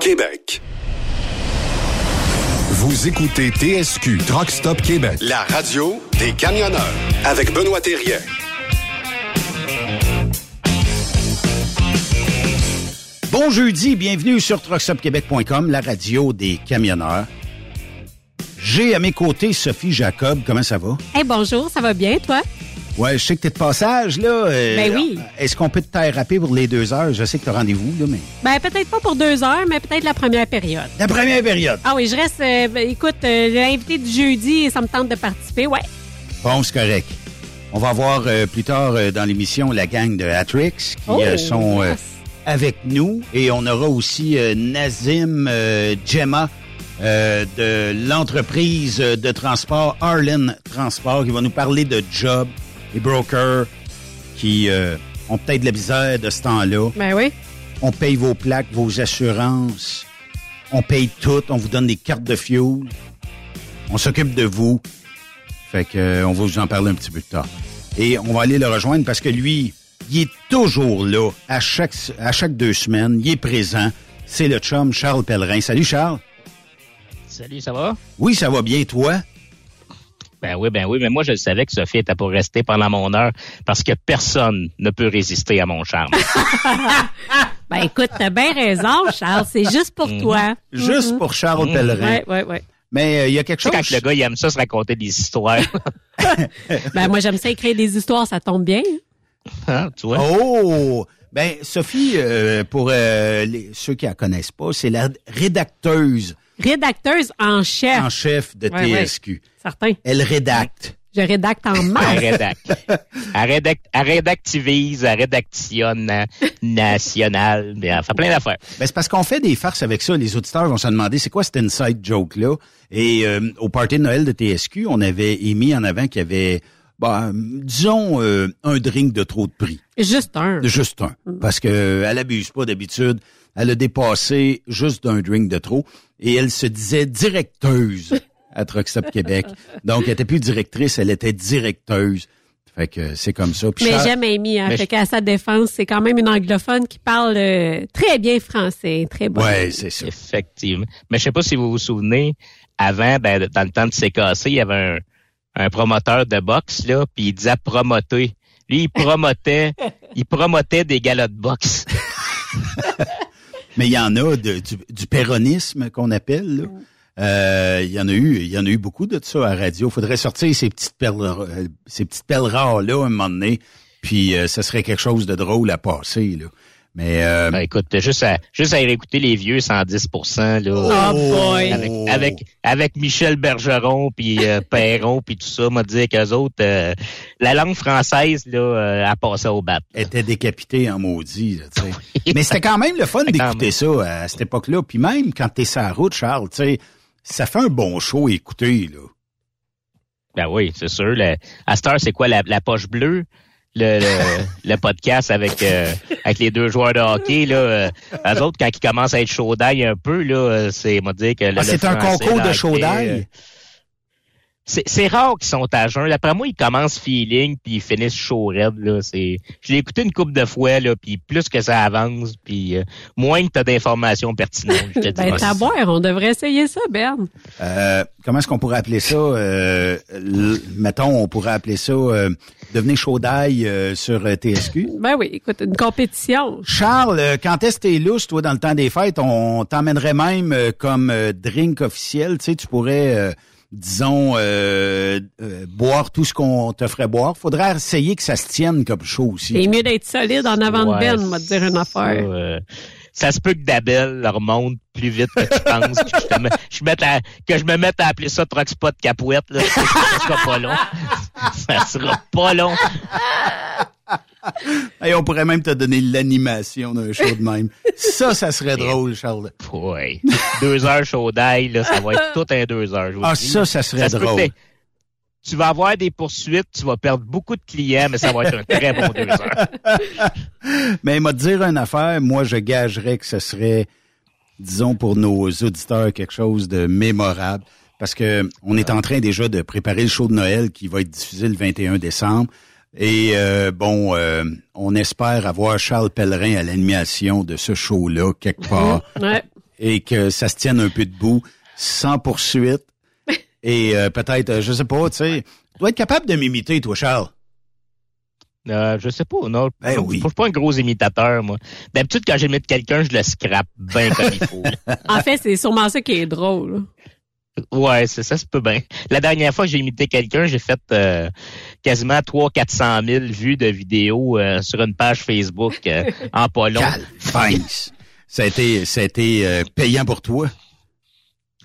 Québec. Vous écoutez TSQ Truck Stop Québec, La radio des camionneurs avec Benoît Thérien. Bon jeudi, bienvenue sur truckstopquebec.com, la radio des camionneurs. J'ai à mes côtés Sophie Jacob. Comment ça va? Hey, bonjour, ça va bien, toi? Ouais, je sais que t'es de passage, là. Euh, Ben oui. Est-ce qu'on peut te taire rapide pour les deux heures? Je sais que t'as rendez-vous, là, mais... Ben, peut-être pas pour deux heures, mais peut-être la première période. La première période. Ah oui, je reste. euh, ben, écoute, euh, l'invité du jeudi et ça me tente de participer, ouais. Bon, c'est correct. On va voir euh, plus tard euh, dans l'émission la gang de Hatrix qui Oh, euh, sont euh, yes. avec nous et on aura aussi Nazim Gemma de l'entreprise de transport Arlen Transport qui va nous parler de job et brokers qui ont peut-être de la misère de ce temps-là. Ben oui. On paye vos plaques, vos assurances. On paye tout. On vous donne des cartes de fuel. On s'occupe de vous. Fait que, euh, on va vous en parler un petit peu plus tard. Et on va aller le rejoindre parce que lui, il est toujours là à chaque, à chaque deux semaines. Il est présent. C'est le chum Charles Pellerin. Salut Charles. Salut, ça va? Oui, ça va bien, toi? Ben oui, ben oui, mais moi je savais que Sophie était pour rester pendant mon heure parce que personne ne peut résister à mon charme. ben écoute, t'as bien raison, Charles, c'est juste pour mhm. toi. Juste mhm. pour Charles Pellerin. Oui, oui, oui. Mais euh, il y a quelque chose. Quand le gars il aime ça se raconter des histoires. ben moi j'aime ça écrire des histoires, ça tombe bien. Ah, tu vois? Oh! Ben Sophie, euh, pour euh, ceux qui la connaissent pas, c'est la rédacteuse Rédacteuse en chef. En chef de TSQ. Certain. Elle rédacte. Je rédacte en masse. Elle rédacte. Elle, rédacte, elle rédactivise, elle rédactionne nationale, enfin plein d'affaires. Ben, c'est parce qu'on fait des farces avec ça. Les auditeurs vont se demander c'est quoi cet inside joke-là? Et euh, au party de Noël de TSQ, on avait émis en avant qu'il y avait bah, disons euh, un drink de trop de prix. Juste un. Juste un. Parce que elle abuse pas d'habitude. Elle a dépassé juste d'un drink de trop et elle se disait directeuse à Truck Québec. Donc, elle était plus directrice, elle était directeuse. Fait que c'est comme ça. mais j'aime Amy, hein, fait qu'à sa défense, c'est quand même une anglophone qui parle euh, très bien français, très bon. Ouais, c'est ça. Effectivement. Mais je sais pas si vous vous souvenez, avant, ben, dans le temps de CKC, il y avait un, un promoteur de boxe, là, puis il disait promoter. Lui, il promotait, il promotait des galops de boxe. Mais il y en a du, du péronisme qu'on appelle. Euh, il y en a eu, il y en a eu beaucoup de ça à radio. Faudrait sortir ces petites perles, euh, ces petites perles rares là un moment donné, puis euh, ce serait quelque chose de drôle à passer là. Mais euh, ben, écoute, juste à juste à écouter les vieux 110 là. Oh boy. Avec, avec, avec Michel Bergeron puis euh, Perron puis tout ça, m'a dit qu'eux autres euh, la langue française là euh, a passé au bat. Était décapité en maudit, tu sais. Mais c'était quand même le fun d'écouter ça à cette époque-là, puis même quand t'es sur la route, Charles, tu sais, ça fait un bon show à écouter là. Ben oui, c'est sûr. Le, à Star, c'est quoi la, la poche bleue? Le, le, podcast avec euh, avec les deux joueurs de hockey là euh, eux autres quand ils commencent à être chaud d'ail un peu là euh, c'est m'a dire que ah, c'est un concours de chaud d'ail c'est rare qu'ils sont à jeun. D'après moi, ils commencent feeling puis ils finissent chaud raide. Là. C'est, je l'ai écouté une couple de fois, là, puis plus que ça avance, puis euh, moins que tu as d'informations pertinentes. Je te ben, t'as boire, on devrait essayer ça, Berne. Euh, comment est-ce qu'on pourrait appeler ça? Euh, mettons, on pourrait appeler ça euh, devenir chaud d'ail euh, sur TSQ. Ben oui, écoute, une compétition. Charles, quand est-ce que t'es lousse, toi, dans le temps des fêtes, on t'emmènerait même comme drink officiel. Tu sais, tu pourrais disons, euh, euh, boire tout ce qu'on te ferait boire. Faudrait essayer que ça se tienne comme chaud aussi. C'est mieux d'être solide en avant de Ben, va te dire une affaire. Ça, euh, ça se peut que Dabel remonte plus vite que tu penses. que, je, mette que je me mette à appeler ça Truck Spot Capouette. Là. Ça, ça sera pas long. Ça sera pas long. On pourrait même te donner l'animation d'un show de même. Ça, ça serait drôle, Charles. Oui. Deux heures chaud d'ail, là, ça va être tout un deux heures. Ah, ça, ça serait drôle. Tu vas avoir des poursuites, tu vas perdre beaucoup de clients, mais ça va être un très bon deux heures. mais m'a dire une affaire, moi, je gagerais que ce serait, disons, pour nos auditeurs, quelque chose de mémorable. Parce que on est en train déjà de préparer le show de Noël qui va être diffusé le 21 décembre. Et euh, bon, euh, on espère avoir Charles Pellerin à l'animation de ce show-là quelque part. Et que ça se tienne un peu debout, sans poursuite. et euh, peut-être, je sais pas, tu sais, tu dois être capable de m'imiter, toi, Charles. Euh, je sais pas, non. Ben je, oui. suis pas un gros imitateur, moi. D'habitude, quand j'imite quelqu'un, je le scrape bien comme il faut. en fait, c'est sûrement ça qui est drôle. Ouais, c'est ça, c'est peut bien. La dernière fois que j'ai imité quelqu'un, j'ai fait euh, quasiment 300-400 000 vues de vidéos euh, sur une page Facebook euh, en pas long. ça a été, ça a été payant pour toi?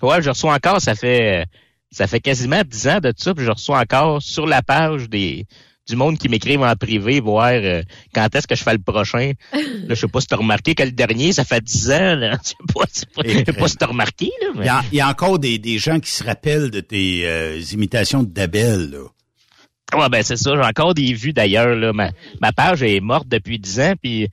Ouais, je reçois encore, ça fait ça fait quasiment 10 ans de ça, puis je reçois encore sur la page des du monde qui m'écrivent en privé, voir euh, quand est-ce que je fais le prochain. Là, je sais pas si t'as remarqué que le dernier, ça fait 10 ans. Là. Je sais pas, je sais pas, si t'as remarqué. Là, mais... Il y, a, il y a encore des, des gens qui se rappellent de tes euh, imitations d'Abel. là. Ouais, ben c'est ça. J'ai encore des vues d'ailleurs. Là. Ma, ma page est morte depuis 10 ans, puis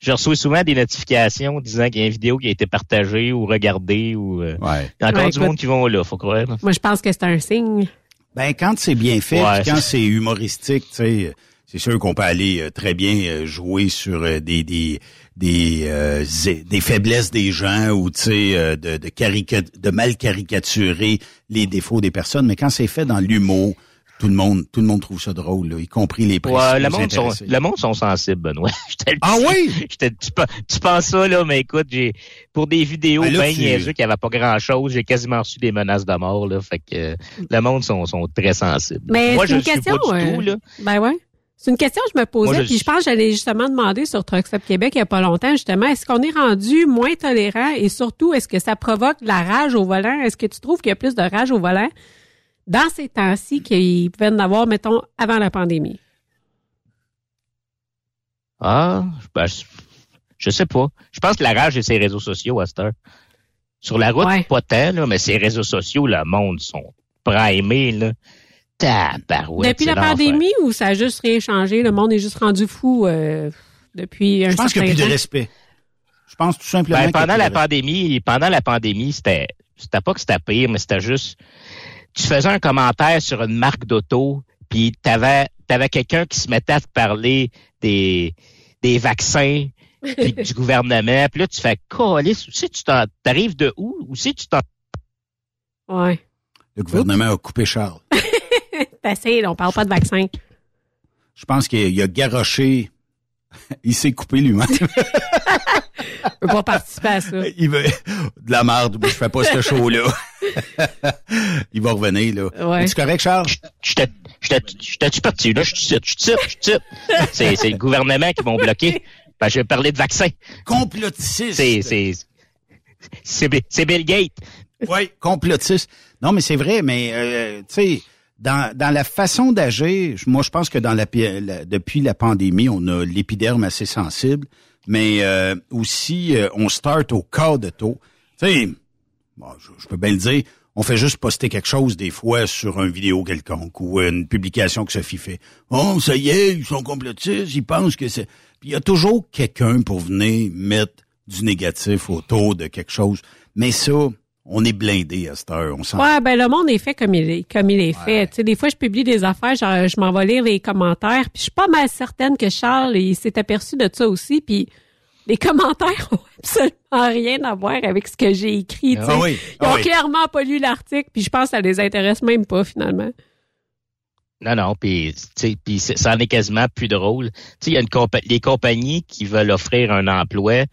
je reçois souvent des notifications disant qu'il y a une vidéo qui a été partagée ou regardée. ou euh, Ouais. Il y a encore Ouais, du écoute. monde qui vont là, faut croire. Moi, je pense que c'est un signe. Ben quand c'est bien fait, Ouais, quand c'est- humoristique, tu sais, c'est sûr qu'on peut aller euh, très bien euh, jouer sur euh, des des des euh, des faiblesses des gens ou tu sais de de, de mal caricaturer les défauts des personnes, mais quand c'est fait dans l'humour, tout le monde tout le monde trouve ça drôle, là, y compris les précis. Ouais, le monde, sont, le monde sont sensibles, Benoît. Je Ah oui? Je te- tu, tu penses ça, là, mais écoute, j'ai pour des vidéos Ben tu- niaiseux qui n'avaient pas grand-chose, j'ai quasiment reçu des menaces de mort. Là, fait que euh, le monde sont, sont très sensibles. Mais Moi, c'est je une suis question. pas du euh, tout. Là. Ben ouais. C'est une question que je me posais, Moi, je puis je pense que j'allais justement demander sur Truck Stop Québec il y a pas longtemps, justement, est-ce qu'on est rendu moins tolérant et surtout, est-ce que ça provoque de la rage au volant? Est-ce que tu trouves qu'il y a plus de rage au volant dans ces temps-ci qu'il pouvait en avoir, mettons, avant la pandémie? Ah, ben, je, sais pas. Je pense que la rage, c'est ses réseaux sociaux à cette heure. Sur la route, Ouais. pas tant, là, mais ces réseaux sociaux, le monde sont primés. Là. Tabarouette, depuis la pandémie ou ça a juste rien changé? Le monde est juste rendu fou euh, depuis un Je pense qu'il certain n'y a plus de temps? respect. Je pense tout simplement Ben, pendant la pandémie, pendant la pandémie, c'était c'était pas que c'était pire, mais c'était juste tu faisais un commentaire sur une marque d'auto, puis t'avais t'avais quelqu'un qui se mettait à te parler des des vaccins puis du gouvernement, puis là tu fais colis, si tu t'en- t'arrives de où? Ou si tu t'en Ouais. Le gouvernement a coupé Charles. Là, on parle pas de vaccin. Je pense qu'il a- il a garoché. Il s'est coupé lui-même. Je peux pas participer à ça. Il veut de la merde, je fais pas ce show-là. il va revenir, là. Ouais. Es-tu correct, Charles? J'étais j'étais- j'étais-tu parti, là, je suis je suis je suis C'est c'est le gouvernement qui m'ont bloqué. Ben, je vais parler de vaccins. Complotiste. C'est c'est c'est c'est Bill Gates. Oui, complotiste. Non, mais c'est vrai, mais euh, tu sais, dans, dans la façon d'agir, moi je pense que dans la, la- depuis la pandémie, on a l'épiderme assez sensible, mais euh, aussi euh, on start au cas de taux. Tu sais, bon, je, je peux bien le dire, on fait juste poster quelque chose des fois sur une vidéo quelconque ou une publication que Sophie fait. Oh, ça y est, ils sont complotistes, ils pensent que c'est. Puis il y a toujours quelqu'un pour venir mettre du négatif autour de quelque chose. Mais ça, on est blindé à cette heure. On s'en Ouais, ben le monde est fait comme il est, comme il est fait. Tu sais, des fois, je publie des affaires, genre, je m'en vais lire les commentaires, puis je suis pas mal certaine que Charles, il s'est aperçu de ça aussi, puis les commentaires ont absolument rien à voir avec ce que j'ai écrit. tu sais. Ah oui, Ils ah ont oui. clairement pas lu l'article, puis je pense que ça les intéresse même pas finalement. Non, non, puis ça en est quasiment plus drôle. Tu sais, il y a une compa- les compagnies qui veulent offrir un emploi,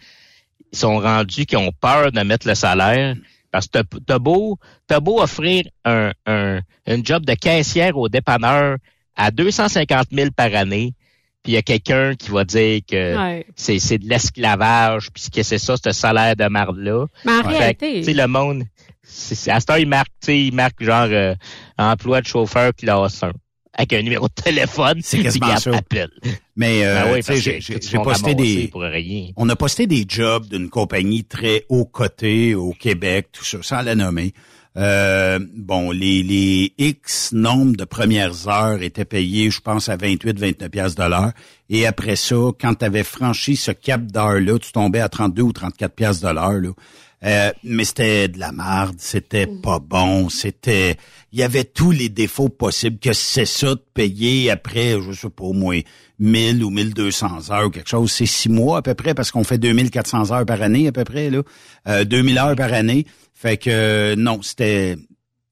ils sont rendus qui ont peur de mettre le salaire. Parce que t'as- beau, t'as beau offrir un, un, une job de caissière au dépanneur à 250 000 par année, puis il y a quelqu'un qui va dire que Ouais. c'est, c'est de l'esclavage, puis que c'est ça, ce salaire de marde-là. Mais en Fait réalité, tu le monde, à ce temps, il marque, il marque genre euh, emploi de chauffeur classe 1 avec un numéro de téléphone. C'est quasiment ça. Mais euh, Ben oui, tu sais, parce j'ai j'ai- posté des, pour rien. on a posté des jobs d'une compagnie très haut cotée au Québec, tout ça, sans la nommer. Euh, bon, les, les X nombre de premières heures étaient payés, je pense, à 28-29 piastres de l'heure. Et après ça, quand tu avais franchi ce cap d'heure-là, tu tombais à 32 ou 34 piastres de l'heure. Là. Euh, mais c'était de la marde, c'était pas bon, c'était... Il y avait tous les défauts possibles, que c'est ça de payer après, je sais pas, au moins 1000 ou 1200 heures ou quelque chose. C'est six mois à peu près, parce qu'on fait 2400 heures par année à peu près, là. Euh, 2000 heures par année. Fait que euh, non, c'était...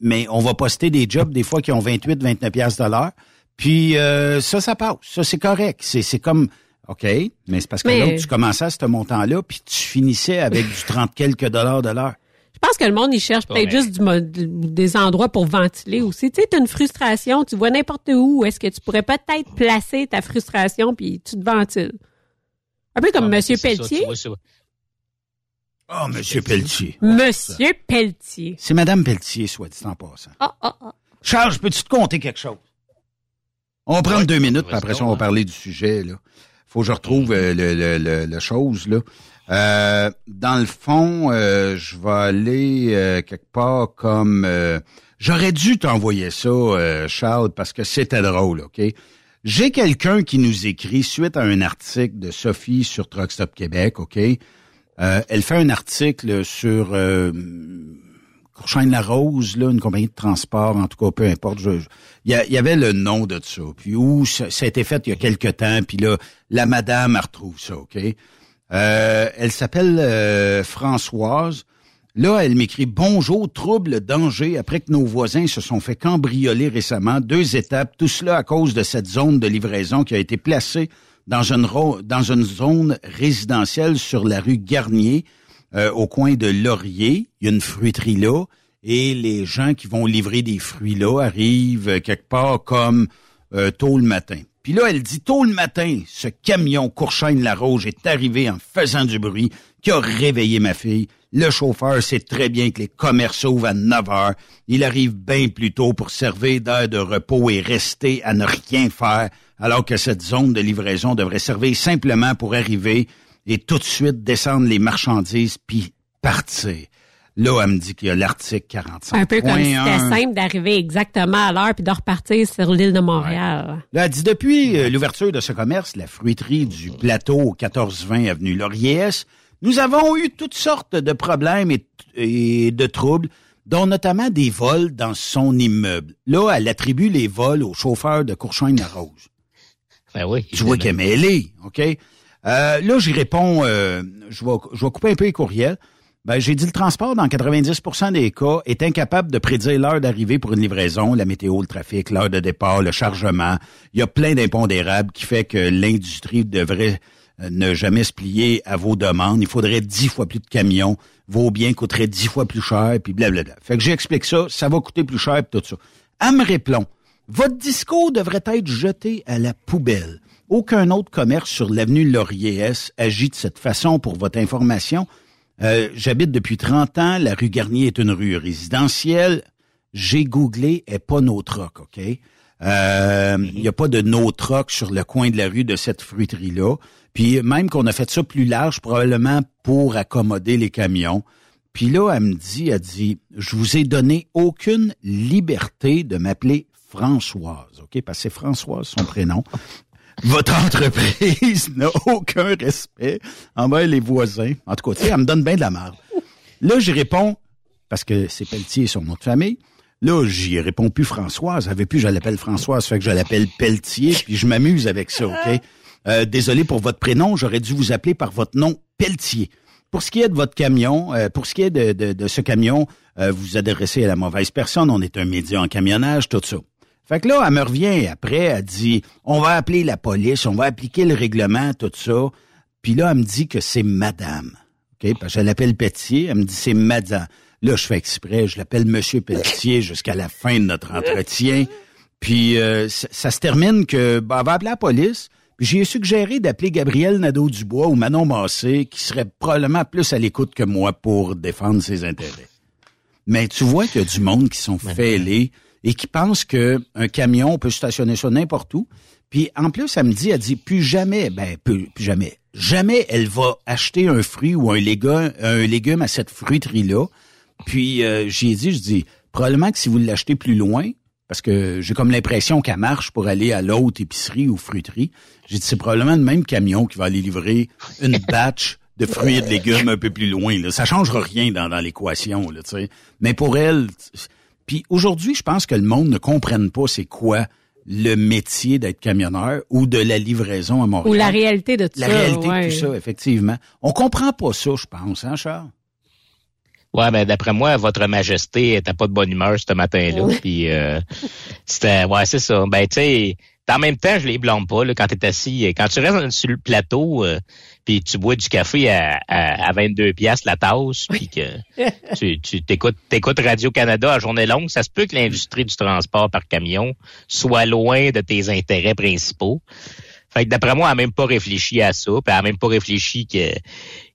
Mais on va poster des jobs des fois qui ont 28, 29 piastres de l'heure. Puis euh, ça, ça passe. Ça, c'est correct. C'est, c'est comme... OK, mais c'est parce que Mais- l'autre, tu commençais à ce montant-là, puis tu finissais avec du 30 quelques dollars de l'heure. je pense que le monde, il cherche peut-être Ouais. juste du des endroits pour ventiler aussi. Tu sais, t'as une frustration, tu vois n'importe où, est-ce que tu pourrais peut-être placer ta frustration puis tu te ventiles. Un peu comme Ah, ben, Monsieur Pelletier. tu ça. Oh, Monsieur Pelletier. Monsieur Pelletier. C'est Madame Pelletier, soit dit en passant. Ah, ah, ah. Charles, peux-tu te compter quelque chose? On va prendre deux minutes, puis après ça, on va parler du sujet. Là. Faut que je retrouve euh, le, le, le, chose. Là. Euh, dans le fond, euh, je vais aller quelque part comme... J'aurais dû t'envoyer ça, Charles, parce que c'était drôle, OK? J'ai quelqu'un qui nous écrit suite à un article de Sophie sur Truckstop Québec, OK? elle fait un article sur la Rose, là, une compagnie de transport, en tout cas, peu importe. Il y, avait le nom de ça. Puis où ça, a été fait il y a quelque temps, puis là, la madame elle retrouve ça, OK? Euh, elle s'appelle euh, Françoise. Là, elle m'écrit Bonjour, trouble, danger, après que nos voisins se sont fait cambrioler récemment. Deux étapes, tout cela à cause de cette zone de livraison qui a été placée dans une, dans une zone résidentielle sur la rue Garnier. Euh, au coin de Laurier. Il y a une fruiterie là. Et les gens qui vont livrer des fruits là arrivent quelque part comme euh, tôt le matin. Puis là, elle dit tôt le matin, ce camion Courchaine-la-Rouge est arrivé en faisant du bruit qui a réveillé ma fille. Le chauffeur sait très bien que les commerçants ouvrent à 9 heures. Il arrive bien plus tôt pour servir d'heure de repos et rester à ne rien faire, alors que cette zone de livraison devrait servir simplement pour arriver et tout de suite descendre les marchandises puis partir. Là, elle me dit qu'il y a l'article 45. Un peu comme si c'était simple d'arriver exactement à l'heure puis de repartir sur l'île de Montréal. Là, elle dit depuis euh, l'ouverture de ce commerce, la fruiterie du plateau 1420 avenue Laurier, nous avons eu toutes sortes de problèmes et, de troubles, dont notamment des vols dans son immeuble. Là, elle attribue les vols au chauffeur de Courchoin-la-Rose. Ben oui. Tu vois qu'elle est mêlée, OK? Euh, là, j'y réponds, euh, je, vais, couper un peu les courriels. Ben, j'ai dit le transport, dans 90% des cas, est incapable de prédire l'heure d'arrivée pour une livraison, la météo, le trafic, l'heure de départ, le chargement. Il y a plein d'impondérables qui fait que l'industrie devrait euh, ne jamais se plier à vos demandes. Il faudrait dix fois plus de camions. Vos biens coûteraient dix fois plus cher, puis blablabla. Fait que j'explique ça, ça va coûter plus cher, puis tout ça. Elle me votre discours devrait être jeté à la poubelle. Aucun autre commerce sur l'avenue Laurier-S agit de cette façon pour votre information. Euh, j'habite depuis 30 ans. La rue Garnier est une rue résidentielle. J'ai googlé, et pas no troc, OK? Euh, il n'y a pas de no troc sur le coin de la rue de cette fruiterie-là. Puis même qu'on a fait ça plus large, probablement pour accommoder les camions. Puis là, elle me dit, elle dit, je vous ai donné aucune liberté de m'appeler Françoise, OK? Parce que c'est Françoise son prénom votre entreprise n'a aucun respect envers les voisins. En tout cas, tu sais, elle me donne bien de la marde. Là, j'y réponds, parce que c'est Pelletier son nom de famille. Là, j'y réponds plus Françoise. Elle plus, je l'appelle Françoise, fait que je l'appelle Pelletier, puis je m'amuse avec ça, OK? Euh, désolé pour votre prénom, j'aurais dû vous appeler par votre nom Pelletier. Pour ce qui est de votre camion, euh, pour ce qui est de, ce camion, euh, vous vous adressez à la mauvaise personne. On est un média en camionnage, tout ça. Fait que là, elle me revient après, elle dit, on va appeler la police, on va appliquer le règlement, tout ça. Puis là, elle me dit que c'est madame. OK? Parce que je l'appelle Pelletier, elle me dit c'est madame. Là, je fais exprès, je l'appelle Monsieur Pelletier jusqu'à la fin de notre entretien. Puis euh, ça, se termine que, elle va appeler la police. Puis j'ai suggéré d'appeler Gabriel Nadeau-Dubois ou Manon Massé, qui serait probablement plus à l'écoute que moi pour défendre ses intérêts. Mais tu vois qu'il y a du monde qui sont fêlés et qui pense que un camion peut stationner ça n'importe où. Puis en plus, elle me dit, elle dit plus jamais, ben plus, jamais, jamais elle va acheter un fruit ou un légume, un légume à cette fruiterie là. Puis euh, j'ai dit, je dis probablement que si vous l'achetez plus loin, parce que j'ai comme l'impression qu'elle marche pour aller à l'autre épicerie ou fruiterie. J'ai dit c'est probablement le même camion qui va aller livrer une batch de fruits et de légumes un peu plus loin. Là. Ça changera rien dans, dans l'équation, là, tu sais. Mais pour elle, puis aujourd'hui, je pense que le monde ne comprenne pas c'est quoi le métier d'être camionneur ou de la livraison à Montréal. Ou la réalité de tout ça. La réalité de tout ça, effectivement. On comprend pas ça, je pense, hein, Charles? Ouais, ben d'après moi, votre majesté était pas de bonne humeur ce matin-là. Puis euh, c'était ouais, c'est ça. Ben tu sais, en même temps, je les blâme pas là, quand tu es assis. Quand tu restes sur le plateau, euh, puis tu bois du café à, à, 22 pièces la tasse, puis que tu, tu t'écoutes, t'écoutes Radio-Canada à journée longue, ça se peut que l'industrie du transport par camion soit loin de tes intérêts principaux. Fait que d'après moi, elle n'a même pas réfléchi à ça, puis elle n'a même pas réfléchi que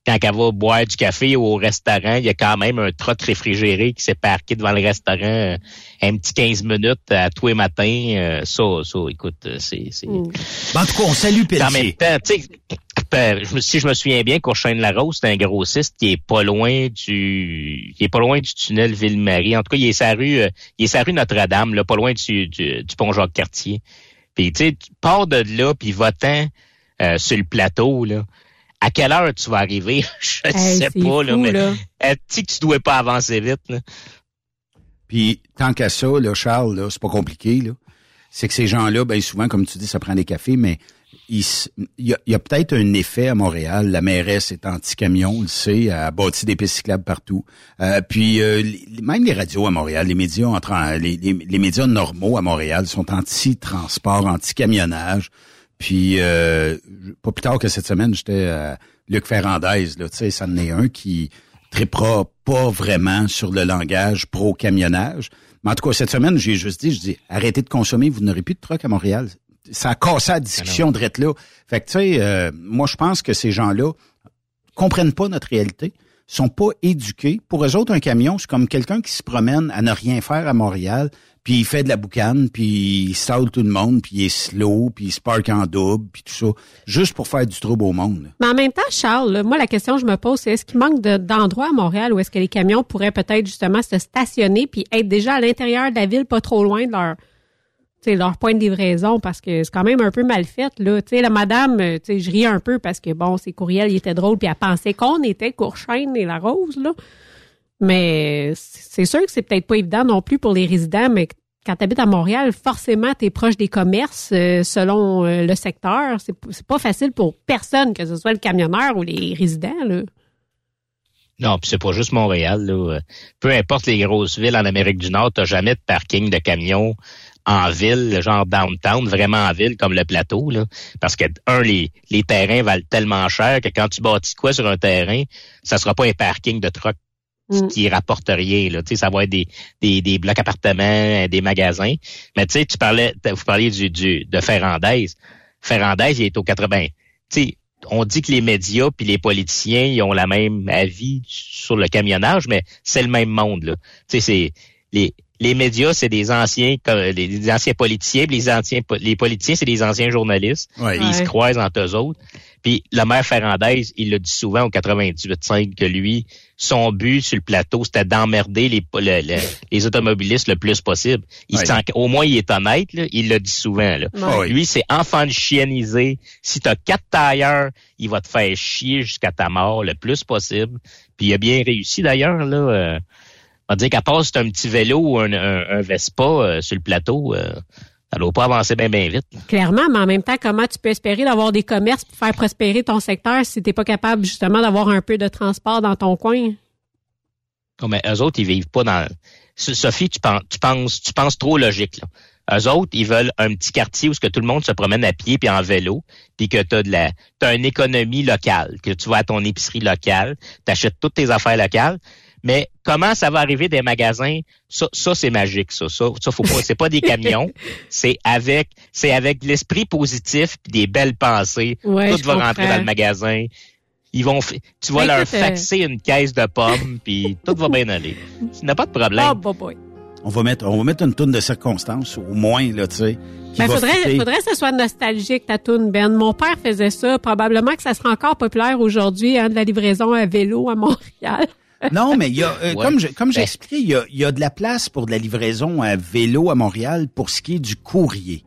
quand elle va boire du café au restaurant, il y a quand même un trot réfrigéré qui s'est parqué devant le restaurant euh, un petit 15 minutes à tous les matins. Euh, ça, ça, écoute, c'est... Mm. En tout cas, on salue Pelletier. En même temps, tu sais, si je me souviens bien, Courchaine Larose, c'est un grossiste qui est pas loin du qui est pas loin du tunnel Ville-Marie. En tout cas, il est sa rue, euh, il est sa rue Notre-Dame, là, pas loin du, du, pont Jacques-Cartier. Puis tu sais, tu pars de là, puis va-t'en sur le plateau, là à quelle heure tu vas arriver? Je ne sais pas, là, mais tu que tu dois pas avancer vite. Là? Puis tant qu'à ça, là, Charles, là, c'est pas compliqué, là. C'est que ces gens-là, ben souvent, comme tu dis, ça prend des cafés, mais il, y a, peut-être un effet à Montréal. La mairesse est anti-camion, on le sait, elle a bâti des pistes cyclables partout. Euh, puis euh, même les radios à Montréal, les médias entre les, les, médias normaux à Montréal sont anti-transport, anti-camionnage. Puis, euh, pas plus tard que cette semaine, j'étais à Luc Ferrandez, là, tu sais, ça en est un qui tripera pas vraiment sur le langage pro-camionnage. Mais en tout cas, cette semaine, j'ai juste dit, je dis, arrêtez de consommer, vous n'aurez plus de truck à Montréal. Ça a cassé la discussion de là. Fait que, tu sais, euh, moi, je pense que ces gens-là comprennent pas notre réalité sont pas éduqués. Pour eux autres, un camion, c'est comme quelqu'un qui se promène à ne rien faire à Montréal, puis il fait de la boucane, puis il saute tout le monde, puis il est slow, puis il se parque en double, puis tout ça, juste pour faire du trouble au monde. Mais en même temps, Charles, moi, la question que je me pose, c'est est-ce qu'il manque d'endroits à Montréal où est-ce que les camions pourraient peut-être justement se stationner puis être déjà à l'intérieur de la ville, pas trop loin de leur leur point de livraison parce que c'est quand même un peu mal fait là. Tu sais la madame, euh, tu sais je ris un peu parce que bon, ses courriels ils étaient drôles puis elle pensait qu'on était Courchaine et la Rose là. Mais c'est sûr que c'est peut-être pas évident non plus pour les résidents, mais quand tu habites à Montréal, forcément, tu es proche des commerces euh, selon euh, le secteur. C'est, pas facile pour personne, que ce soit le camionneur ou les résidents. Là. Non, puis c'est pas juste Montréal. Là. Peu importe les grosses villes en Amérique du Nord, t'as jamais de parking de camions en ville, genre downtown, vraiment en ville, comme le plateau. Parce que, un, les, les terrains valent tellement cher que quand tu bâtis quoi sur un terrain, ça sera pas un parking de truck Mm. qui rapporte rien. Là. ça va être des, des, des blocs appartements, des magasins. Mais tu sais, tu parlais, vous parliez du, du, de Ferrandaise. Ferrandaise, il est au 80. sais, on dit que les médias puis les politiciens ils ont la même avis sur le camionnage, mais c'est le même monde. Là. c'est les, les médias, c'est des anciens les, anciens politiciens, les anciens les politiciens, c'est des anciens journalistes. Ils se croisent entre eux autres. Puis le maire Ferrandaise, il le dit souvent au 98.5 que lui, son but sur le plateau, c'était d'emmerder les, les, automobilistes le plus possible. Il au moins, il est honnête, il le dit souvent. Là. Lui, c'est enfant de chieniser. Si tu as quatre tailleurs, il va te faire chier jusqu'à ta mort le plus possible. Puis il a bien réussi d'ailleurs. là. Euh, on va dire qu'à part c'est un petit vélo ou un, un, Vespa euh, sur le plateau, euh, ça ne doit pas avancer bien, bien vite. Clairement, mais en même temps, comment tu peux espérer d'avoir des commerces pour faire prospérer ton secteur si tu n'es pas capable justement d'avoir un peu de transport dans ton coin? Non, mais eux autres, ils vivent pas dans. Sophie, tu penses, tu penses, tu penses trop logique. Là. Eux autres, ils veulent un petit quartier où ce que tout le monde se promène à pied puis en vélo, puis que tu as de la as une économie locale, que tu vas à ton épicerie locale, tu achètes toutes tes affaires locales, mais comment ça va arriver des magasins? Ça, ça c'est magique. Ça, ça, ça faut pas. C'est pas des camions. c'est avec, c'est avec l'esprit positif et des belles pensées. tout va rentrer dans le magasin. Ils vont, tu vas leur euh, faxer une caisse de pommes puis tout va bien aller. Il n'y a pas de problème. Oh, on va mettre, on va mettre une toune de circonstances au moins là, tu sais. Ben, faudrait, faudrait que ça soit nostalgique, ta toune, Ben. Mon père faisait ça. Probablement que ça sera encore populaire aujourd'hui, hein, de la livraison à vélo à Montréal. Non, mais il y a, euh, comme je, comme j'ai ben. expliqué, il y a, y a de la place pour de la livraison à vélo à Montréal pour ce qui est du courrier.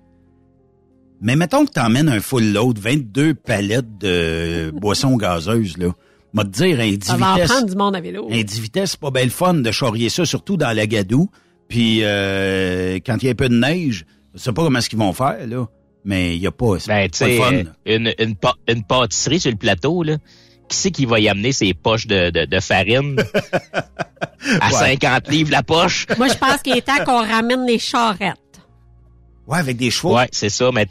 Mais mettons que tu emmènes un full load, 22 palettes de boissons gazeuses, là. M'a te dire, un 10 vitesses. du monde à vélo. Un 10 vitesses, c'est pas belle fun de charrier ça, surtout dans la gadoue. Puis, euh, quand il y a un peu de neige, je sais pas comment est-ce qu'ils vont faire, là. Mais il y a pas, ben, pas fun. Une, une, une pâtisserie sur le plateau, là qui c'est qui va y amener ses poches de, de, farine à 50 livres la poche? Moi, je pense qu'il est temps qu'on ramène les charrettes. Ouais, avec des chevaux. Ouais, c'est ça. Mais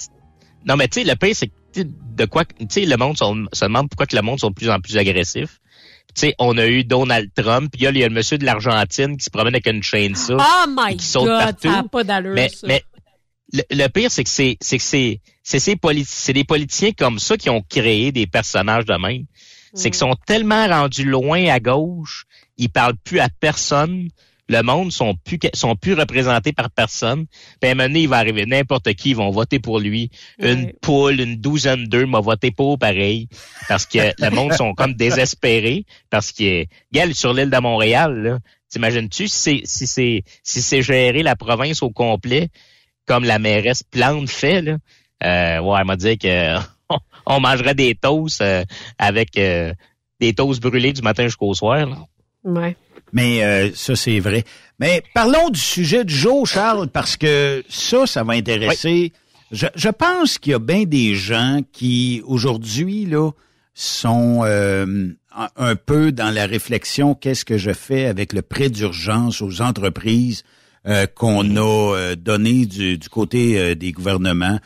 non, mais tu sais, le pire, c'est que de quoi, tu sais, le monde se demande pourquoi que le monde sont de plus en plus agressifs. Tu sais, on a eu Donald Trump, puis il y a le monsieur de l'Argentine qui se promène avec une chaîne ça. Oh my qui God, partout. ça n'a pas d'allure, mais, Mais le, pire, c'est que c'est, c'est que c'est, c'est, c'est des politiciens comme ça qui ont créé des personnages de même. C'est qu'ils sont tellement rendus loin à gauche, ils parlent plus à personne. Le monde sont plus sont plus représentés par personne. Puis à un moment donné, il va arriver n'importe qui, ils vont voter pour lui. Une poule, une douzaine d'eux m'a voté pour pareil. Parce que le monde sont comme désespérés. Parce que, gars, sur l'île de Montréal, t'imagines-tu si c'est si c'est si c'est géré la province au complet, comme la mairesse Plante fait, là, euh, ouais, elle m'a dit que on mangerait des toasts euh, avec euh, des toasts brûlés du matin jusqu'au soir. Là. Ouais. Mais euh, ça, c'est vrai. Mais parlons du sujet du jour, Charles, parce que ça, ça va intéresser. Je, je, pense qu'il y a bien des gens qui, aujourd'hui, là, sont euh, un peu dans la réflexion, qu'est-ce que je fais avec le prêt d'urgence aux entreprises euh, qu'on a donné du, du côté des gouvernements.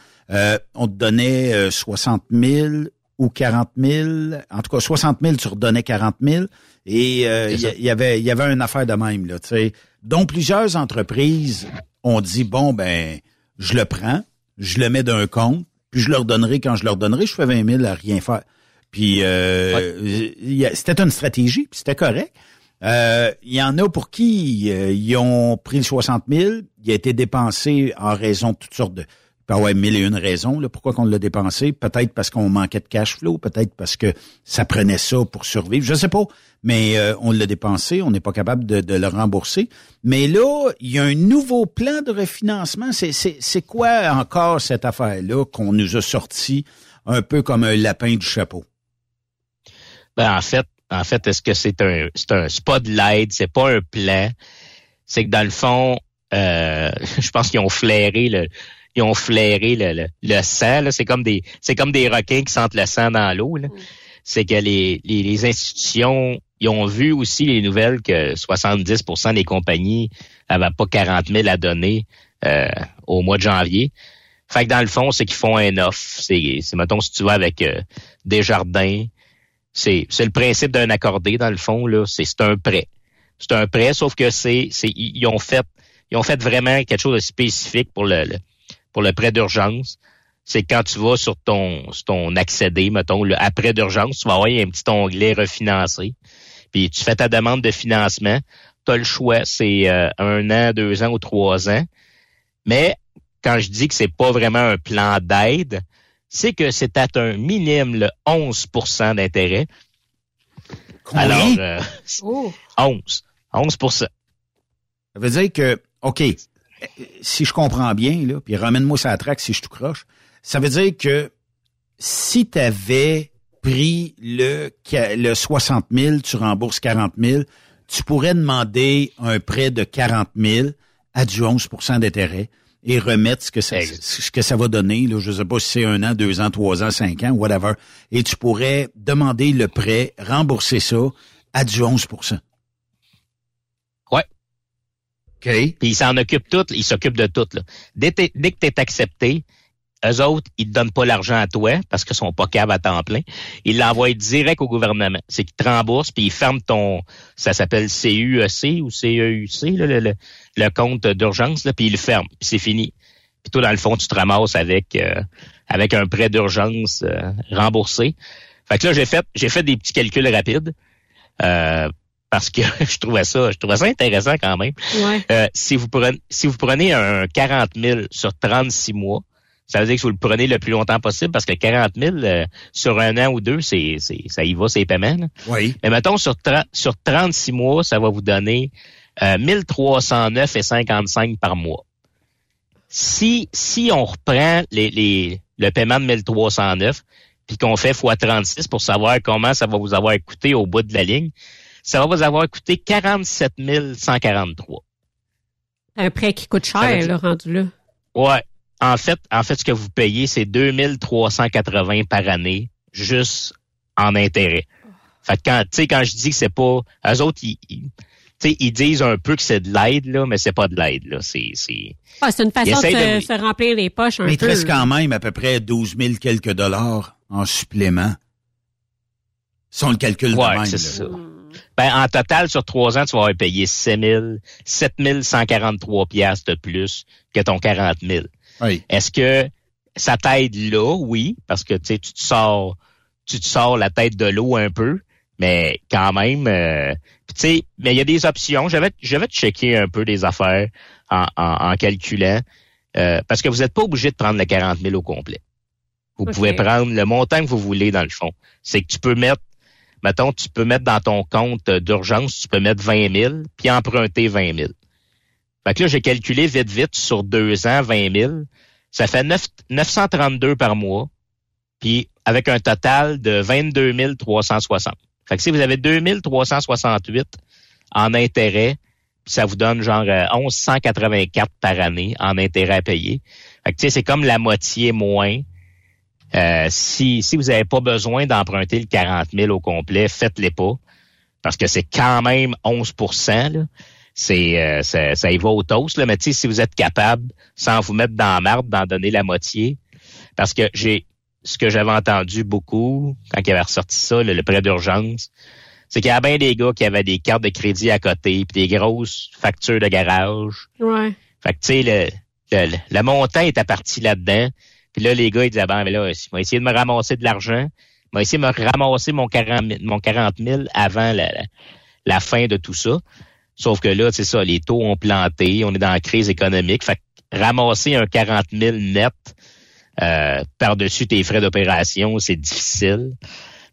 On te donnait 60 000 ou 40 000, en tout cas 60 000, tu redonnais 40 000. Et euh, il y, avait il y avait une affaire de même là, tu sais, dont plusieurs entreprises ont dit bon ben je le prends, je le mets d'un compte, puis je leur donnerai quand je leur donnerai, je fais 20 000 à rien faire. Puis euh, c'était une stratégie, puis c'était correct. Euh, il y en a pour qui euh, ils ont pris le 60 000, il a été dépensé en raison de toutes sortes de peut avoir mille et une raisons là, pourquoi qu'on l'a dépensé. Peut-être parce qu'on manquait de cash flow, peut-être parce que ça prenait ça pour survivre. Je sais pas, mais euh, on l'a dépensé, on n'est pas capable de, le rembourser. Mais là, il y a un nouveau plan de refinancement. C'est quoi encore cette affaire-là qu'on nous a sorti un peu comme un lapin du chapeau? Ben, en fait, en fait, est-ce que c'est un, c'est un, pas de l'aide, c'est pas un plan. C'est que dans le fond, euh, je pense qu'ils ont flairé le, ils ont flairé le, le, sang. C'est comme des c'est comme des requins qui sentent le sang dans l'eau. Mm. C'est que les, les, institutions ils ont vu aussi les nouvelles que 70% des compagnies avaient pas 40 000 à donner euh, au mois de janvier. Fait que dans le fond, c'est qu'ils font un offre. C'est, c'est mettons, si tu vas avec euh, Desjardins, c'est, c'est le principe d'un accordé, dans le fond, là. C'est, c'est un prêt. C'est un prêt, sauf que c'est, c'est, ils ont fait, ils ont fait vraiment quelque chose de spécifique pour le pour le prêt d'urgence, c'est quand tu vas sur ton, sur ton accéder, mettons, le après d'urgence, tu vas avoir un petit onglet refinancer. Puis tu fais ta demande de financement. Tu as le choix, c'est euh, un an, deux ans ou trois ans. Mais quand je dis que c'est pas vraiment un plan d'aide, c'est que c'est à un minimum le 11% d'intérêt. Alors, euh, 11. 11% Ça veut dire que, OK, si je comprends bien, là, puis ramène-moi ça à traque si je te croche, ça veut dire que si tu avais pris le, le 60 000, tu rembourses 40 000, tu pourrais demander un prêt de 40 000 à du 11% d'intérêt et remettre ce que ça, ce que ça va donner. Là, je sais pas si c'est un an, deux ans, trois ans, cinq ans, whatever. Et tu pourrais demander le prêt, rembourser ça à du 11 Puis ils s'en occupent tout, ils s'occupent de tout. Là. Dès, dès que tu es accepté, eux autres, ils te donnent pas l'argent à toi parce qu'ils sont pas capables à temps plein. Ils l'envoient direct au gouvernement. C'est qu'ils te remboursent, puis ils ferment ton, ça s'appelle CUEC ou CEUC, le, le, le, compte d'urgence, puis ils le ferment, puis c'est fini. Puis toi, dans le fond, tu te ramasses avec euh, avec un prêt d'urgence euh, remboursé. Fait que là, j'ai fait j'ai fait des petits calculs rapides. Euh, parce que je trouvais ça, je trouvais ça intéressant quand même. Euh, si vous prenez, si vous prenez un 40 000 sur 36 mois, ça veut dire que vous le prenez le plus longtemps possible parce que 40 000 euh, sur un an ou deux, c'est, c'est, ça y va, c'est paiement. Oui. Mais mettons sur, sur 36 mois, ça va vous donner euh, 1309 et 55 par mois. Si, si on reprend les, les, le paiement de 1309 puis qu'on fait x 36 pour savoir comment ça va vous avoir coûté au bout de la ligne, ça va vous avoir coûté 47 143. Un prêt qui coûte cher, le rendu là. Ouais. En fait, en fait, ce que vous payez, c'est 2380 par année, juste en intérêt. Fait que quand, tu sais, quand je dis que c'est pas, eux autres, ils, ils disent un peu que c'est de l'aide, là, mais c'est pas de l'aide, là. C'est, c'est... Ah, c'est une façon de, se, remplir les poches un mais peu. Mais il reste quand même à peu près 12 000 quelques dollars en supplément. Sans le calcul ouais, de même. c'est ça. Ben, en total, sur trois ans, tu vas avoir payé 7 7143 piastres de plus que ton 40 000. Oui. Est-ce que ça t'aide là? Oui, parce que tu tu te sors tu te sors la tête de l'eau un peu, mais quand même, euh, tu sais, mais il y a des options. Je vais, je vais checker un peu des affaires en, en, calculant, euh, parce que vous n'êtes pas obligé de prendre les 40 000 au complet. Vous pouvez prendre le montant que vous voulez dans le fond. C'est que tu peux mettre, mettons, tu peux mettre dans ton compte d'urgence, tu peux mettre 20 000, puis emprunter 20 000. Fait que là, j'ai calculé vite, vite sur deux ans, 20 000. Ça fait 9, 932 par mois, puis avec un total de 22 360. Fait que si vous avez 2 368 en intérêt, ça vous donne genre 1184 euh, par année en intérêt à payer. Fait que tu sais, c'est comme la moitié moins. Euh, si, si vous n'avez pas besoin d'emprunter le 40 000 au complet, faites-les pas. Parce que c'est quand même 11 là. C'est, euh, ça, ça y va au toast, là. mais si vous êtes capable, sans vous mettre dans la marde, d'en donner la moitié, parce que j'ai ce que j'avais entendu beaucoup quand il avait ressorti ça, le, prêt d'urgence, c'est qu'il y a bien des gars qui avaient des cartes de crédit à côté, puis des grosses factures de garage. Ouais. Fait que tu sais, le, le, montant était parti là-dedans. Puis là, les gars, ils disaient, ben, mais là, ils vont essayer de me ramasser de l'argent. Ils vont essayer de me ramasser mon 40 000, mon 40 000 avant la, la, fin de tout ça. Sauf que là, c'est ça, les taux ont planté, on est dans la crise économique. Fait que ramasser un 40 000 net euh, par-dessus tes frais d'opération, c'est difficile.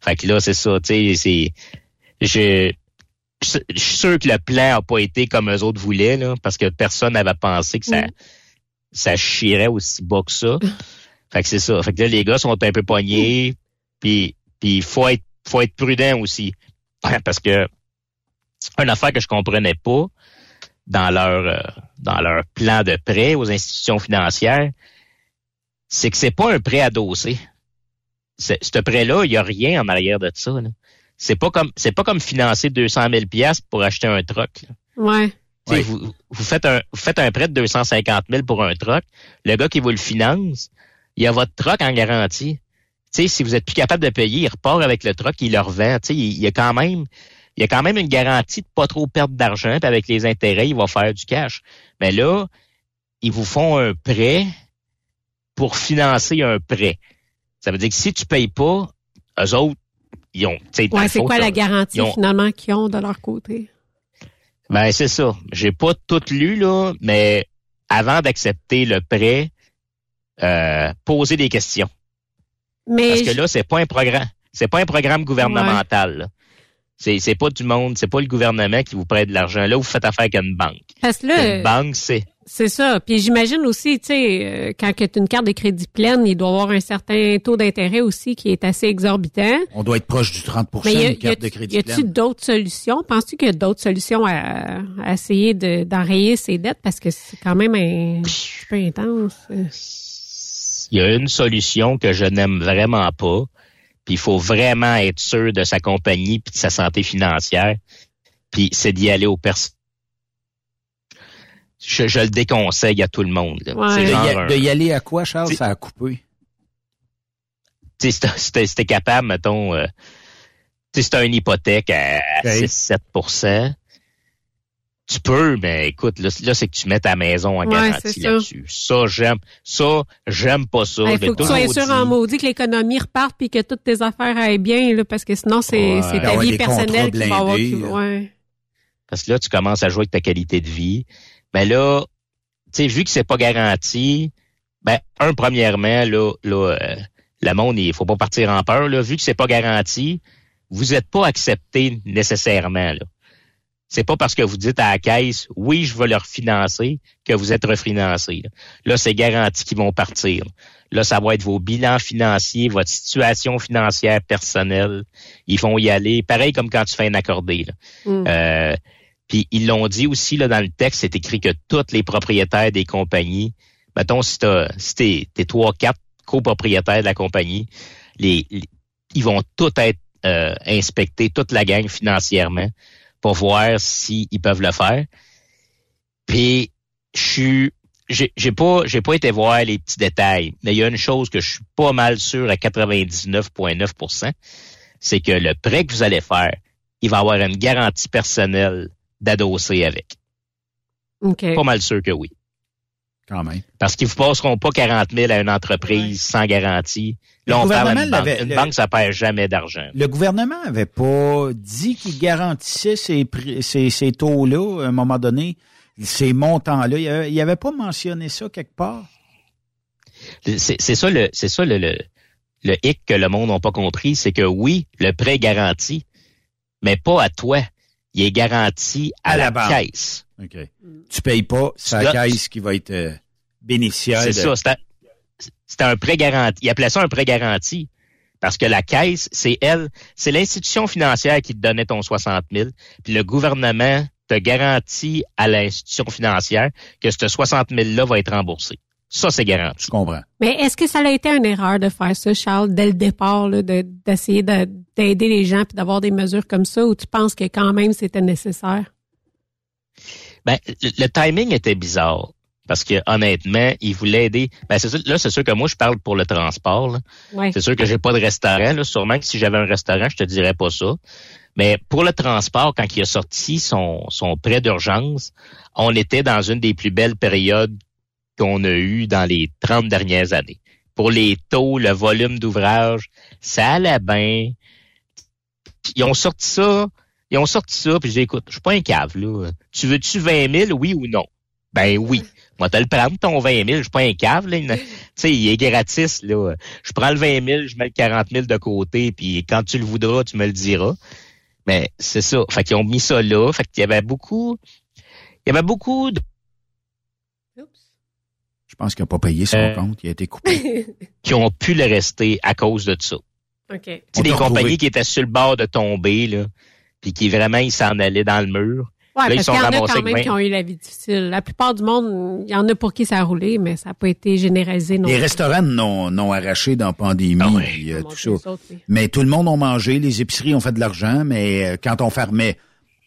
Fait que là, c'est ça, tu sais, c'est... Je, je suis sûr que le plan n'a pas été comme eux autres voulaient, là, parce que personne n'avait pensé que ça, mm. ça chierait aussi bas que ça. Fait que c'est ça. Fait que là, les gars sont un peu pognés, puis il faut être, faut être prudent aussi. Parce que une affaire que je comprenais pas dans leur, euh, dans leur plan de prêt aux institutions financières, c'est que c'est pas un prêt adossé. Ce prêt-là, il y a rien en arrière de ça. C'est pas comme c'est pas comme financer 200 000 pièces pour acheter un truck. Ouais. Vous, vous, faites un vous faites un prêt de 250 000 pour un truck. Le gars qui vous le finance, il a votre truck en garantie. sais, si vous êtes plus capable de payer, il repart avec le truck, il le revend. Il, il y a quand même il y a quand même une garantie de pas trop perdre d'argent, puis avec les intérêts, il va faire du cash. Mais là, ils vous font un prêt pour financer un prêt. Ça veut dire que si tu payes pas, eux autres, ils ont. Ouais, c'est quoi la garantie finalement qu'ils ont de leur côté? Ben, c'est ça. J'ai pas tout lu, là, mais avant d'accepter le prêt, euh, poser des questions. Mais Parce que là, c'est pas un programme. C'est pas un programme gouvernemental. C'est, c'est pas du monde, c'est pas le gouvernement qui vous prête de l'argent. Là, vous faites affaire avec une banque. Parce que là, une banque, c'est c'est ça. Puis j'imagine aussi, tu sais, euh, quand tu as une carte de crédit pleine, il doit y avoir un certain taux d'intérêt aussi qui est assez exorbitant. On doit être proche du 30 Mais une carte de crédit pleine. Y a-tu d'autres solutions? Penses-tu qu'il y a d'autres solutions à, essayer d'enrayer ces dettes? Parce que c'est quand même un, peu intense. Il y a une solution que je n'aime vraiment pas. Puis il faut vraiment être sûr de sa compagnie puis de sa santé financière. Puis c'est d'y aller aux personnes je, le déconseille à tout le monde. De, y aller à quoi, Charles? Ça a coupé. C'était capable, mettons, euh, c'est un hypothèque à, 6-7 tu peux, mais écoute, là, c'est que tu mets ta maison en garantie là-dessus. Ça, j'aime. Ça, j'aime pas ça. Il faut que tu sois sûr en maudit que l'économie reparte puis que toutes tes affaires aillent bien, là, parce que sinon, c'est ta vie personnelle qui va avoir... Ouais. Parce que là, tu commences à jouer avec ta qualité de vie. Mais ben là, tu sais, vu que c'est pas garanti, ben, un, premièrement, là, là euh, le monde, il faut pas partir en peur, là. Vu que c'est pas garanti, vous n'êtes pas accepté nécessairement, là. C'est pas parce que vous dites à la caisse, oui, je vais leur financer, que vous êtes refinancé. Là, là c'est garanti qu'ils vont partir. Là, ça va être vos bilans financiers, votre situation financière personnelle. Ils vont y aller. Pareil comme quand tu fais un accordé. Là. Mm. Euh, puis ils l'ont dit aussi là dans le texte, c'est écrit que tous les propriétaires des compagnies, mettons si t'as si t'es, t'es trois quatre copropriétaires de la compagnie, les, ils vont tous être euh, inspectés, toute la gang financièrement pour voir s'ils peuvent le faire. Puis je suis j'ai, j'ai pas j'ai pas été voir les petits détails, mais il y a une chose que je suis pas mal sûr à 99,9%, c'est que le prêt que vous allez faire, il va avoir une garantie personnelle d'adosser avec. Pas mal sûr que oui. Quand même. Parce qu'ils vous passeront pas 40 000 à une entreprise sans garantie. Là, on parle banque. Une banque, ça perd jamais d'argent. Le gouvernement avait pas dit qu'il garantissait ces, ces, ces taux-là à un moment donné, ces montants-là. Il n'y avait pas mentionné ça quelque part. C'est ça le, c'est ça le, le, hic que le monde n'a pas compris, c'est que oui, le prêt est garanti, mais pas à toi. Il est garanti à, la, caisse. OK. Tu payes pas, c'est la caisse qui va être euh, bénéficiaire. C'est ça, c'est un, prêt garanti. Il appelait ça un prêt garanti. Parce que la caisse, c'est elle, c'est l'institution financière qui te donnait ton 60 000, puis le gouvernement te garantit à l'institution financière que ce 60 000-là va être remboursé. Ça, c'est garanti. Je comprends. Mais est-ce que ça a été une erreur de faire ça, Charles, dès le départ, d'essayer d'aider les gens et d'avoir des mesures comme ça, ou tu penses que quand même c'était nécessaire? Ben, le, timing était bizarre. Parce que honnêtement, ils voulaient aider. Ben, là, c'est sûr que moi, je parle pour le transport. C'est sûr que j'ai pas de restaurant. Là. Sûrement que si j'avais un restaurant, je te dirais pas ça. Mais pour le transport, quand il a sorti son, son prêt d'urgence, on était dans une des plus belles périodes qu'on a eu dans les 30 dernières années. Pour les taux, le volume d'ouvrage, ça allait bien. Ils ont sorti ça, ils ont sorti ça, puis j'ai écoute, je suis pas un cave, là. Tu veux-tu 20 000, oui ou non? Ben oui. Moi, te le prendre, ton 20 000, je suis pas un cave, là. Tu sais, il est gratis, là. Je prends le 20 000, je mets le 40 000 de côté, puis quand tu le voudras, tu me le diras. Mais c'est ça. Fait qu'ils ont mis ça là. Fait qu'il y avait beaucoup, il y avait beaucoup de je pense qu'il n'a pas payé son euh, compte, il a été coupé. qui ont pu le rester à cause de ça. OK. C'est des compagnies qui étaient sur le bord de tomber, là, puis qui vraiment, ils s'en allaient dans le mur. Ouais, parce qu'il y en a quand même qui ont eu la vie difficile. La plupart du monde, il y en a pour qui ça a roulé, mais ça n'a pas été généralisé non Les restaurants n'ont arraché dans la pandémie, ah tout ça. Mais tout le monde a mangé, les épiceries ont fait de l'argent, mais euh, quand on fermait,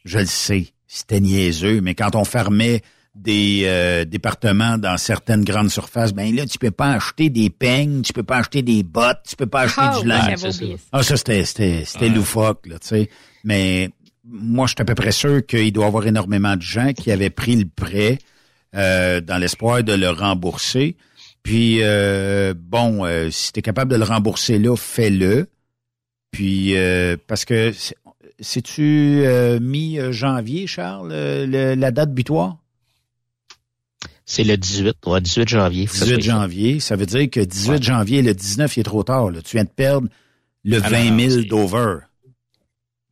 je le sais, c'était niaiseux, mais quand on fermait des euh, départements dans certaines grandes surfaces, ben là, tu peux pas acheter des peignes, tu peux pas acheter des bottes, tu peux pas acheter du linge. Ah, ça, c'était, c'était, c'était loufoque, là, tu sais. Mais moi, je suis à peu près sûr qu'il doit y avoir énormément de gens qui avaient pris le prêt euh, dans l'espoir de le rembourser. Puis, euh, bon, si tu es capable de le rembourser là, fais-le. Puis, parce que c'est-tu mi-janvier, Charles, la date butoir? C'est le 18, ouais, 18 janvier. 18 janvier, ça veut dire que 18 janvier, le 19, il est trop tard. Là. Tu viens de perdre le 20 000 d'over.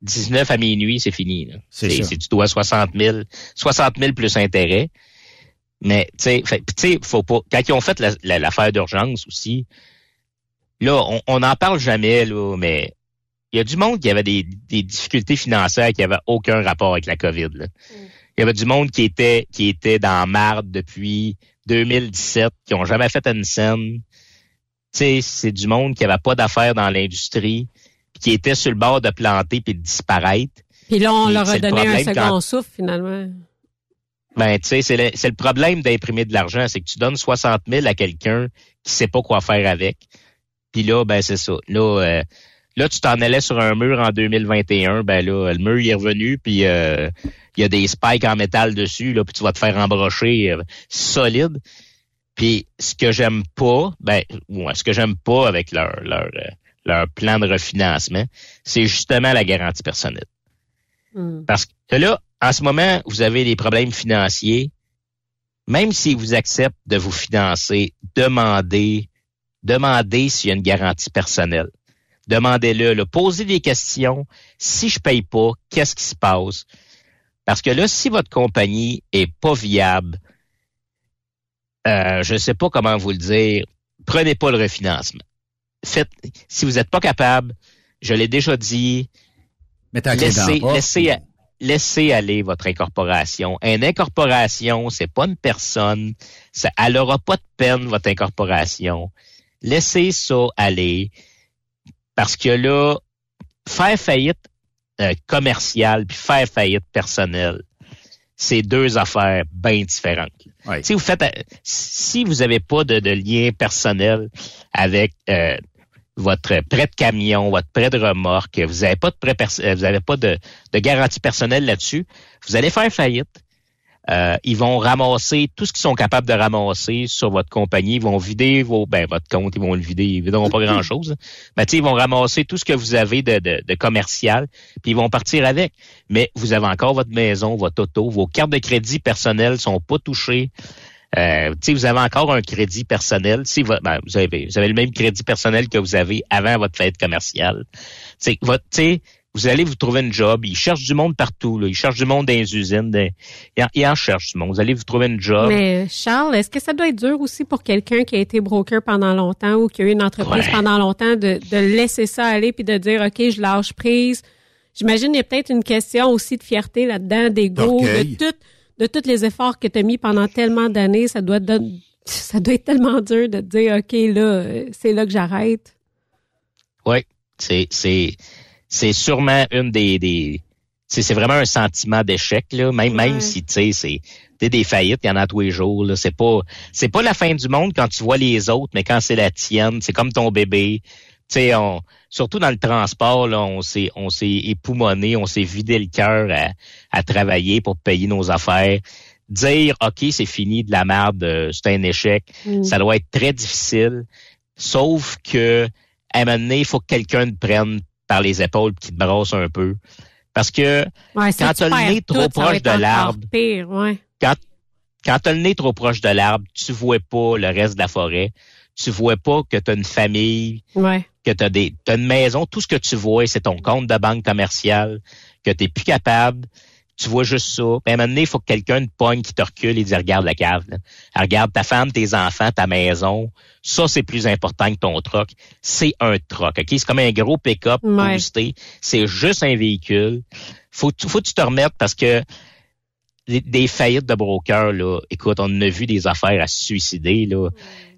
19 à minuit, c'est fini. C'est Si tu dois 60 000, 60 000 plus intérêt. Mais, tu sais, faut pas. Quand ils ont fait l'affaire d'urgence aussi, là, on n'en parle jamais, là, mais il y a du monde qui avait des, difficultés financières qui n'avaient aucun rapport avec la COVID. Là. Mm il y avait du monde qui était qui était dans marde depuis 2017, qui ont jamais fait une scène. Tu sais, c'est du monde qui avait pas d'affaires dans l'industrie, qui était sur le bord de planter puis de disparaître. Puis là, on leur a donné un second souffle, finalement. Ben, tu sais, c'est le, le, problème d'imprimer de l'argent, c'est que tu donnes 60 000 à quelqu'un qui sait pas quoi faire avec. Puis là, ben, c'est ça. Là, euh, Là, tu t'en allais sur un mur en 2021, ben là, le mur il est revenu, puis euh, il y a des spikes en métal dessus, là, puis tu vas te faire embrocher euh, solide. Puis ce que j'aime pas, ben, ouais, ce que j'aime pas avec leur leur euh, leur plan de refinancement, c'est justement la garantie personnelle. Hmm. Parce que là, en ce moment, vous avez des problèmes financiers. Même s'ils vous acceptent de vous financer, demandez, demandez s'il y a une garantie personnelle. Demandez-le, posez des questions. Si je paye pas, qu'est-ce qui se passe? Parce que là, si votre compagnie est pas viable, euh, je ne sais pas comment vous le dire, prenez pas le refinancement. Faites, si vous n'êtes pas capable, je l'ai déjà dit, laissez, laissez, laissez, aller votre incorporation. Une incorporation, c'est pas une personne. Ça, elle aura pas de peine, votre incorporation. Laissez ça aller. Parce que là, faire faillite euh, commerciale puis faire faillite personnelle, c'est deux affaires bien différentes. Si vous faites, si vous n'avez pas de, lien personnel avec euh, votre prêt de camion, votre prêt de remorque, vous n'avez pas de prêt, vous avez pas de, garantie personnelle là-dessus, vous allez faire faillite. Euh, ils vont ramasser tout ce qu'ils sont capables de ramasser sur votre compagnie. Ils vont vider vos, ben, votre compte, ils vont le vider. Ils videront pas grand-chose. Mais ils vont ramasser tout ce que vous avez de, de, de, commercial, puis ils vont partir avec. Mais vous avez encore votre maison, votre auto, vos cartes de crédit personnelles sont pas touchées. Euh, vous avez encore un crédit personnel. Si ben, vous, avez, vous avez le même crédit personnel que vous avez avant votre fête commerciale. C'est votre, vous allez vous trouver une job. Ils cherchent du monde partout. Là. Ils cherchent du monde dans les usines. Ils, en, cherchent du monde. Vous allez vous trouver une job. Mais Charles, est-ce que ça doit être dur aussi pour quelqu'un qui a été broker pendant longtemps ou qui a eu une entreprise pendant longtemps de, de laisser ça aller puis de dire OK, je lâche prise? J'imagine qu'il y a peut-être une question aussi de fierté là-dedans, d'ego, de tout de tous les efforts que tu as mis pendant tellement d'années, ça doit ça doit être tellement dur de te dire OK, là, c'est là que j'arrête. Oui, c'est c'est sûrement une des, des c'est vraiment un sentiment d'échec là, même même si tu sais c'est des faillites, il y en a tous les jours là, c'est pas c'est pas la fin du monde quand tu vois les autres, mais quand c'est la tienne, c'est comme ton bébé. Tu sais on surtout dans le transport, là, on s'est on s'est époumoné, on s'est vidé le cœur à, à, travailler pour payer nos affaires. Dire OK, c'est fini de la merde, euh, c'est un échec, mm. ça doit être très difficile. Sauf que à un moment donné, il faut que quelqu'un te prenne par les épaules qui te brasse un peu. Parce que quand tu as le nez trop proche de l'arbre, ouais. quand, quand tu as le nez trop proche de l'arbre, tu vois pas le reste de la forêt. Tu vois pas que tu as une famille, ouais que tu as, des, une maison, tout ce que tu vois, c'est ton compte de banque commerciale, que tu n'es plus capable, tu vois juste ça. Puis à un moment donné, il faut que quelqu'un te pogne, qui te recule et dit regarde la cave. Regarde ta femme, tes enfants, ta maison. Ça, c'est plus important que ton truck. C'est un truck. OK? C'est comme un gros pick-up boosté. C'est juste un véhicule. Faut, faut que tu te remettes parce que des faillites de brokers, là, écoute, on a vu des affaires à se suicider. Là.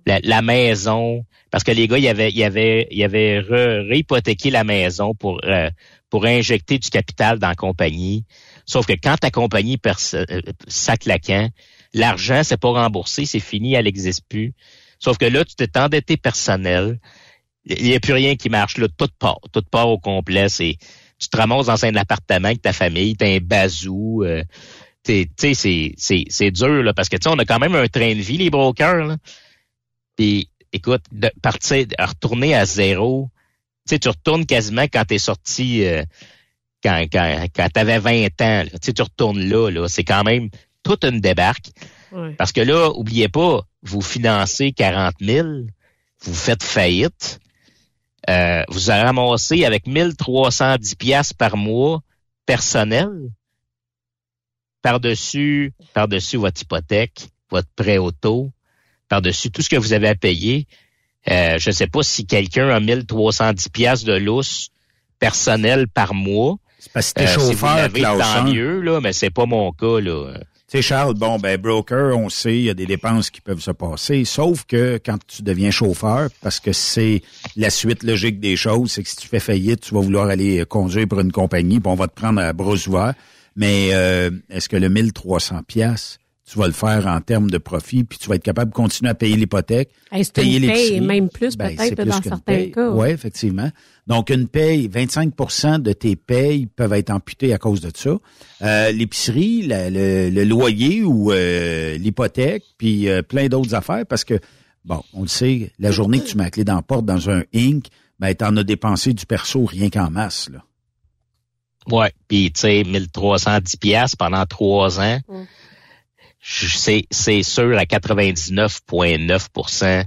La, maison, parce que les gars, ils avaient, ils avaient, ils avaient réhypothéqué la maison pour, euh, pour injecter du capital dans la compagnie. Sauf que quand ta compagnie euh, sac laquant, l'argent, c'est pas remboursé, c'est fini, elle n'existe plus. Sauf que là, tu t'es endetté personnel. Il n'y a plus rien qui marche. Là, tout part. Tout part au complet. C'est, tu te ramasses dans un appartement avec ta famille, t'as un bazou. Euh, c'est, c'est dur, là, parce que, tu on a quand même un train de vie, les brokers, là. Puis, écoute, de partir, retourner à zéro, tu sais, tu retournes quasiment quand tu es sorti, euh, quand, quand, quand tu avais 20 ans, tu sais, tu retournes là, là. C'est quand même toute une débarque. Parce que là, oubliez pas, vous financez 40 000, vous faites faillite, euh, vous ramassé avec 1310 pièces par mois personnel par-dessus par-dessus votre hypothèque, votre prêt auto, par-dessus tout ce que vous avez à payer. Euh, je ne sais pas si quelqu'un a 1310 pièces de lousse personnel par mois. C'est parce que t'es euh, chauffeur, si tant hein. mieux, là, mais c'est pas mon cas, là. Tu sais, Charles, bon, ben, broker, on sait, il y a des dépenses qui peuvent se passer, sauf que quand tu deviens chauffeur, parce que c'est la suite logique des choses, c'est que si tu fais faillite, tu vas vouloir aller conduire pour une compagnie, puis on va te prendre à bras ouverts. Mais euh, est-ce que le 1300 pièces tu vas le faire en termes de profit, puis tu vas être capable de continuer à payer l'hypothèque, payer les paye, même plus ben, peut-être dans certains cas. Oui, effectivement. Donc, une paye, 25% de tes payes peuvent être amputées à cause de ça. Euh, L'épicerie, le, loyer ou euh, l'hypothèque, puis euh, plein d'autres affaires, parce que, bon, on le sait, la journée que tu mets la clé dans la porte dans un Inc., ben, en as dépensé du perso rien qu'en masse, là. Ouais, puis tu sais, 1310 pièces pendant trois ans. Mm c'est, c'est sûr à 99,9%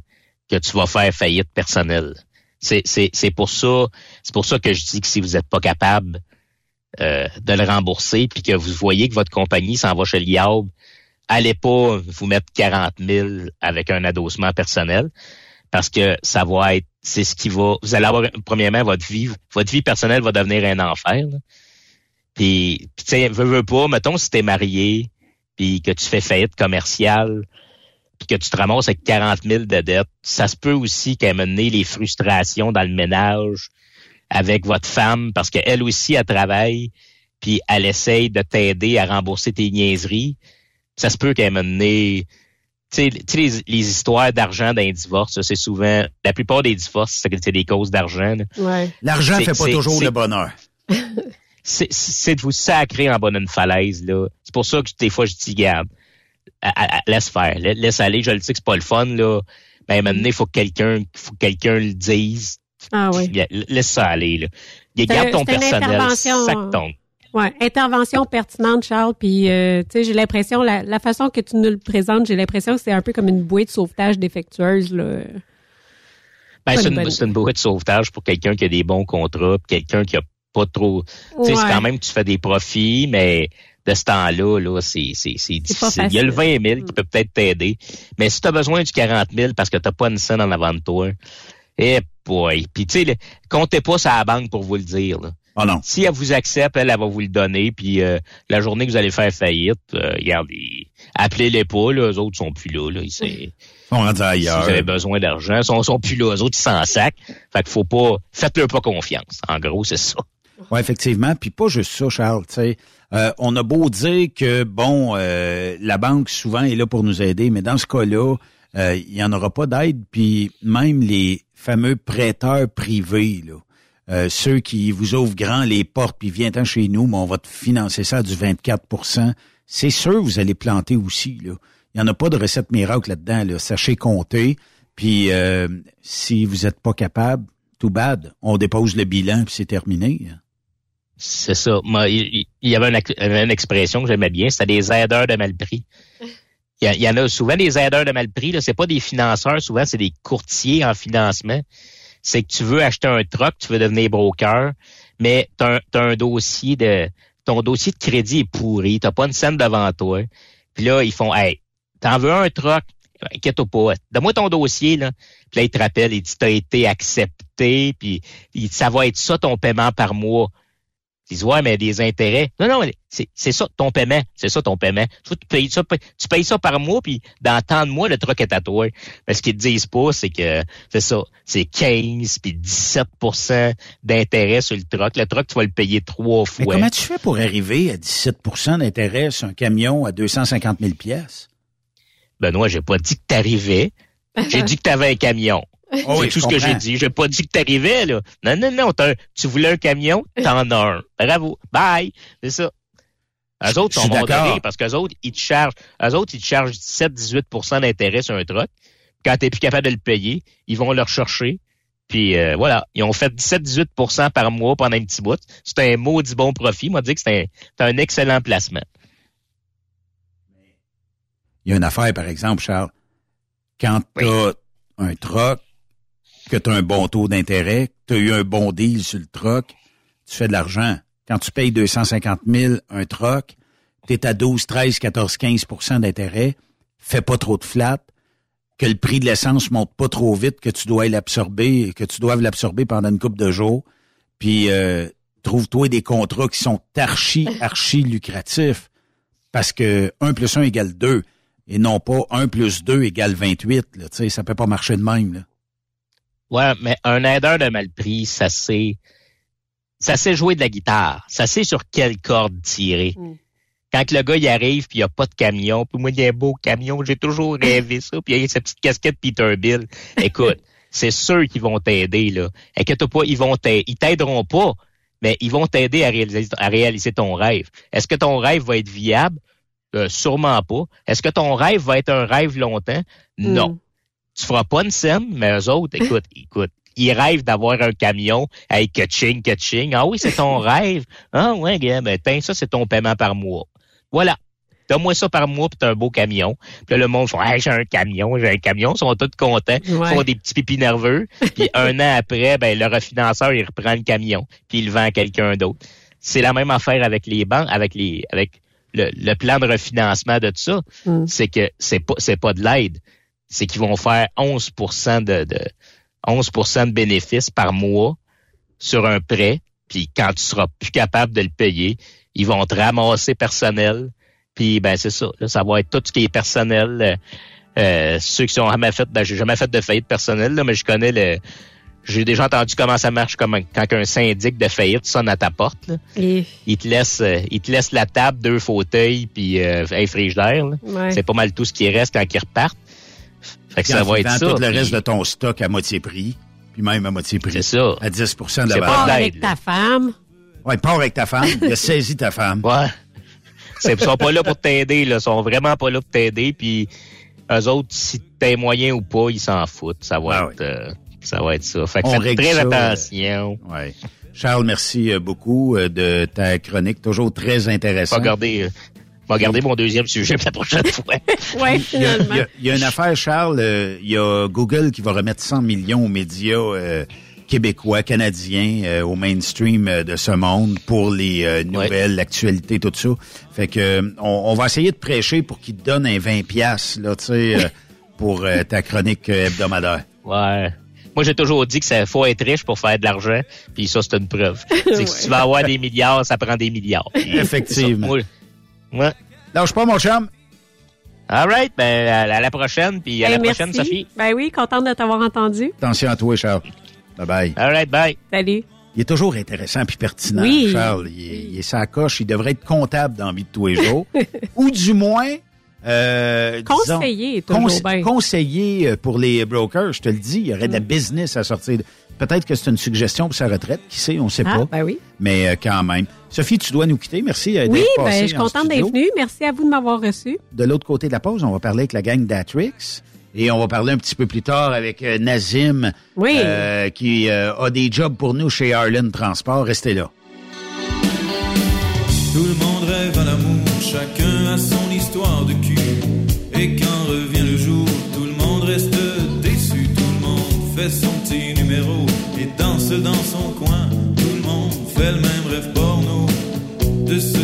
que tu vas faire faillite personnelle. C'est, c'est, c'est pour ça, c'est pour ça que je dis que si vous n'êtes pas capable euh, de le rembourser, puis que vous voyez que votre compagnie s'en va chez l'IAB, allez pas vous mettre 40 000 avec un adossement personnel, parce que ça va être, c'est ce qui va, vous allez avoir, premièrement, votre vie, votre vie personnelle va devenir un enfer. Puis, tu sais, veux, veux pas, mettons si t'es marié, puis que tu fais faillite commerciale, puis que tu te ramasses avec 40 000 de dettes, ça se peut aussi qu'elle mené les frustrations dans le ménage avec votre femme parce qu'elle aussi, elle travaille, puis elle essaye de t'aider à rembourser tes niaiseries. Ça se peut qu'elle mené tu sais, les, les, histoires d'argent d'un divorce, c'est souvent, la plupart des divorces, c'est des causes d'argent. Ouais. L'argent fait pas toujours le bonheur. c'est de vous sacrer en bas d'une falaise, là. C'est pour ça que des fois, je dis, garde, laisse faire, laisse aller. Je le sais que c'est pas le fun, là. Mais maintenant, il faut que quelqu'un, faut que quelqu'un le dise. Ah oui. Laisse ça aller, là. Garde ton personnel, sac ton. Ouais, intervention pertinente, Charles. Puis, euh, tu sais, j'ai l'impression, la, la, façon que tu nous le présentes, j'ai l'impression que c'est un peu comme une bouée de sauvetage défectueuse. Là. Ben, c'est une, une, bouée de sauvetage pour quelqu'un qui a des bons contrats, quelqu'un qui a pas trop. Tu sais, c'est quand même tu fais des profits, mais de ce temps-là, là, c'est c'est c'est difficile. Il y a le 20 000 qui peut peut-être t'aider, mais si tu as besoin du 40 000 parce que t'as pas une scène en avant de toi, eh boy. Puis tu sais, comptez pas sur la banque pour vous le dire. Là. Oh non. Si elle vous accepte, elle, elle va vous le donner. Puis euh, la journée que vous allez faire faillite, euh, regardez, appelez-les pas, là, eux autres sont plus là. là ils sont rendus ailleurs. Si vous avez besoin d'argent, ils sont, sont plus là, eux autres, ils s'en sac. Fait qu'il faut pas. Faites-leur pas confiance. En gros, c'est ça. Oui, effectivement. Puis pas juste ça, Charles. sais, Euh, on a beau dire que, bon, euh, la banque souvent est là pour nous aider, mais dans ce cas-là, euh, il n'y en aura pas d'aide. Puis même les fameux prêteurs privés, là, ceux qui vous ouvrent grand les portes, puis viennent chez nous, mais on va te financer ça du 24% c'est sûr vous allez planter aussi. Il n'y en a pas de recette miracle là-dedans. Là. Sachez compter. Puis si vous n'êtes pas capable, tout bad, on dépose le bilan puis c'est terminé. C'est ça. il y avait une, expression que j'aimais bien, c'était des aideurs de mal pris. Il y, en a souvent des aideurs de mal pris. Ce n'est pas des financeurs, souvent c'est des courtiers en financement c'est que tu veux acheter un truck, tu veux devenir broker, mais tu as, un dossier de ton dossier de crédit est pourri, t'as pas une scène devant toi. Puis là, ils font Hey, t'en veux un truck? Inquiète-toi pas. Donne-moi ton dossier, là. Puis là, ils te rappellent, ils disent T'as été accepté, puis ça va être ça ton paiement par mois. Ils disent, ouais, mais des intérêts. Non, non, c'est ça, ton paiement. C'est ça, ton paiement. Tu payes ça, tu payes ça par mois, puis dans tant de mois, le truc est à toi. Mais ce qu'ils te disent pas, c'est que, c'est ça, c'est 15 puis 17% d'intérêt sur le truck. Le truck, tu vas le payer trois fois. Mais comment tu fais pour arriver à 17% d'intérêt sur un camion à 250 000 pièces? Benoît, j'ai pas dit que t'arrivais. J'ai dit que tu avais un camion. Oh, c'est tout ce que j'ai dit. J'ai pas dit que t'arrivais, là. Non, non, non. Tu voulais un camion, t'en as un. Bravo. Bye. C'est ça. Eux autres sont modérés parce qu'eux autres, ils te chargent, eux autres, ils te chargent 17-18% d'intérêt sur un truck. Quand t'es plus capable de le payer, ils vont le rechercher. Puis euh, voilà, ils ont fait 17-18% par mois pendant un petit bout. C'est un maudit bon profit. Moi, dit que c'est un, un, excellent placement. Il y a une affaire, par exemple, Charles. Quand tu as un truck que tu as un bon taux d'intérêt, que tu as eu un bon deal sur le troc, tu fais de l'argent. Quand tu payes 250 000 un troc, tu es à 12, 13, 14, 15% d'intérêt, fais pas trop de flat, que le prix de l'essence monte pas trop vite, que tu dois l'absorber, que tu doives l'absorber pendant une couple de jours, puis euh, trouve-toi des contrats qui sont archi, archi lucratifs, parce que 1 plus 1 égale 2, et non pas 1 plus 2 égale 28. Là, ça peut pas marcher de même. Là. Ouais, mais un aideur de mal pris, ça sait, ça sait jouer de la guitare. Ça sait sur quelle corde tirer. Mm. Quand le gars, il arrive, puis il n'y a pas de camion, puis moi, il y a un beau camion, j'ai toujours rêvé ça, puis il y a sa petite casquette Peterbilt. Écoute, c'est sûr qu'ils vont t'aider, là. Inquiète pas, ils vont t'aider. Ils t'aideront pas, mais ils vont t'aider à réaliser, à réaliser ton rêve. Est-ce que ton rêve va être viable? Euh, sûrement pas. Est-ce que ton rêve va être un rêve longtemps? Non. Tu feras pas une scène, mais eux autres, écoute, écoute, ils rêvent d'avoir un camion avec catching, catching. Ah oui, c'est ton rêve. Ah ouais, gars, ben, ça, c'est ton paiement par mois. Voilà. Donne-moi ça par mois, puis t'as un beau camion. Puis là, le monde fait hey, j'ai un camion, j'ai un camion. Ils sont tous contents. Ils font des petits pipis nerveux. Puis un an après, ben, le refinanceur, il reprend le camion, puis il le vend à quelqu'un d'autre. C'est la même affaire avec les banques, avec les avec le, plan de refinancement de tout ça. Mm. C'est que c'est pas c'est pas de l'aide c'est qu'ils vont faire 11 de, de 11 de bénéfices par mois sur un prêt. Puis quand tu seras plus capable de le payer, ils vont te ramasser personnel. Puis ben c'est ça. ça va être tout ce qui est personnel. Euh, euh, ceux qui ont jamais fait, ben, j'ai jamais fait de faillite personnelle, mais je connais le. J'ai déjà entendu comment ça marche comme quand un syndic de faillite sonne à ta porte. Il te laisse, euh, il te laisse la table, deux fauteuils, puis un frigidaire. C'est pas mal tout ce qui reste quand ils repartent. Fait que ça va être ça. tout le reste de ton stock à moitié prix, puis même à moitié prix. C'est ça. À 10% de la valeur. avec ta femme. Ouais, part avec ta femme. Il a saisi ta femme. Ouais. Ils sont pas là pour t'aider, là. Ils sont vraiment pas là pour t'aider. Puis eux autres, si t'as moyen ou pas, ils s'en foutent. Ça va Ah être, euh, ça va être ça. Fait que On faites très ça, euh, attention. Ouais. Charles, merci euh, beaucoup euh, de ta chronique, toujours très Pas intéressante. garder, pas garder mon deuxième sujet pour la prochaine fois. Ouais, Il y, a, finalement. il y a- il y a une affaire, Charles. euh, il y a Google qui va remettre 100 millions aux médias euh, québécois, canadiens, euh, au mainstream euh, de ce monde pour les euh, nouvelles, l'actualité, tout ça. Fait que on, on va essayer de prêcher pour qu'ils te donnent un 20 piastres, là, tu sais, pour euh, ta chronique euh, hebdomadaire. Ouais. Moi, j'ai toujours dit que ça faut être riche pour faire de l'argent, puis ça, c'est une preuve. C'est que si tu veux avoir des milliards, ça prend des milliards. Effectivement. Ouais. Lâche pas, mon chum. All right, ben, à la, à la prochaine, puis à la prochaine. Sophie. Ben oui, contente de t'avoir entendu. Attention à toi, Charles. Bye-bye. All right, bye. Salut. Il est toujours intéressant puis pertinent, Oui. Charles. Il, est- il est sa coche. Il devrait être comptable dans la vie de tous les jours. Ou du moins... Euh, disons, Conseiller, toujours conse- bien. conseiller euh, pour les brokers, je te le dis, il y aurait de la business à sortir. Peut-être que c'est une suggestion pour sa retraite, qui sait, on sait Ah, pas. ben oui. Mais euh, quand même. Sophie, tu dois nous quitter. Merci euh, Oui, d'être ben, passée je suis en contente d'être venue. Merci à vous de m'avoir reçu. De l'autre côté de la pause, on va parler avec la gang d'Atrix. Et on va parler un petit peu plus tard avec euh, Nazim, Oui. euh, qui euh, a des jobs pour nous chez Arlen Transport. Restez là. Tout le monde rêve à l'amour, chacun a son histoire de cul. Et quand dans son coin. Tout le monde fait le même rêve porno de se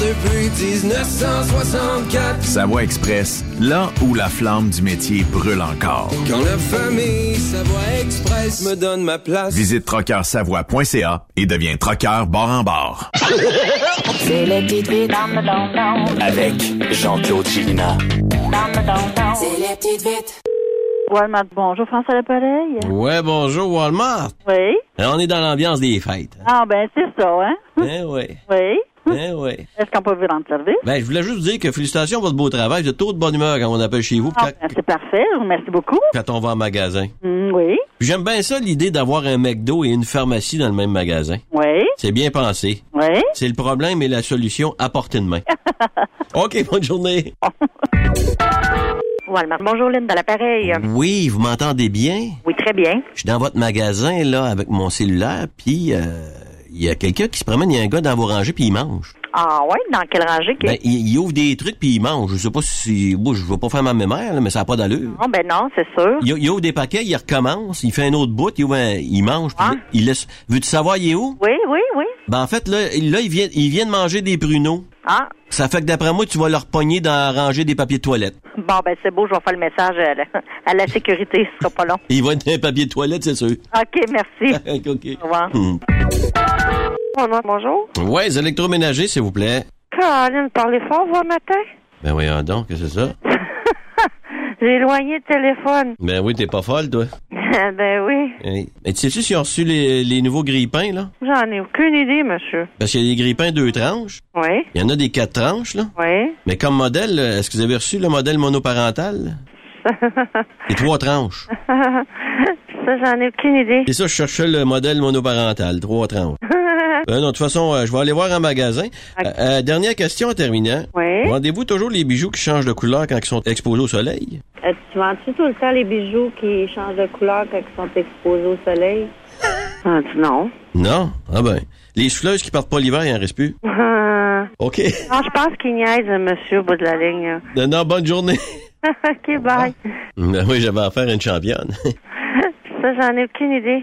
depuis 1964. Savoie Express, là où la flamme du métier brûle encore. Quand la famille Savoie Express me donne ma place. Visite trockeursavoie.ca et deviens trockeur bord en bord. C'est les petites vites dans le don Avec Jean-Claude Chilina. C'est les petites vites. Walmart, bonjour, François l'appareil. Ouais, bonjour Walmart. Oui. On est dans l'ambiance des fêtes. Ah, ben, c'est ça, hein? Eh oui. Oui. Eh oui. Est-ce qu'on peut vous rendre service? Ben, je voulais juste vous dire que félicitations pour votre beau travail. Vous êtes trop de bonne humeur quand on appelle chez vous, Ah, quand, ben, c'est parfait. je vous remercie beaucoup. quand on va en magasin. Mm, oui. J'aime bien ça, l'idée d'avoir un McDo et une pharmacie dans le même magasin. Oui. C'est bien pensé. Oui. C'est le problème et la solution à portée de main. OK, bonne journée. Walmart, bonjour, Lynn, dans l'appareil. Oui, vous m'entendez bien? Oui, très bien. Je suis dans votre magasin, là, avec mon cellulaire, puis euh, il y a quelqu'un qui se promène, il y a un gars dans vos rangées, puis il mange. Ah, ouais, dans quelle rangée? que- Ben, il, il ouvre des trucs, puis il mange. Je sais pas si... Bon, je veux pas faire ma mémoire, là, mais ça n'a pas d'allure. Non, ben non, c'est sûr. Il, il ouvre des paquets, il recommence, il fait un autre bout, il, ouvre un- il mange, puis là, il laisse... Veux-tu savoir, il est où? Oui, oui, oui. Ben, en fait, là, là il, vient, il vient de manger des pruneaux. Ah, Ça fait que d'après moi, tu vas leur pogner dans la rangée des papiers de toilette. bon, ben c'est beau, je vais faire le message à la, à la sécurité, ce sera pas long. Il va être un papier de toilette, c'est sûr. OK, merci. OK. Au revoir. Hmm. Bonjour. Ouais, les électroménagers, s'il vous plaît. Caroline, parlez fort, vous, matin? Ben voyons donc, qu'est-ce que c'est ça? J'ai éloigné le téléphone. Ben oui, t'es pas folle, toi. ben oui. Hey. Mais tu sais-tu s'ils ont reçu les, les nouveaux grippins, là? J'en ai aucune idée, monsieur. Parce qu'il y a des grippins deux tranches. Oui, Il y en a des quatre tranches, là. oui. Mais comme modèle, est-ce que vous avez reçu le modèle monoparental? Les trois tranches. Ça, j'en ai aucune idée. C'est ça, je cherchais le modèle monoparental, trois tranches. Euh, non, de toute façon, euh, je vais aller voir en magasin. Euh, euh, dernière question en terminant. Oui. Vendez-vous toujours les bijoux qui changent de couleur quand ils sont exposés au soleil? Euh, tu vends-tu tout le temps les bijoux qui changent de couleur quand ils sont exposés au soleil? Ah, non. Non? Ah ben. Les souffleuses qui partent pas l'hiver, il en reste plus. OK. Non, je pense qu'il niaise, monsieur, au bout de la ligne. Non, non, bonne journée. OK, bye. Ben oui, j'avais affaire à une championne. Ça, j'en ai aucune idée.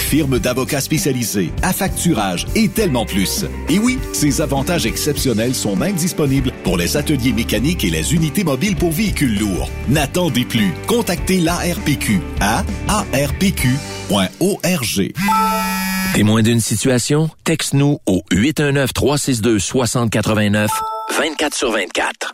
firme d'avocats spécialisés, affacturage et tellement plus. Et oui, ces avantages exceptionnels sont même disponibles pour les ateliers mécaniques et les unités mobiles pour véhicules lourds. N'attendez plus. Contactez l'ARPQ à arpq.org. Témoin d'une situation? Texte-nous au 819-362-6089, 24 sur 24.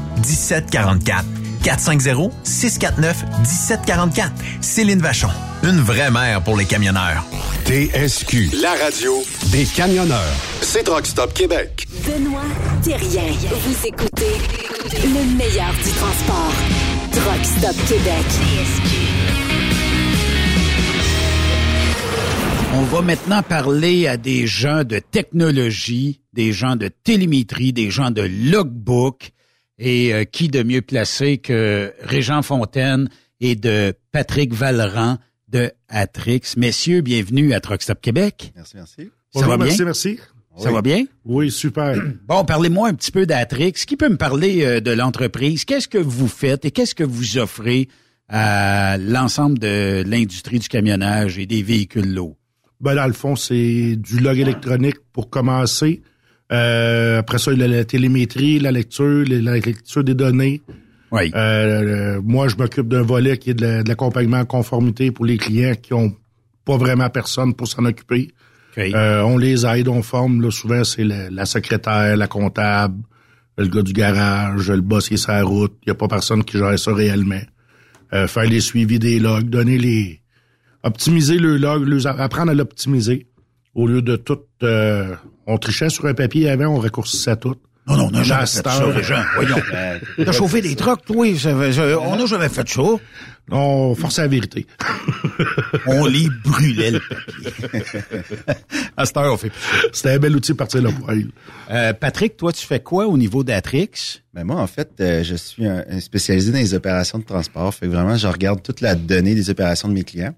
450-649-1744. 450-649-1744. Céline Vachon. Une vraie mère pour les camionneurs. TSQ. La radio des camionneurs. C'est Truck Stop Québec. Benoît Thérien. Vous écoutez le meilleur du transport. Truck Stop Québec. On va maintenant parler à des gens de technologie, des gens de télémétrie, des gens de logbook. Et euh, qui de mieux placé que Régent Fontaine et de Patrick Valran de Atrix. Messieurs, bienvenue à Truck Stop Québec. Merci, merci. Ça Bonjour, va bien? merci, merci. Ça Oui. va bien? Oui, super. Bon, parlez-moi un petit peu d'Atrix. Qui peut me parler euh, de l'entreprise? Qu'est-ce que vous faites et qu'est-ce que vous offrez à l'ensemble de l'industrie du camionnage et des véhicules lourds? Ben, dans le fond, c'est du log électronique pour commencer. Euh, après ça, il y a la télémétrie, la lecture, la la lecture des données. Oui. Euh, moi, je m'occupe d'un volet qui est de la- l'accompagnement en conformité pour les clients qui ont pas vraiment personne pour s'en occuper. Euh, on les aide, on forme. Là, souvent, c'est la, la secrétaire, la comptable, le gars du garage, le boss qui est sur la route. Il n'y a pas personne qui gère ça réellement. Euh, faire les suivis des logs, donner les... Optimiser le log, apprendre à l'optimiser. Au lieu de tout... euh, on trichait sur un papier avant, on raccourcissait tout. Non, non, on n'a jamais fait ça, les gens. Voyons. T'as chauffé des trucks, ça- on n'a jamais fait ça. On forçait la vérité. on les brûlait, le papier. à cette heure, on fait. C'était un bel outil de partir le poil. Euh, Patrick, toi, tu fais quoi au niveau d'Atrix? Ben moi, en fait, euh, je suis un, un spécialisé dans les opérations de transport. Fait que vraiment, je regarde toute la donnée des opérations de mes clients.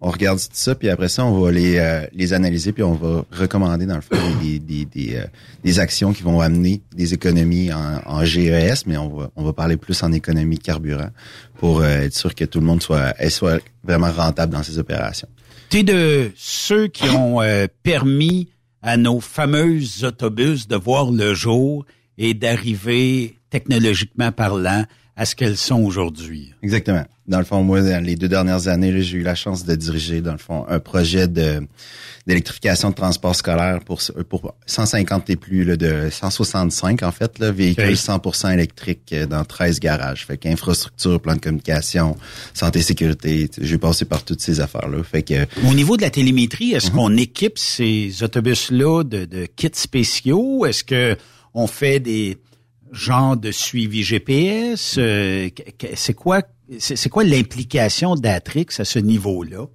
On regarde tout ça, puis après ça, on va les, euh, les analyser, puis on va recommander, dans le fond, des, des, des, euh, des actions qui vont amener des économies en, en GES, mais on va, on va parler plus en économie carburant pour euh, être sûr que tout le monde soit, elle soit vraiment rentable dans ces opérations. T'es de ceux qui ont euh, permis à nos fameux autobus de voir le jour et d'arriver technologiquement parlant à ce qu'elles sont aujourd'hui. Exactement. Dans le fond, moi, dans les deux dernières années, j'ai eu la chance de diriger, dans le fond, un projet de d'électrification de transport scolaire pour pour 150 et plus, là, de 165 en fait, là, véhicules 100% électriques euh, dans 13 garages. Fait qu'infrastructure, plan de communication, santé, sécurité, j'ai passé par toutes ces affaires-là. Fait que Au niveau de la télémétrie, est-ce qu'on équipe ces autobus-là de, de kits spéciaux? Est-ce que on fait des genres de suivi GPS? Euh, c'est quoi c'est quoi l'implication d'Atrix à ce niveau-là?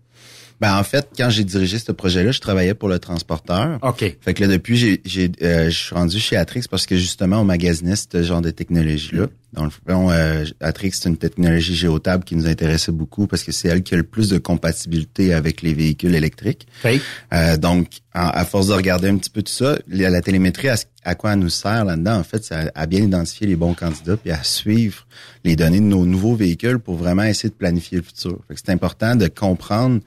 Ben en fait, quand j'ai dirigé ce projet-là, je travaillais pour le transporteur. OK. Fait que là, depuis, j'ai, j'ai, euh, je suis rendu chez Atrix parce que justement, on magasinait ce genre de technologie-là. Dans le fond, euh, Atrix, c'est une technologie géotable qui nous intéressait beaucoup parce que c'est elle qui a le plus de compatibilité avec les véhicules électriques. Euh, donc, en- à force de regarder un petit peu tout ça, la, la télémétrie, à, quoi elle nous sert là-dedans, en fait, c'est à, à bien identifier les bons candidats puis à suivre les données de nos nouveaux véhicules pour vraiment essayer de planifier le futur. Fait que c'est important de comprendre,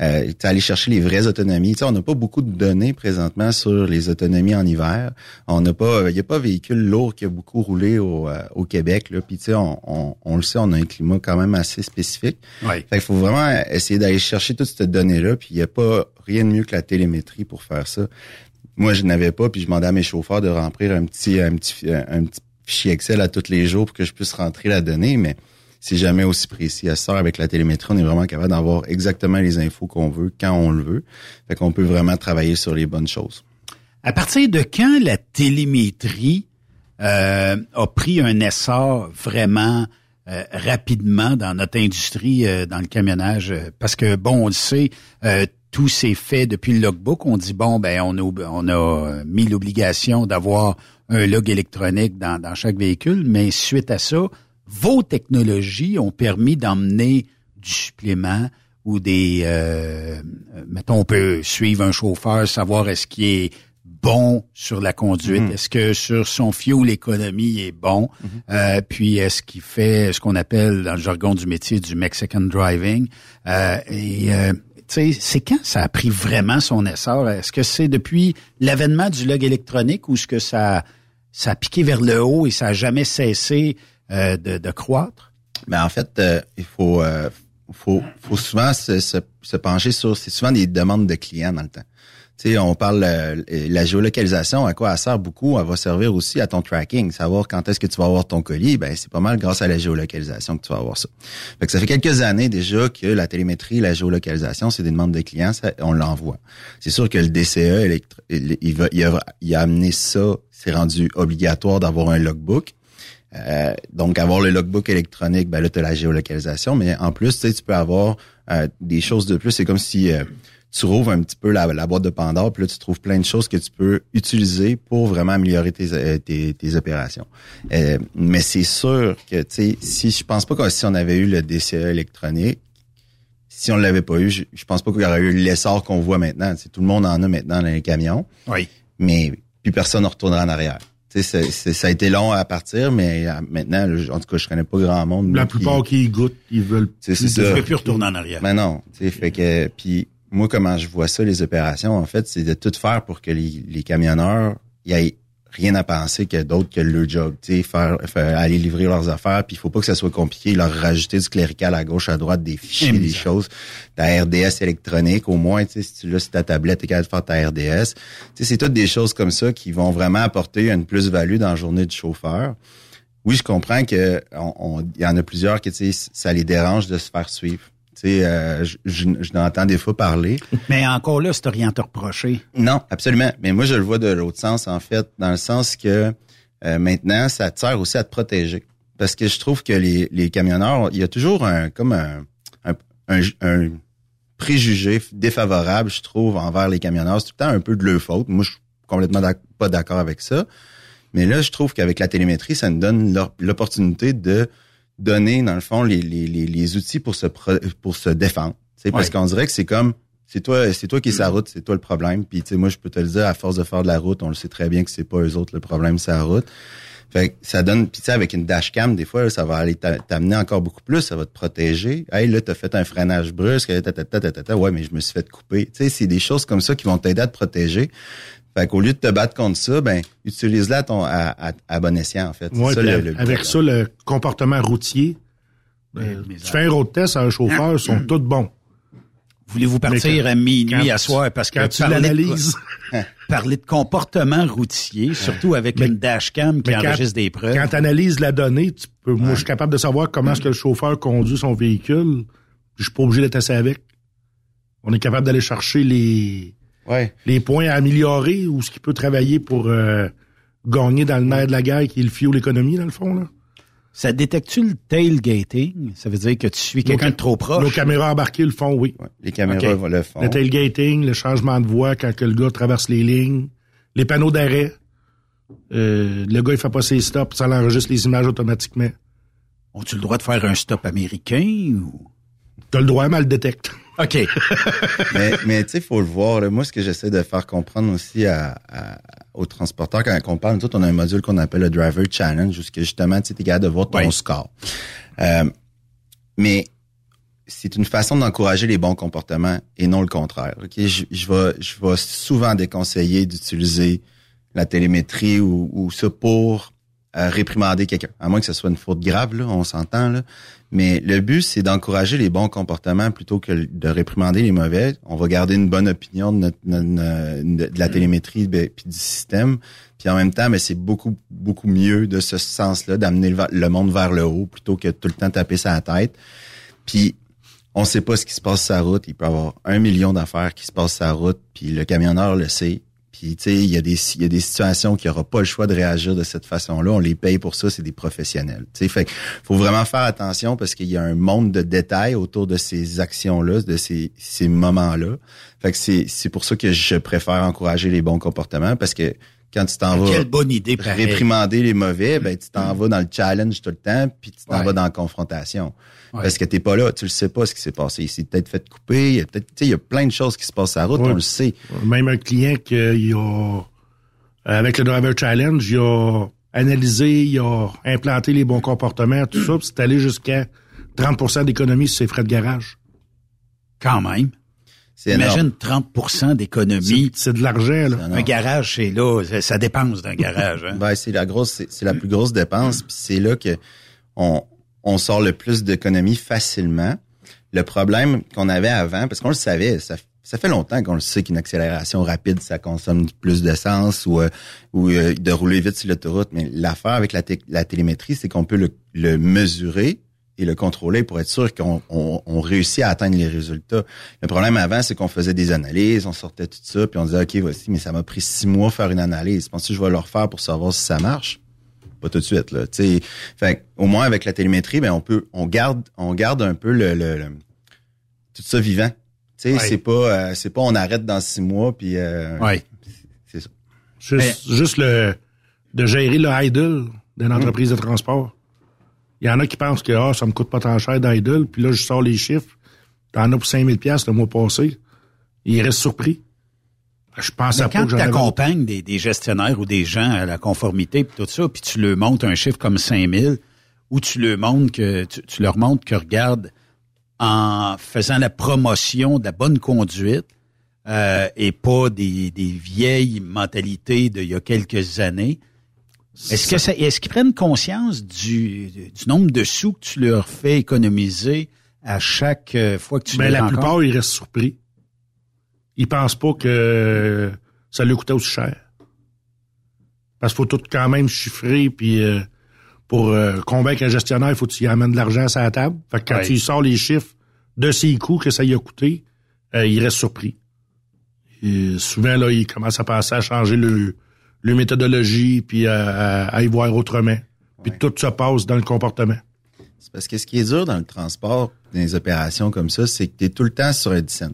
euh, aller chercher les vraies autonomies. Tu sais, on n'a pas beaucoup de données présentement sur les autonomies en hiver. On n'a pas, il y a pas véhicule lourd qui a beaucoup roulé au, euh, au Québec. Là. Puis tu sais, on, on, on le sait, on a un climat quand même assez spécifique. Oui. Fait qu'il faut vraiment essayer d'aller chercher toutes ces données-là. Puis il n'y a pas rien de mieux que la télémétrie pour faire ça. Moi, je n'avais pas, puis je demandais à mes chauffeurs de remplir un petit, un petit, un petit fichier Excel à tous les jours pour que je puisse rentrer la donnée, mais c'est jamais aussi précis. À ce soir, avec la télémétrie, on est vraiment capable d'avoir exactement les infos qu'on veut, quand on le veut. Fait qu'on peut vraiment travailler sur les bonnes choses. À partir de quand la télémétrie euh, a pris un essor vraiment euh, rapidement dans notre industrie, euh, dans le camionnage? Parce que, bon, on le sait, euh, tout s'est fait depuis le logbook. On dit, bon, ben on a, on a mis l'obligation d'avoir un log électronique dans, chaque véhicule, mais suite à ça, vos technologies ont permis d'emmener du supplément ou des, euh, mettons, on peut suivre un chauffeur, savoir est-ce qu'il est bon sur la conduite, Mhm. est-ce que sur son fuel l'économie est bon, Euh, puis est-ce qu'il fait ce qu'on appelle dans le jargon du métier du Mexican driving? Euh, et euh, tu sais, c'est quand ça a pris vraiment son essor? Est-ce que c'est depuis l'avènement du log électronique ou est-ce que ça ça a piqué vers le haut et ça a jamais cessé euh, de, de croître? Mais en fait, euh, il faut, euh, faut, faut souvent se, se, se pencher sur, c'est souvent des demandes de clients dans le temps. Sais, on parle euh, la géolocalisation, à quoi elle sert beaucoup, elle va servir aussi à ton tracking, savoir quand est-ce que tu vas avoir ton colis, ben c'est pas mal grâce à la géolocalisation que tu vas avoir ça. Fait que ça fait quelques années déjà que la télémétrie, la géolocalisation, c'est des demandes de clients, ça, on l'envoie. C'est sûr que le DCE, il, va, il, a, il a amené ça, c'est rendu obligatoire d'avoir un logbook. Euh, donc, avoir le logbook électronique, ben là, tu as la géolocalisation, mais en plus, tu peux avoir euh, des choses de plus. C'est comme si euh, tu rouvres un petit peu la, la boîte de Pandore, puis là, tu trouves plein de choses que tu peux utiliser pour vraiment améliorer tes, euh, tes, tes opérations. Euh, mais c'est sûr que, tu sais, si je pense pas que si on avait eu le DCE électronique, si on l'avait pas eu, je, je pense pas qu'il y aurait eu l'essor qu'on voit maintenant. Tu sais, tout le monde en a maintenant dans les camions. Oui. Mais plus personne ne retournera en arrière. Tu sais, c'est- c'est- ça a été long à partir, mais euh, maintenant, en tout cas, je connais pas grand monde. La plupart qui y goûtent, ils veulent c'est Tu ça. ne peux plus retourner en arrière. Mais non, tu sais, fait que puis moi comment je vois ça les opérations en fait, c'est de tout faire pour que les, les camionneurs y aient rien à penser que d'autre que le job, tu sais, faire, faire- aller livrer leurs affaires, puis il faut pas que ça soit compliqué, leur rajouter du clérical à gauche à droite des fichiers, des choses, ta RDS électronique au moins, tu sais, si tu l'as sur ta tablette, t'es capable de faire ta RDS. Tu sais, c'est toutes des choses comme ça qui vont vraiment apporter une plus-value dans la journée du chauffeur. Oui, je comprends que on, y en a plusieurs qui, tu sais, ça les dérange de se faire suivre. Sais, euh, je, je, je l'entends des fois parler. Mais encore là, c'est rien à te reprocher. Non, absolument. Mais moi, je le vois de l'autre sens, en fait, dans le sens que euh, maintenant, ça te sert aussi à te protéger. Parce que je trouve que les, les camionneurs, il y a toujours un comme un, un, un, un préjugé défavorable, je trouve, envers les camionneurs. C'est tout le temps un peu de leur faute. Moi, je suis complètement pas d'accord avec ça. Mais là, je trouve qu'avec la télémétrie, ça nous donne l'opportunité de donner, dans le fond, les, les, les, les outils pour se pro- pour se défendre. Parce qu'on dirait que c'est comme c'est toi, c'est toi qui es sa route, c'est toi le problème. Puis tu sais, moi, je peux te le dire, à force de faire de la route, on le sait très bien que c'est pas eux autres le problème, c'est la route. Fait que ça donne, puis tu sais, avec une dashcam, des fois, là, ça va aller t'a- t'amener encore beaucoup plus, ça va te protéger. Hey, là, t'as fait un freinage brusque, ta, ta, ouais, mais je me suis fait couper. Tu sais, c'est des choses comme ça qui vont t'aider à te protéger. Fait qu'au lieu de te battre contre ça, ben utilise-la à, ton, à, à, à bon escient, en fait. C'est Ouais, ça, le- avec, ça, le comportement routier, euh, tu fais un road test à un chauffeur, ils sont tous bons. Voulez-vous partir quand- à minuit à soir? Parce que quand tu l'analyses. parler de comportement routier, surtout avec une dashcam qui quand- enregistre des preuves. Quand tu analyses la donnée, tu peux, moi, je suis capable de savoir comment est-ce que le chauffeur conduit son véhicule. Je suis pas obligé d'être assis avec. On est capable d'aller chercher les, les points à améliorer ou ce qui peut travailler pour euh, gagner dans le nerf de la guerre qui est le fuel l'économie, dans le fond. Là? Ça détecte-tu le tailgating? Ça veut dire que tu suis quelqu'un de trop proche? Nos caméras embarquées le font, oui. les caméras Ok. le font. Le tailgating, le changement de voie quand que le gars traverse les lignes, les panneaux d'arrêt. Euh, le gars, il fait pas ses stops, ça l'enregistre les images automatiquement. Ont-tu le droit de faire un stop américain ou? T'as le droit, mais elle le détecte. OK. mais mais tu sais, faut le voir. là. Moi, ce que j'essaie de faire comprendre aussi à, à- aux transporteurs quand on parle, nous autres, on a un module qu'on appelle le Driver Challenge, où ce que justement, tu t'es capable de voir ton score. Euh, mais c'est une façon d'encourager les bons comportements et non le contraire. Ok, je, je vais je vais souvent déconseiller d'utiliser la télémétrie ou, ou ça pour euh, réprimander quelqu'un, à moins que ce soit une faute grave, là, on s'entend là. Mais le but, c'est d'encourager les bons comportements plutôt que de réprimander les mauvais. On va garder une bonne opinion de, notre, de la télémétrie ben, du système. Puis en même temps, mais c'est beaucoup beaucoup mieux de ce sens-là d'amener le, monde vers le haut plutôt que tout le temps taper sa tête. Puis on sait pas ce qui se passe sur la route. Il peut y avoir un million d'affaires qui se passent sur la route, puis le camionneur le sait. Puis tu sais, il y a des il y a des situations qui aura pas le choix de réagir de cette façon-là. On les paye pour ça, c'est des professionnels. Tu sais, fait faut vraiment faire attention parce qu'il y a un monde de détails autour de ces actions-là, de ces ces moments-là. Fait que c'est c'est pour ça que je préfère encourager les bons comportements parce que quand tu t'en vas Quelle bonne idée, réprimander les mauvais, ben tu t'en vas dans le challenge tout le temps, puis tu t'en Ouais. vas dans la confrontation. Ouais. Parce que t'es pas là, tu le sais pas ce qui s'est passé. Il s'est peut-être fait couper, il y a peut-être, tu sais, il y a plein de choses qui se passent sur la route, Ouais. on le sait. Même un client qui a, euh, avec le Driver Challenge, il a analysé, il a implanté les bons comportements, tout ça, puis c'est allé jusqu'à 30% d'économie sur ses frais de garage. Quand même. C'est Imagine 30% d'économie. C'est de l'argent, là. Un garage, c'est là. ça- dépense d'un garage. Hein? Ben, c'est la grosse, c'est, c'est la plus grosse dépense, puis c'est là que on, on sort le plus d'économies facilement. Le problème qu'on avait avant, parce qu'on le savait, ça, fait longtemps qu'on le sait qu'une accélération rapide, ça consomme plus d'essence ou, euh, ou euh, de rouler vite sur l'autoroute. Mais l'affaire avec la, té- la télémétrie, c'est qu'on peut le, mesurer et le contrôler pour être sûr qu'on on, on réussit à atteindre les résultats. Le problème avant, c'est qu'on faisait des analyses, on sortait tout ça, puis on disait, OK, voici, mais ça m'a pris six mois faire une analyse. Penses-tu que je vais le refaire pour savoir si ça marche? Pas tout de suite, là. Tu sais, fait que, au moins avec la télémétrie, ben, on peut, on garde, on garde un peu le, le- le- tout ça vivant. Tu sais, Ouais. c'est pas, euh, c'est pas on arrête dans six mois, puis euh, Ouais. c'est ça. Juste, juste le, de gérer le idle d'une entreprise de transport. Il y en a qui pensent que ah, ça me coûte pas tant cher d'idle, puis là, je sors les chiffres. T'en as pour 5000 pièces le mois passé. Ils restent surpris. Je Mais pas quand tu accompagnes des, des gestionnaires ou des gens à la conformité puis tout ça, puis tu leur montres un chiffre comme 5000, ou tu leur montres que tu, tu leur montres que regarde en faisant la promotion de la bonne conduite euh, et pas des, des vieilles mentalités d'il y a quelques années. Est-ce que ça, est-ce qu'ils prennent conscience du, du nombre de sous que tu leur fais économiser à chaque euh, fois que tu Ben, les la rencontres? plupart, ils restent surpris. Ils pensent pas que ça lui coûtait aussi cher. Parce qu'il faut tout quand même chiffrer, puis euh, pour euh, convaincre un gestionnaire, il faut y amènes de l'argent à la table. Fait que quand Ouais. tu lui sors les chiffres de ses coûts que ça y a coûté, euh, il reste surpris. Et souvent, là, il commence à penser à changer le, le méthodologie, puis à, à- à y voir autrement. Puis tout se passe dans le comportement. C'est parce que ce qui est dur dans le transport, dans les opérations comme ça, c'est que tu es tout le temps sur un scène.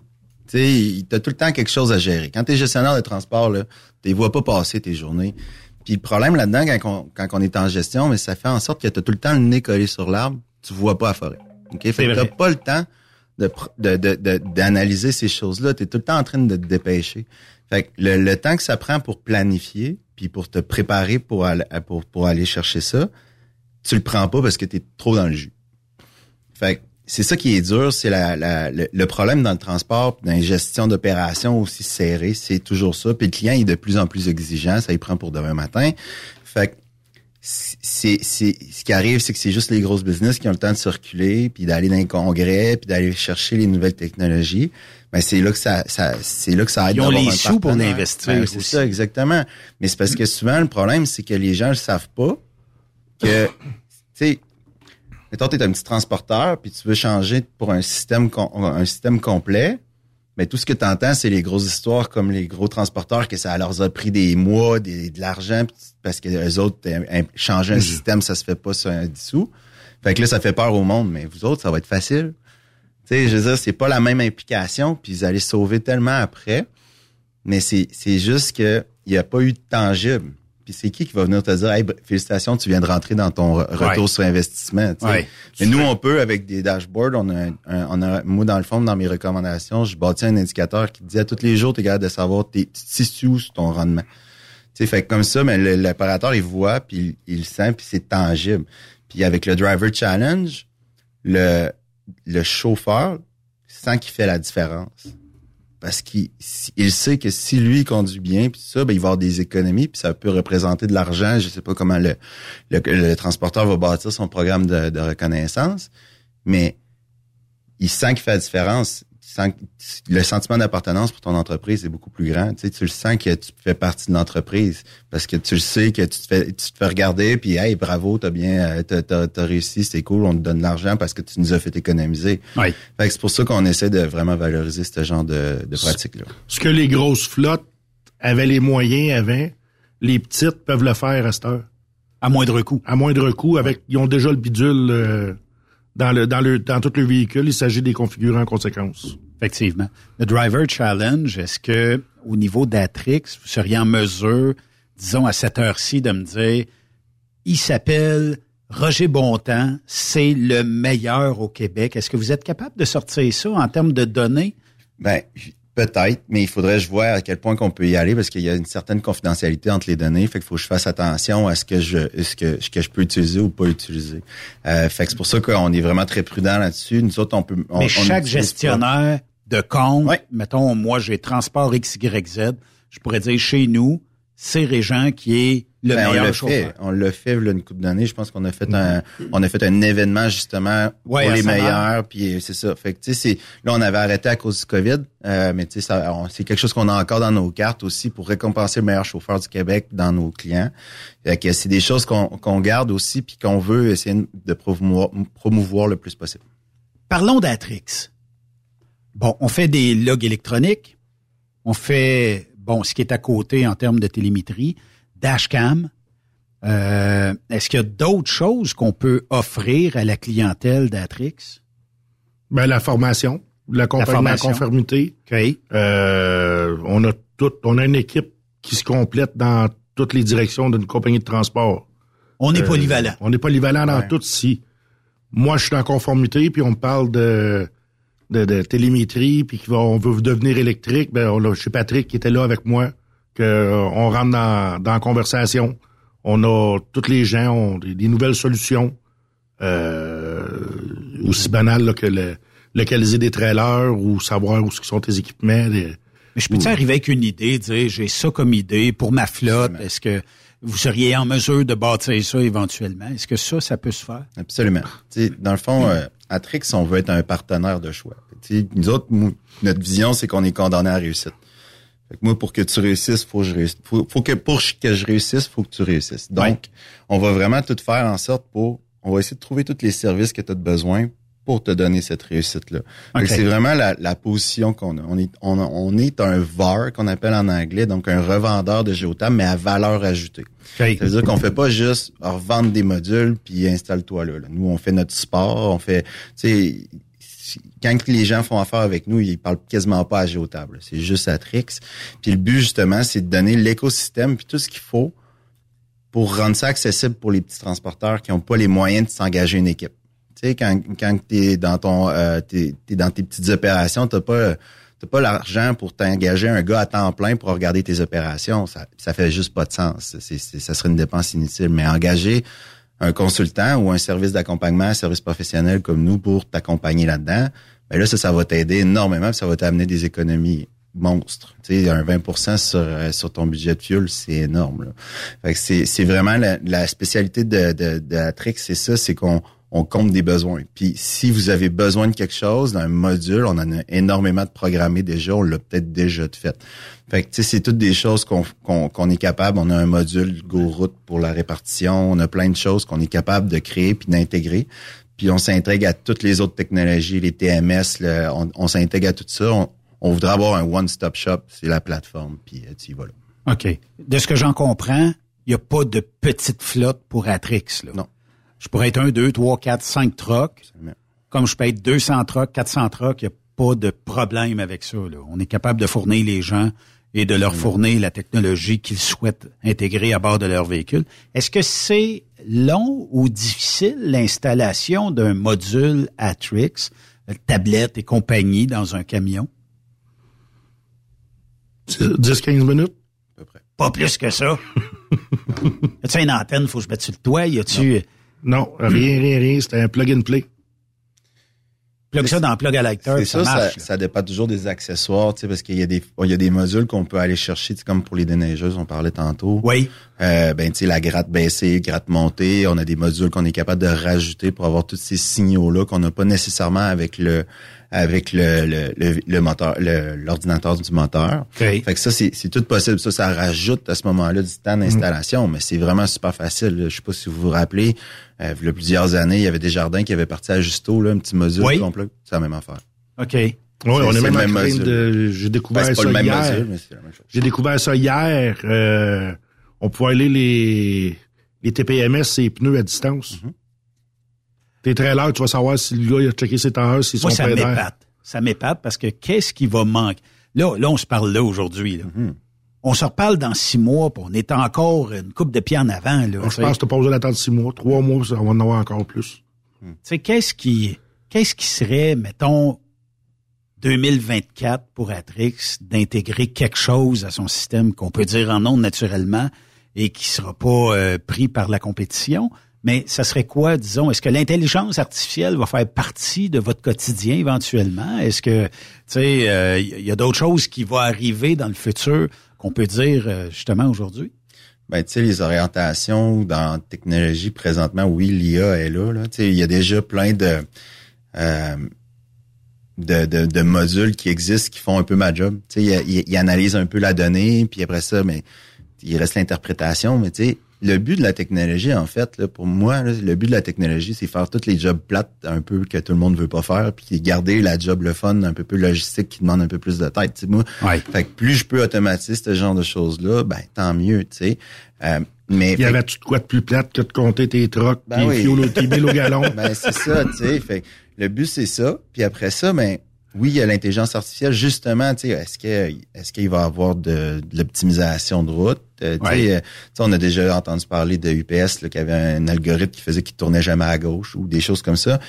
Tu sais, t'as tout le temps quelque chose à gérer. Quand tu es gestionnaire de transport, tu les vois pas passer tes journées. Puis le problème là-dedans, quand on, quand on est en gestion, mais ça fait en sorte que tu as tout le temps le nez collé sur l'arbre, tu vois pas la forêt. OK? Fait que pas le temps de- de- d'analyser ces choses-là. Tu es tout le temps en train de te dépêcher. Fait que le, le temps que ça prend pour planifier, puis pour te préparer pour aller, pour, pour aller chercher ça, tu le prends pas parce que tu es trop dans le jus. Fait que c'est ça qui est dur, c'est la, la- le, le problème dans le transport, dans les gestions d'opérations aussi serrées, c'est toujours ça. Puis le client est de plus en plus exigeant, ça y prend pour demain matin. Fait que c'est, c'est, ce qui arrive, c'est que c'est juste les grosses business qui ont le temps de circuler, puis d'aller dans les congrès, puis d'aller chercher les nouvelles technologies. Mais c'est là que ça, ça c'est là que ça aide. Ils ont les sous pour l'investir Ben, c'est ça, exactement. Mais c'est parce que souvent, le problème, c'est que les gens ne savent pas que, tu sais, mettons, tu es un petit transporteur, puis tu veux changer pour un système, un système complet, mais tout ce que tu entends, c'est les grosses histoires comme les gros transporteurs, que ça leur a pris des mois, des, de l'argent, parce que les autres, changer un système, ça se fait pas sur un 10 sous. Fait que là, ça fait peur au monde, mais vous autres, ça va être facile. Tu sais, je veux dire, c'est pas la même implication, puis vous allez sauver tellement après, mais c'est, c'est juste que il n'y a pas eu de tangible. Puis c'est qui qui va venir te dire, hey, br- félicitations, tu viens de rentrer dans ton re- retour Ouais. sur investissement. Ouais. Mais nous, on peut, avec des dashboards, on a, un- un- on a, moi, dans le fond, dans mes recommandations, je bâtis un indicateur qui te dit à tous les jours, tu es capable de savoir, tes- où sur ton rendement. Tu sais, fait que comme ça, mais l'opérateur, il voit, puis il, il le sent, puis c'est tangible. Puis avec le Driver Challenge, le, le chauffeur sent qu'il fait la différence. Parce qu'il il sait que si lui conduit bien, puis ça, ben, il va avoir des économies, puis ça peut représenter de l'argent. Je sais pas comment le, le, le transporteur va bâtir son programme de, de reconnaissance, mais il sent qu'il fait la différence. Le sentiment d'appartenance pour ton entreprise est beaucoup plus grand. Tu, sais, tu le sens que tu fais partie de l'entreprise parce que tu le sais que tu te fais, tu te fais regarder puis hey bravo t'as bien euh, t'as, réussi c'est cool on te donne de l'argent parce que tu nous as fait économiser. Oui. Fait que c'est pour ça qu'on essaie de vraiment valoriser ce genre de, de pratique là. Ce que les grosses flottes avaient les moyens avant, les petites peuvent le faire à cette heure. À moindre coût. À moindre coût, avec ils ont déjà le bidule euh, dans le dans le dans tout le véhicule. Il s'agit de les configurer en conséquence. Effectivement. Le Driver Challenge, est-ce que au niveau d'Atrix, vous seriez en mesure, disons à cette heure-ci, de me dire, il s'appelle Roger Bontemps, c'est le meilleur au Québec. Est-ce que vous êtes capable de sortir ça en termes de données? Ben, peut-être, mais il faudrait que je vois à quel point qu'on peut y aller parce qu'il y a une certaine confidentialité entre les données. Fait qu'il faut que je fasse attention à ce que je, ce que, ce que je peux utiliser ou pas utiliser. Euh, fait que c'est pour ça qu'on est vraiment très prudent là-dessus. Nous autres, on peut. on- Mais on chaque pas- gestionnaire de compte, mettons, moi j'ai transport XYZ, je pourrais dire chez nous, c'est Régent qui est le Ben, on meilleur l'a chauffeur. fait, on l'a fait là, une couple d'années. Je pense qu'on a fait un, on a fait un événement justement Ouais, pour les meilleurs. Puis c'est ça. Fait que tu sais, c'est là on avait arrêté à cause du Covid, euh, mais tu sais, ça, on- c'est quelque chose qu'on a encore dans nos cartes aussi pour récompenser le meilleur chauffeur du Québec dans nos clients. Fait que c'est des choses qu'on qu'on garde aussi puis qu'on veut essayer de promouvoir, promouvoir le plus possible. Parlons d'Atrix. Bon, on fait des logs électroniques, on fait, bon, ce qui est à côté en termes de télémétrie, dashcam. Euh, Est-ce qu'il y a d'autres choses qu'on peut offrir à la clientèle d'Atrix? Ben la formation, l'accompagnement à conformité. Euh, on a tout, on a une équipe qui se complète dans toutes les directions d'une compagnie de transport. On est Euh, polyvalent. On est polyvalent dans tout ici. Moi, je suis en conformité, puis on me parle de, de, de télémétrie, puis qu'on veut devenir électrique. Ben, on a, chez Patrick qui était là avec moi, que euh, on rentre dans, dans la conversation. On a tous les gens ont des, des nouvelles solutions, euh, aussi banales là, que le, localiser des trailers ou savoir où sont tes équipements. des- Mais je peux-tu arriver avec une idée, dire j'ai ça comme idée pour ma flotte? Est-ce que vous seriez en mesure de bâtir ça éventuellement? Est-ce que ça, ça peut se faire? Absolument. Dans le fond, euh, à Trix, on veut être un partenaire de choix. Tu sais, nous autres, notre vision, c'est qu'on est condamné à réussite. Fait que moi, pour que tu réussisses, faut que je réussisse. Faut, faut que pour que je réussisse, faut que tu réussisses. Donc, on va vraiment tout faire en sorte pour, on va essayer de trouver tous les services que tu as besoin pour te donner cette réussite-là. Fait que Ok. C'est vraiment la, la position qu'on a. On est, on, on est un VAR qu'on appelle en anglais, donc un revendeur de géotam, mais à valeur ajoutée. Ça veut dire qu'on fait pas juste revendre des modules puis installe-toi là, là. Nous, on fait notre sport, on fait, tu sais, si- quand les gens font affaire avec nous, ils parlent quasiment pas à géotable. C'est juste à Trix. Puis le but justement, c'est de donner l'écosystème puis tout ce qu'il faut pour rendre ça accessible pour les petits transporteurs qui n'ont pas les moyens de s'engager une équipe. Tu sais, quand, quand t'es dans ton, euh, t'es, dans tes petites opérations, t'as pas, t'as pas l'argent pour t'engager un gars à temps plein pour regarder tes opérations. Ça, ça fait juste pas de sens. C'est, ça serait une dépense inutile. Mais engager un consultant ou un service d'accompagnement, un service professionnel comme nous pour t'accompagner là-dedans, ben là, ça, ça va t'aider énormément, ça va t'amener des économies monstres. Tu sais, un 20 sur, euh, sur ton budget de fuel, c'est énorme. Là. Fait que c'est, c'est vraiment la, la spécialité de, de, de Atrix, c'est ça, c'est qu'on on compte des besoins. Puis si vous avez besoin de quelque chose dans un module, on en a énormément de programmés déjà, on l'a peut-être déjà fait. Fait que c'est toutes des choses qu'on qu'on est capable. On a un module GoRoute pour la répartition, on a plein de choses qu'on est capable de créer puis d'intégrer. Puis on s'intègre à toutes les autres technologies, les TMS, on, on s'intègre à tout ça. On, on voudrait avoir un one-stop shop, c'est la plateforme, puis euh, tu y vas là. OK. De ce que j'en comprends, il n'y a pas de petite flotte pour Atrix. Là. Non. Je pourrais être un, deux, trois, quatre, cinq trucks. Comme je peux être 200 trucks, 400 trucks, il n'y a pas de problème avec ça. Là. On est capable de fournir les gens et de leur fournir la technologie qu'ils souhaitent intégrer à bord de leur véhicule. Est-ce que c'est long ou difficile l'installation d'un module Atrix, tablette et compagnie dans un camion? 10-15 minutes? À peu près. Pas plus que ça. y a-tu une antenne, faut que je mette sur le toit? Y a-tu... Non, rien, rien, rien. C'était un plug and play. Plug ça dans plug à lecteur, C'est ça, ça, marche. ça, ça dépend toujours des accessoires, tu sais, parce qu'il y a des, il y a des modules qu'on peut aller chercher, tu sais, comme pour les déneigeuses, on parlait tantôt. Oui. Euh, ben, tu sais, la gratte baissée, gratte montée, on a des modules qu'on est capable de rajouter pour avoir tous ces signaux-là qu'on n'a pas nécessairement avec le, avec le, le, le, le moteur, le- l'ordinateur du moteur. Fait que ça, c'est, c'est tout possible. Ça, ça rajoute à ce moment-là du temps d'installation, mais c'est vraiment super facile. là. Je sais pas si vous vous rappelez, euh, il y a plusieurs années, il y avait des jardins qui avaient parti à Justo, là, un petit module Oui. complet. C'est la même affaire. OK. Oui, on est, c'est même le en train de... J'ai découvert Ben, c'est pas ça le même hier. module, mais c'est la même chose. J'ai découvert ça hier. Euh, on pouvait aller les, les TPMS, ses pneus à distance. Mm-hmm. Tes trailers, tu vas savoir si le gars il a checké ses tailleurs, s'ils sont Moi, ça m'épate. Ça m'épate parce que qu'est-ce qui va manquer? Là, là, on se parle là aujourd'hui. là. Mm-hmm. On se reparle dans six mois, puis on est encore une coupe de pied en avant. Là, Je pense que tu pas besoin d'attendre six mois. Trois mois, ça, on va en avoir encore plus. Tu sais, qu'est-ce qui, qu'est-ce qui serait, mettons, 2024 pour Atrix d'intégrer quelque chose à son système qu'on peut dire en ondes naturellement et qui sera pas euh, pris par la compétition? Mais ça serait quoi, disons? Est-ce que l'intelligence artificielle va faire partie de votre quotidien éventuellement? Est-ce que, tu sais, euh, il y a d'autres choses qui vont arriver dans le futur qu'on peut dire euh, justement aujourd'hui? Ben, tu sais, les orientations dans la technologie, présentement, oui, l'IA est là. là. Il y a déjà plein de, euh, de, de, de modules qui existent qui font un peu ma job. Tu sais, ils, ils analysent un peu la donnée, puis après ça, mais il reste l'interprétation. Mais tu sais, le but de la technologie, en fait, là, pour moi, là, le but de la technologie, c'est faire tous les jobs plates un peu que tout le monde veut pas faire, puis garder la job le fun, un peu plus logistique qui demande un peu plus de tête. Tu sais, moi, fait que plus je peux automatiser ce genre de choses-là, ben tant mieux, tu sais. Euh, mais Il y avait tout de quoi de plus plate que de compter tes trocs, Ben tes oui. fioles au tes billes au galon. ben, c'est ça, tu sais. Fait le but, c'est ça. Puis après ça, ben, oui, il y a l'intelligence artificielle. Justement, tu sais, est-ce que, est-ce qu'il va y avoir de, de l'optimisation de route? Euh, tu sais, Ouais. euh, tu sais, on a déjà entendu parler de UPS, là, qui avait un algorithme qui faisait qu'il tournait jamais à gauche ou des choses comme ça.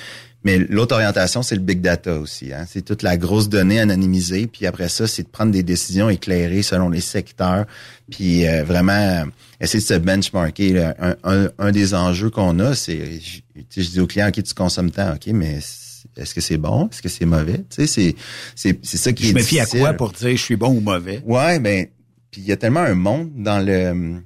Mais l'autre orientation, c'est le big data aussi. Hein? C'est toute la grosse donnée anonymisée. Puis après ça, c'est de prendre des décisions éclairées selon les secteurs. Puis euh, vraiment euh, essayer de se benchmarker. là. Un, un, un des enjeux qu'on a, c'est, je, je dis aux clients, OK, tu consommes tant, OK, mais est-ce que c'est bon? Est-ce que c'est mauvais? Tu sais, c'est, c'est, c'est ça qui Je est me fie à quoi pour dire je suis bon ou mauvais? Ouais, ben, puis il y a tellement un monde dans le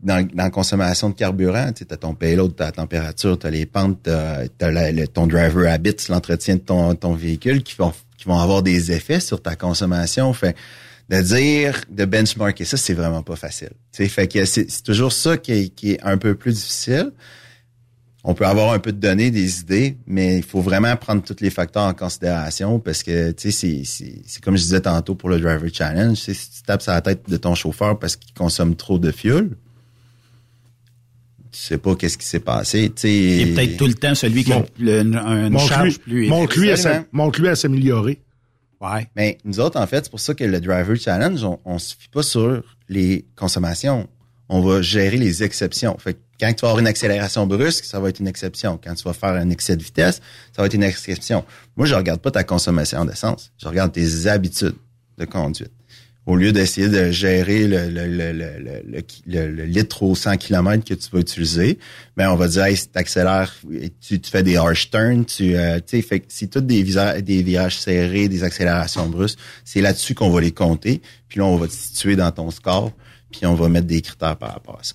dans, dans la consommation de carburant. Tu as ton payload, t'as la température, t'as les pentes, la- le- ton driver habits, l'entretien de ton, ton véhicule qui vont qui vont avoir des effets sur ta consommation. Fait de dire, de benchmarker ça, c'est vraiment pas facile. Tu sais, fait que c'est, c'est toujours ça qui est, qui est un peu plus difficile. On peut avoir un peu de données, des idées, mais il faut vraiment prendre tous les facteurs en considération parce que, tu sais, c'est, comme je disais tantôt pour le Driver Challenge, si tu tapes sur la tête de ton chauffeur parce qu'il consomme trop de fuel, tu sais pas qu'est-ce qui s'est passé, tu sais. Il est peut-être tout le temps celui qui a le- une, charge plus montre-lui à, s'améliorer. Ouais. Mais nous autres, en fait, c'est pour ça que le Driver Challenge, on, on se fie pas sur les consommations. On va gérer les exceptions. Fait que quand tu vas avoir une accélération brusque, ça va être une exception. Quand tu vas faire un excès de vitesse, ça va être une exception. Moi, je regarde pas ta consommation d'essence. Je regarde tes habitudes de conduite. au lieu d'essayer de gérer le, le, le, le, litre au 100 km que tu vas utiliser, ben on va dire hey, si t'accélères, tu, tu fais des harsh turns, tu euh, sais fait c'est tout des virages, des virages serrés, des accélérations brusques, c'est là-dessus qu'on va les compter, puis là on va te situer dans ton score, puis on va mettre des critères par rapport à ça.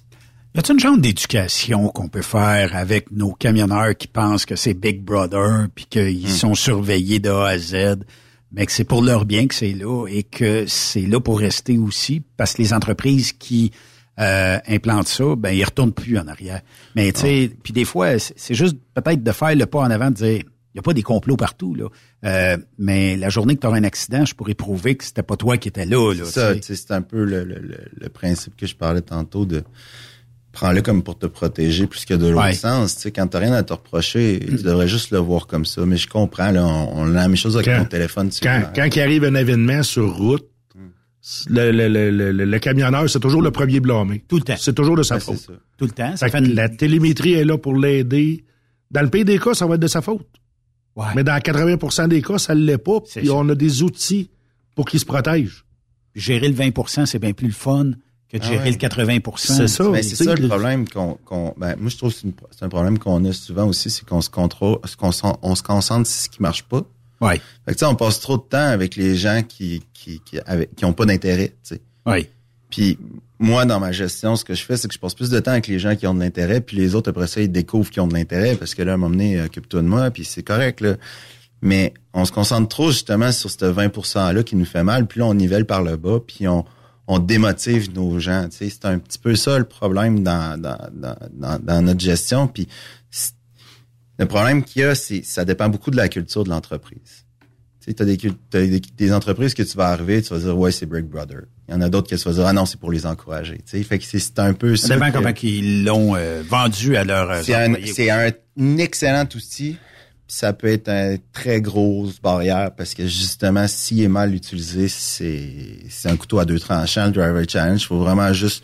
Y a-t-il une genre d'éducation qu'on peut faire avec nos camionneurs qui pensent que c'est Big Brother puis qu'ils Hmm. sont surveillés de A à Z, mais que c'est pour leur bien que c'est là et que c'est là pour rester aussi? Parce que les entreprises qui euh, implantent ça, ben ils retournent plus en arrière. Mais tu sais, puis des fois c'est juste peut-être de faire le pas en avant, de dire il y a pas des complots partout là, Euh, mais la journée que tu auras un accident, je pourrais prouver que c'était pas toi qui étais là. là C'est ça, c'est un peu le, le, le, le principe que je parlais tantôt de prends-le comme pour te protéger plus que de l'autre Ouais. sens. Tu sais, quand t'as rien à te reprocher, tu devrais juste le voir comme ça. Mais je comprends, là, on, on a la même chose avec Quand- ton téléphone. tu Quand, quand il arrive un événement sur route, le, le, le, le, le camionneur, c'est toujours le premier blâmé. Tout le temps. C'est toujours de sa Ouais, faute. Tout le temps. Ça Fait une- La télémétrie est là pour l'aider. Dans le pays des cas, ça va être de sa faute. Ouais. Mais dans 80% des cas, ça ne l'est pas. Puis on a des outils pour qu'il se protège. gérer le 20% c'est bien plus le fun que de Ah gérer ouais. le 80% C'est ça. Mais tu c'est ça le problème qu'on, qu'on ben, moi je trouve que c'est, une- c'est un problème qu'on a souvent aussi, c'est qu'on se contrôle, qu'on se- on se concentre sur ce qui marche pas. Ouais. Fait que, tu sais, on passe trop de temps avec les gens qui qui qui, avec- qui ont pas d'intérêt, tu sais. Oui. Puis moi dans ma gestion, ce que je fais, c'est que je passe plus de temps avec les gens qui ont de l'intérêt, puis les autres après ça ils découvrent qu'ils ont de l'intérêt parce que là à un moment donné, euh, occupe-toi de moi, puis c'est correct là. Mais on se concentre trop justement sur ce 20% là qui nous fait mal, puis là on nivelle par le bas, puis on on démotive nos gens. Tu sais, c'est un petit peu ça le problème dans dans dans, dans, notre gestion. Puis le problème qu'il y a, c'est ça dépend beaucoup de la culture de l'entreprise. Tu sais, t'as des, t'as des, des entreprises que tu vas arriver, tu vas dire ouais c'est Brick Brother. Il y en a d'autres que tu vas dire ah non c'est pour les encourager. Tu sais, fait que c'est, c'est un peu Ça ça. dépend que- comment ils l'ont euh, vendu à leur euh, c'est un, c'est un excellent outil. Ça peut être une très grosse barrière parce que justement, s'il est mal utilisé, c'est c'est un couteau à deux tranchants, le driver challenge. Il faut vraiment juste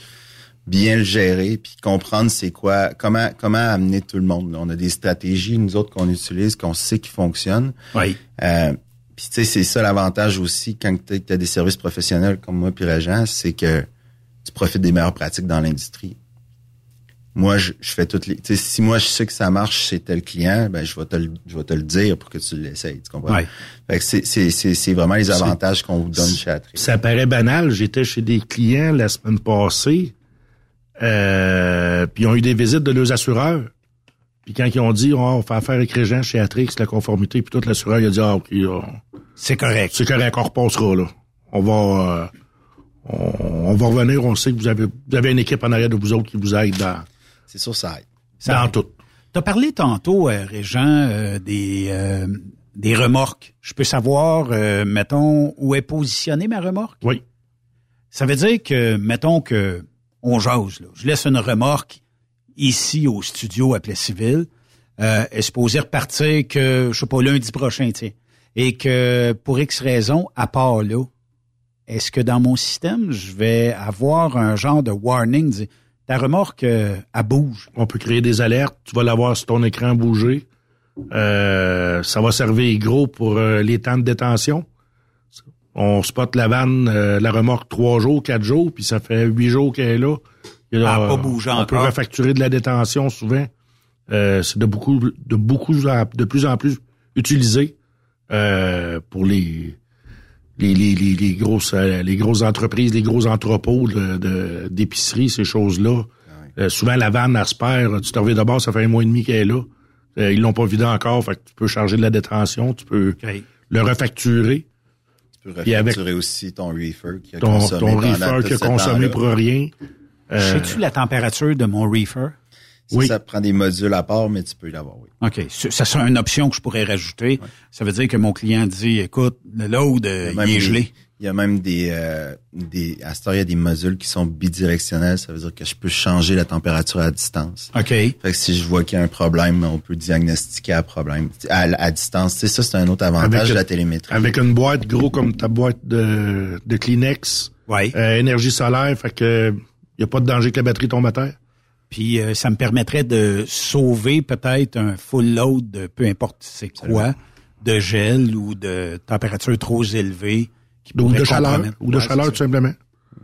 bien le gérer puis comprendre c'est quoi, comment comment amener tout le monde. On a des stratégies nous autres qu'on utilise, qu'on sait qui fonctionnent. Oui. Euh, puis tu sais, c'est ça l'avantage aussi quand tu as des services professionnels comme moi puis Régent, c'est que tu profites des meilleures pratiques dans l'industrie. Moi, je, je fais toutes les. Tu sais, si moi je sais que ça marche chez tel client, ben je vais te le, je vais te le dire pour que tu l'essayes. Tu comprends? Ouais. Fait que c'est, c'est, c'est, c'est vraiment les avantages qu'on vous donne chez Atrix. Ça paraît banal. J'étais chez des clients la semaine passée, euh, puis ils ont eu des visites de leurs assureurs. Puis quand ils ont dit, oh, on fait affaire avec Régent chez Atrix, la conformité, puis tout l'assureur, il a dit, ah, OK, on- C'est correct. c'est correct, on repassera, là. On va, euh, on, on va revenir, on sait que vous avez, vous avez une équipe en arrière de vous autres qui vous aide dans, C'est sûr, ça aide. dans tout. Tu as parlé tantôt, euh, Régent, euh, des, euh, des remorques. Je peux savoir, euh, mettons, où est positionnée ma remorque? Oui. Ça veut dire que, mettons que on jase, là. Je laisse une remorque ici au studio à Plessisville. Euh, est supposée repartir que, je sais pas, lundi prochain, tiens. Et que, pour X raison, à part là, est-ce que dans mon système, je vais avoir un genre de warning, dire, ta remorque, euh, elle bouge. On peut créer des alertes. Tu vas l'avoir sur ton écran bouger. Euh, ça va servir gros pour euh, les temps de détention. On spot la vanne, euh, la remorque trois jours, quatre jours, puis ça fait huit jours qu'elle est là. Elle a pas bougé on peut refacturer de la détention souvent. Euh, c'est de beaucoup, de beaucoup, de plus en plus utilisé euh, pour les les, les, les, les grosses euh, les grosses entreprises, les gros entrepôts de- de- d'épicerie, ces choses-là. Euh, souvent la vanne elle se perd. Tu te reviens d'abord, ça fait un mois et demi qu'elle est là. Euh, ils l'ont pas vidé encore, fait que tu peux charger de la détention, tu peux le refacturer. Tu peux Puis avec- refacturer aussi ton reefer qui a Ton, consommé ton reefer qui a consommé pour rien. Euh, Sais-tu la température de mon reefer? Ça, ça prend des modules à part, mais tu peux l'avoir, oui. OK. Ça, serait une option que je pourrais rajouter. Ça veut dire que mon client dit, écoute, le load, euh, Il est des- gelé. Il y a même des, euh, des, à heure, il y a des modules qui sont bidirectionnels. Ça veut dire que je peux changer la température à distance. OK. Fait que si je vois qu'il y a un problème, on peut diagnostiquer un problème à, à distance. Sais, ça, c'est un autre avantage Avec- de la télémétrie. Avec une boîte gros comme ta boîte de, de Kleenex. Euh, énergie solaire, fait que il y a pas de danger que la batterie tombe à terre? Puis euh, ça me permettrait de sauver peut-être un full load de peu importe c'est quoi, de gel ou de température trop élevée ou pourrait de chaleur, ou de Ouais, chaleur tout simplement.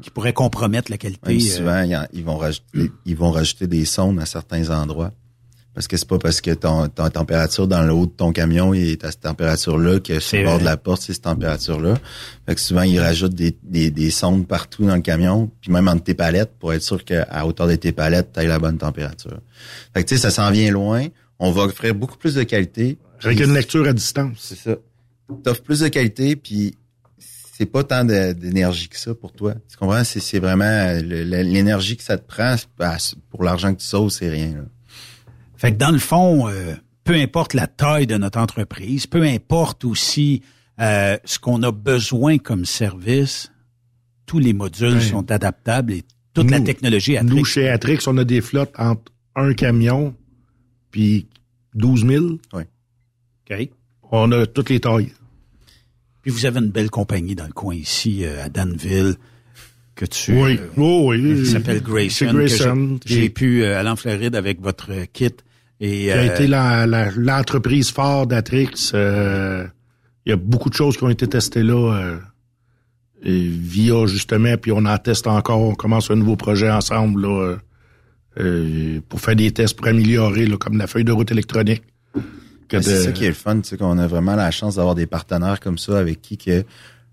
qui pourrait compromettre la qualité. Euh, souvent, ils vont rajouter, ils vont rajouter des sondes à certains endroits. Parce que c'est pas parce que ton, ta température dans le haut de ton camion est à cette température-là que sur le bord de la porte, c'est cette température-là. Fait que souvent, ils rajoutent des, des, des sondes partout dans le camion, puis même entre tes palettes, pour être sûr qu'à hauteur de tes palettes, tu la bonne température. Fait que tu sais, ça s'en vient loin. On va offrir beaucoup plus de qualité. Avec une lecture à distance. C'est ça. T'offres plus de qualité, puis c'est pas tant d'énergie que ça pour toi. Tu comprends? C'est c'est vraiment l'énergie que ça te prend. pour l'argent que tu sauves, c'est rien. là. Fait que dans le fond, euh, peu importe la taille de notre entreprise, peu importe aussi euh, ce qu'on a besoin comme service, tous les modules sont adaptables et toute la technologie à Nous, chez Atrix, on a des flottes entre un camion puis 12 000. Oui. OK. On a toutes les tailles. Puis vous avez une belle compagnie dans le coin ici, euh, à Danville, que tu... Oui. euh, Oh, oui. Qui s'appelle Grayson. Grayson. j'ai- pu euh, aller en Floride avec votre euh, kit. Et, qui a euh, été la- la- l'entreprise phare d'Atrix. euh, Il y a beaucoup de choses qui ont été testées là euh, via justement, puis on en teste encore. On commence un nouveau projet ensemble là, euh, pour faire des tests pour améliorer, là, comme la feuille de route électronique. Que Ouais, C'est de- ça qui est le fun, tu sais, qu'on a vraiment la chance d'avoir des partenaires comme ça avec qui que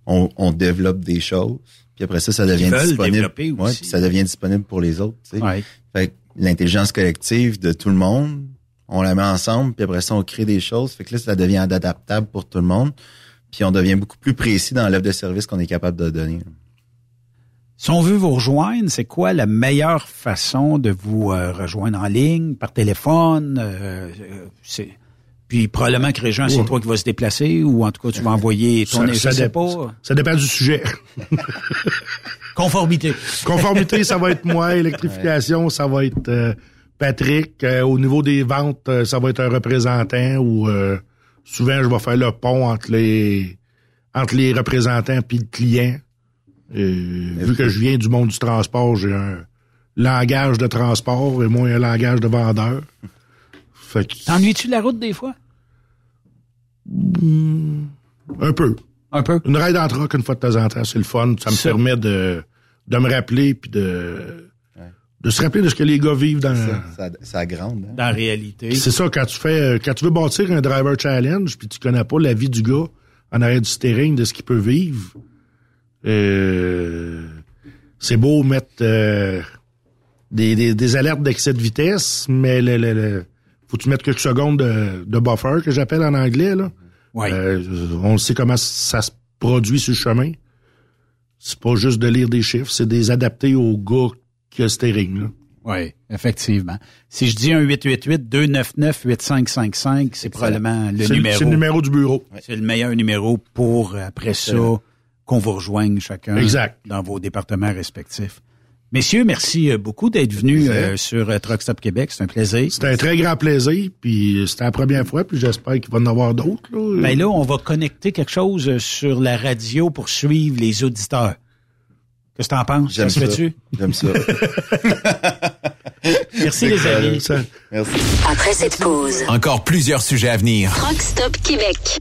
on, on développe des choses. Puis après ça, ça devient disponible. Ouais, aussi. puis ça devient disponible pour les autres. Tu sais. Ouais. Fait que l'intelligence collective de tout le monde, on la met ensemble, puis après ça, on crée des choses. Fait que là, ça devient adaptable pour tout le monde. Puis on devient beaucoup plus précis dans l'offre de service qu'on est capable de donner. Si on veut vous rejoindre, c'est quoi la meilleure façon de vous euh, rejoindre en ligne, par téléphone? euh, euh, c'est... Puis probablement que Régent, c'est Ouais. toi qui vas se déplacer ou en tout cas tu vas envoyer ton... je sais dé- pas. ça dépend du sujet. Conformité. Conformité, ça va être moi. Électrification, ça va être euh, Patrick. Euh, au niveau des ventes, euh, ça va être un représentant ou euh, souvent je vais faire le pont entre les entre les représentants puis le client. Vu que je viens du monde du transport, j'ai un langage de transport et moi un langage de vendeur. Fait que, T'ennuies-tu de la route des fois? un peu. Un peu. Une ride en troc une fois de temps en temps, c'est le fun. Ça me permet de, de me rappeler puis de, de se rappeler de ce que les gars vivent dans. Ça, ça, ça grande. hein. Dans la réalité. C'est ça, quand tu fais, euh, quand tu veux bâtir un driver challenge, puis tu connais pas la vie du gars en arrière du steering, de ce qu'il peut vivre, euh, c'est beau mettre euh, des, des, des alertes d'excès de vitesse, mais le, le, le- faut que tu mettes quelques secondes de, de buffer, que j'appelle en anglais, là. Ouais. Euh, on sait comment ça se produit sur le chemin. C'est pas juste de lire des chiffres, c'est des adaptés au gars qui a steering, là. Oui, effectivement. Si je dis un 888-299-8555, c'est probablement le numéro. C'est le numéro du bureau. C'est le meilleur numéro pour, après ça, qu'on vous rejoigne chacun Exact. dans vos départements respectifs. Messieurs, merci euh, beaucoup d'être venus euh, sur euh, Truck Stop Québec. C'est un plaisir. C'était un très grand plaisir, puis c'était la première fois, puis j'espère qu'il va y en avoir d'autres. Là. Ben là, on va connecter quelque chose sur la radio pour suivre les auditeurs. Qu'est-ce que t'en penses? J'aime ça. fait-tu? J'aime ça. Merci les amis. Merci. Après cette pause, Encore plusieurs sujets à venir. Truck Stop Québec.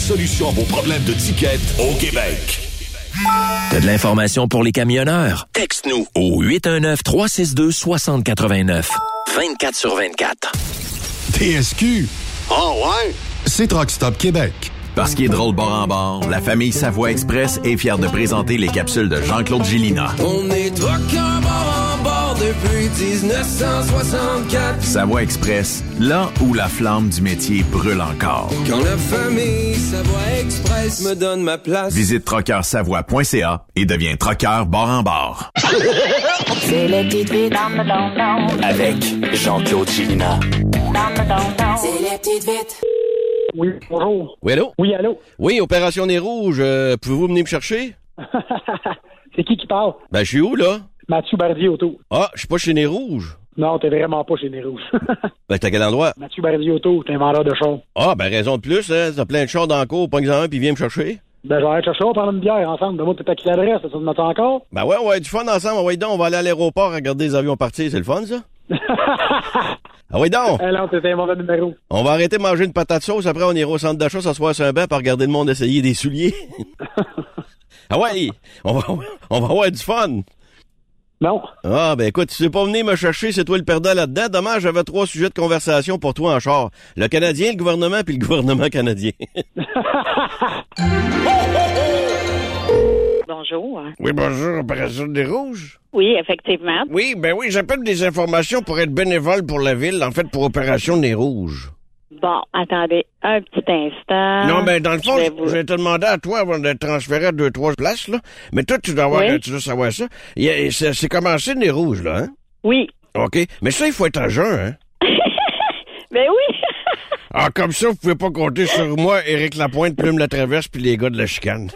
solution à vos problèmes de ticket au Québec. T'as de l'information pour les camionneurs? Texte-nous au 819-362-6089. 24 sur 24. TSQ. Oh ouais? C'est Truck Stop Québec. Parce qu'il est drôle bord en bord, la famille Savoie Express est fière de présenter les capsules de Jean-Claude Gillina. On est bord en bord depuis 1964. Savoie Express, là où la flamme du métier brûle encore. Quand la famille Savoie Express me donne ma place. Visite trockeursavoie.ca et deviens trockeur bord en bord. C'est le Avec Jean-Claude Gillina. C'est les petites vites. Oui, bonjour. Oui, allô? Oui, allô? Oui, Opération Nez Rouge, euh, pouvez-vous venir me chercher? C'est qui qui parle? Ben, je suis où, là? Mathieu Bardier Auto. Ah, je suis pas chez Nez Rouge. Non, t'es vraiment pas chez les Rouges. Ben, t'es à quel endroit? Mathieu Bardier Auto, t'es un vendeur de chars. Ah, ben, raison de plus, hein. T'as plein de chars dans le cours, pas exemple, puis viens me chercher. Ben, je vais aller chercher, on va prendre une bière ensemble. Donne-moi t'es à qui l'adresse, ça te met encore? Ben ouais, ouais, du fun ensemble. Ah ouais, donc, on va aller à l'aéroport regarder les avions partir. C'est le fun, ça? ah ouais, donc! Eh t'étais un mauvais numéro. On va arrêter de manger une patate sauce. Après, on ira au centre d'achat, s'asseoir sur un banc, pour regarder le monde essayer des souliers. ah ouais! On va, on va avoir du fun! Non. Ah, ben écoute, tu sais pas venir me chercher, c'est toi le perdant là-dedans. Dommage, j'avais trois sujets de conversation pour toi en char. Le Canadien, le gouvernement, puis le gouvernement canadien. Bonjour. Oui, bonjour, Opération des Rouges. Oui, effectivement. Oui, ben oui, j'appelle des informations pour être bénévole pour la ville, en fait, pour Opération des Rouges. Bon, attendez un petit instant. Non, ben dans le fond, Je vais je vous- vais te demander à toi avant de te transférer à deux, trois places, là. Mais toi, tu dois, avoir, Oui. tu dois savoir ça. C'est commencé des Rouges, là, hein? Oui. OK. Mais ça, il faut être à jeun, hein? Ben oui. Ah, comme ça, vous pouvez pas compter sur moi, Éric Lapointe, Plume la Traverse, puis les gars de la chicane.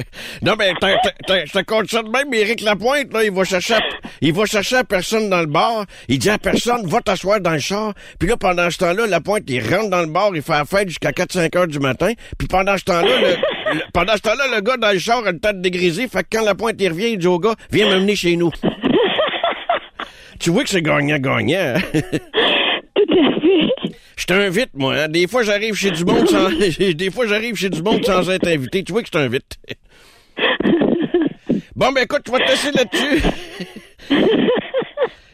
non, mais je te compte ça de même, Éric Lapointe, là, il va chercher à, il va chercher à personne dans le bar. Il dit à personne, va t'asseoir dans le char. Puis là, pendant ce temps-là, Lapointe, il rentre dans le bar, il fait la fête jusqu'à 4-5 heures du matin. Puis pendant ce temps-là, le, le- pendant ce temps-là, le gars dans le char a le tête dégrisé. Fait que quand Lapointe, il revient, il dit au gars, viens m'amener chez nous. tu vois que c'est gagnant-gagnant. hein? Je t'invite, moi. hein? Des fois, j'arrive chez du monde sans... Des fois, j'arrive chez du monde sans être invité. Tu vois que je t'invite. Bon, ben écoute, tu vas te laisser là-dessus.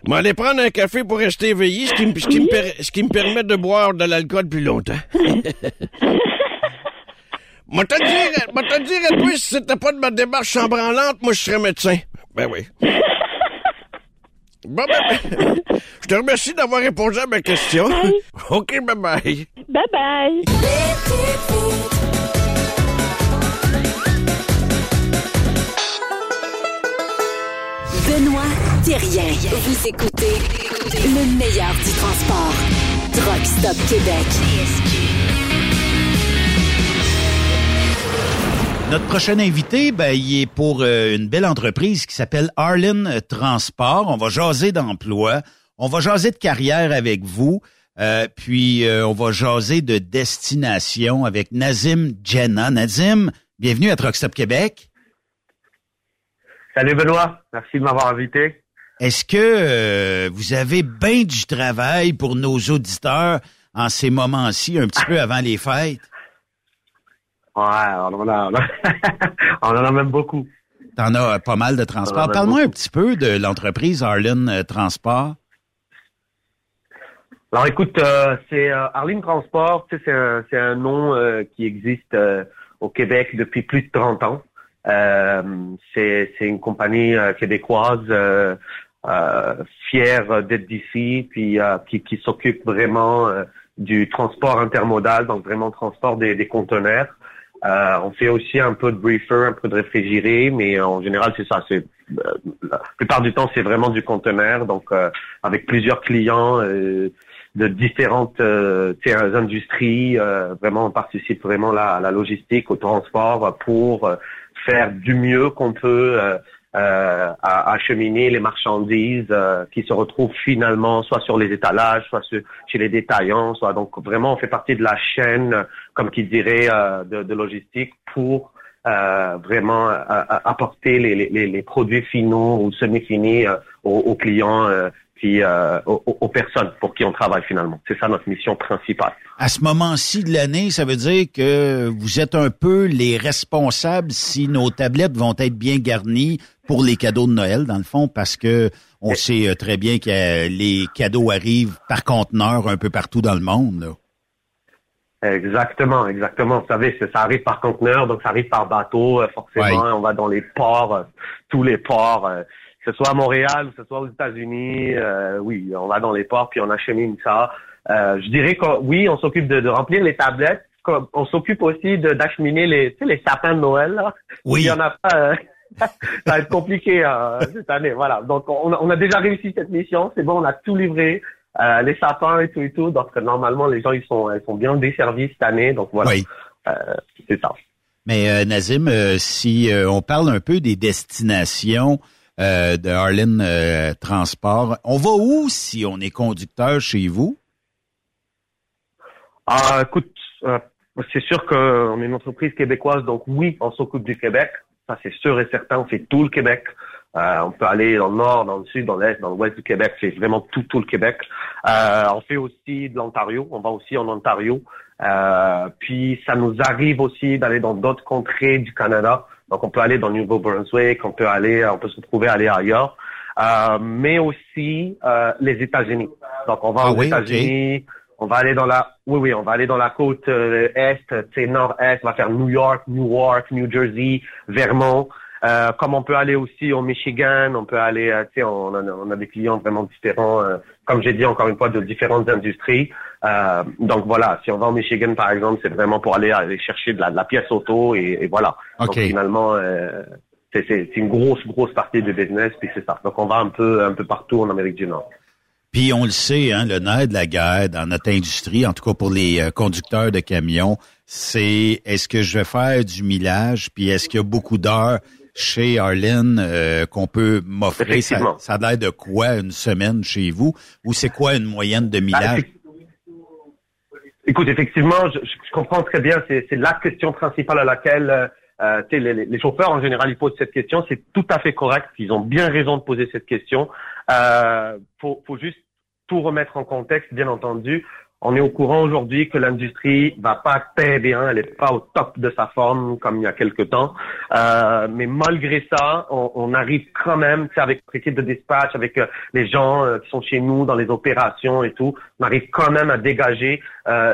M'en aller prendre un café pour rester éveillé, ce qui, me- ce qui me per- ce qui me permet de boire de l'alcool plus longtemps. Moi, te dire, moi, te dire à toi, si c'était pas de ma démarche chambranlante, moi, je serais médecin. Ben oui. Bon, ben, ben, je te remercie d'avoir répondu à ma question. OK, bye-bye. Bye bye. Rien. Vous écoutez le meilleur du transport. Truck Stop Québec. Notre prochain invité, ben, il est pour euh, une belle entreprise qui s'appelle Arlen Transport. On va jaser d'emploi. On va jaser de carrière avec vous. Euh, puis euh, on va jaser de destination avec Nazim Jenna. Nazim, bienvenue à Truck Stop Québec. Salut Benoît, merci de m'avoir invité. Est-ce que euh, vous avez bien du travail pour nos auditeurs en ces moments-ci, un petit peu avant les fêtes? Ouais, on en a, on en a même beaucoup. T'en as pas mal de transport. Parle-moi un petit peu de l'entreprise Arlen euh, Transport. Alors écoute, euh, c'est euh, Arlen Transport, c'est un, nom euh, qui existe au Québec depuis plus de 30 ans. Euh, c'est, c'est une compagnie euh, québécoise euh, fière d'être d'ici, puis qui, qui s'occupe vraiment du transport intermodal, donc vraiment transport des, des conteneurs. Euh, on fait aussi un peu de briefer, un peu de réfrigéré, mais en général c'est ça. C'est euh, la plupart du temps c'est vraiment du conteneur, donc euh, avec plusieurs clients de différentes industries. vraiment on participe vraiment là à la logistique, au transport pour faire du mieux qu'on peut euh, euh, à acheminer les marchandises euh, qui se retrouvent finalement soit sur les étalages, soit chez les détaillants, soit donc vraiment on fait partie de la chaîne, comme qui dirait, de, de logistique pour euh, vraiment euh, apporter les, les- les, produits finaux ou semi-finis aux, aux clients, puis euh, aux, aux personnes pour qui on travaille finalement. C'est ça notre mission principale. À ce moment-ci de l'année, ça veut dire que vous êtes un peu les responsables si nos tablettes vont être bien garnies pour les cadeaux de Noël, dans le fond, parce que on sait euh, très bien que euh, les cadeaux arrivent par conteneur un peu partout dans le monde. là. Exactement, exactement. Vous savez, ça arrive par conteneur, donc ça arrive par bateau, euh, forcément. Ouais. On va dans les ports, tous les ports, que ce soit à Montréal, que ce soit aux États-Unis. euh, oui, on va dans les ports puis on achemine ça. Euh, je dirais que oui, on s'occupe de, de remplir les tablettes. on s'occupe aussi d'acheminer les, tu sais, les sapins de Noël. Là. Oui. Il y en a pas. euh, ça va être compliqué euh, cette année. Voilà. Donc on a, on a déjà réussi cette mission. C'est bon, on a tout livré. euh, les sapins et tout et tout. Donc normalement les gens ils sont ils sont bien desservis cette année. Donc voilà. Oui. Euh, c'est ça. Mais euh, Nazim, euh, si euh, on parle un peu des destinations euh, de Harlan euh, Transport, on va où si on est conducteur chez vous? Ah, écoute, euh, c'est sûr qu'on est une entreprise québécoise, donc oui, on s'occupe du Québec. Ça, c'est sûr et certain. On fait tout le Québec. On peut aller dans le nord, dans le sud, dans l'est, dans l'ouest du Québec. C'est vraiment tout, tout le Québec. On fait aussi de l'Ontario. On va aussi en Ontario. Puis, ça nous arrive aussi d'aller dans d'autres contrées du Canada. Donc, on peut aller dans le Nouveau-Brunswick. On peut aller, on peut se retrouver aller ailleurs. Euh, mais aussi euh, les États-Unis. Donc, on va Ah aux oui. États-Unis. On va aller dans la, oui, oui, on va aller dans la côte euh, est, tu sais, nord-est. On va faire New York, Newark, New Jersey, Vermont. Euh, comme on peut aller aussi au Michigan, on peut aller, euh, tu sais, on, a, on a des clients vraiment différents, euh, comme j'ai dit encore une fois, de différentes industries. Euh, donc voilà, si on va au Michigan par exemple, c'est vraiment pour aller aller chercher de la, de la pièce auto et, et voilà. Ok. Donc finalement, euh, c'est une grosse grosse partie du business puis c'est ça. Donc on va un peu un peu partout en Amérique du Nord. Puis on le sait, hein, le nerf de la guerre dans notre industrie, en tout cas pour les euh, conducteurs de camions, c'est est-ce que je vais faire du millage, puis est-ce qu'il y a beaucoup d'heures chez Arlen euh, qu'on peut m'offrir? Ça, ça a l'air de quoi une semaine chez vous? Ou c'est quoi une moyenne de millage? Écoute, effectivement, je, comprends très bien. C'est la question principale à laquelle euh, euh, les chauffeurs en général ils posent cette question. C'est tout à fait correct. Ils ont bien raison de poser cette question. Euh, faut, faut juste tout remettre en contexte, bien entendu. On est au courant aujourd'hui que l'industrie va pas très bien, elle est pas au top de sa forme comme il y a quelque temps. Euh, mais malgré ça, on, arrive quand même, avec l'équipe de dispatch, avec euh, les gens euh, qui sont chez nous dans les opérations et tout, on arrive quand même à dégager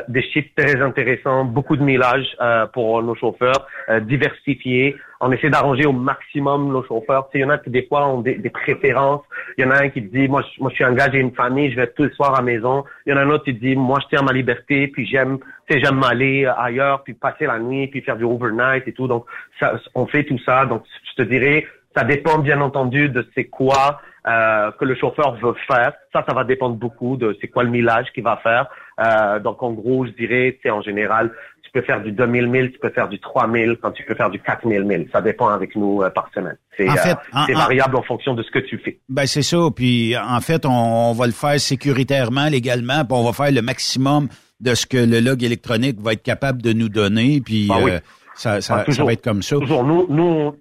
des chiffres très intéressants, beaucoup de millage pour nos chauffeurs, diversifiés. On essaie d'arranger au maximum nos chauffeurs. Il y en a qui des fois ont des, des préférences. Il y en a un qui dit, moi, je, moi, je suis engagé une famille, je vais tous les soirs à la maison. Il y en a un autre qui dit, moi, je tiens à ma liberté, puis j'aime, tu sais, j'aime m'aller ailleurs, puis passer la nuit, puis faire du overnight et tout. Donc, ça, on fait tout ça. Donc, je te dirais, ça dépend bien entendu de c'est quoi euh, que le chauffeur veut faire. Ça, ça va dépendre beaucoup de c'est quoi le millage qu'il va faire. Euh, donc en gros, je dirais, c'est en général, peux faire du 2000 milles, tu peux faire du 3000, quand tu peux faire du 4000 milles. Ça dépend avec nous euh, par semaine. C'est En fait, euh, c'est en- variable en fonction de ce que tu fais. Ben c'est ça. Puis en fait, on, on va le faire sécuritairement, légalement, puis on va faire le maximum de ce que le log électronique va être capable de nous donner. Puis Ah oui. euh, ça, ça, Ah, ça toujours. va être comme ça. Toujours. Nous, nous,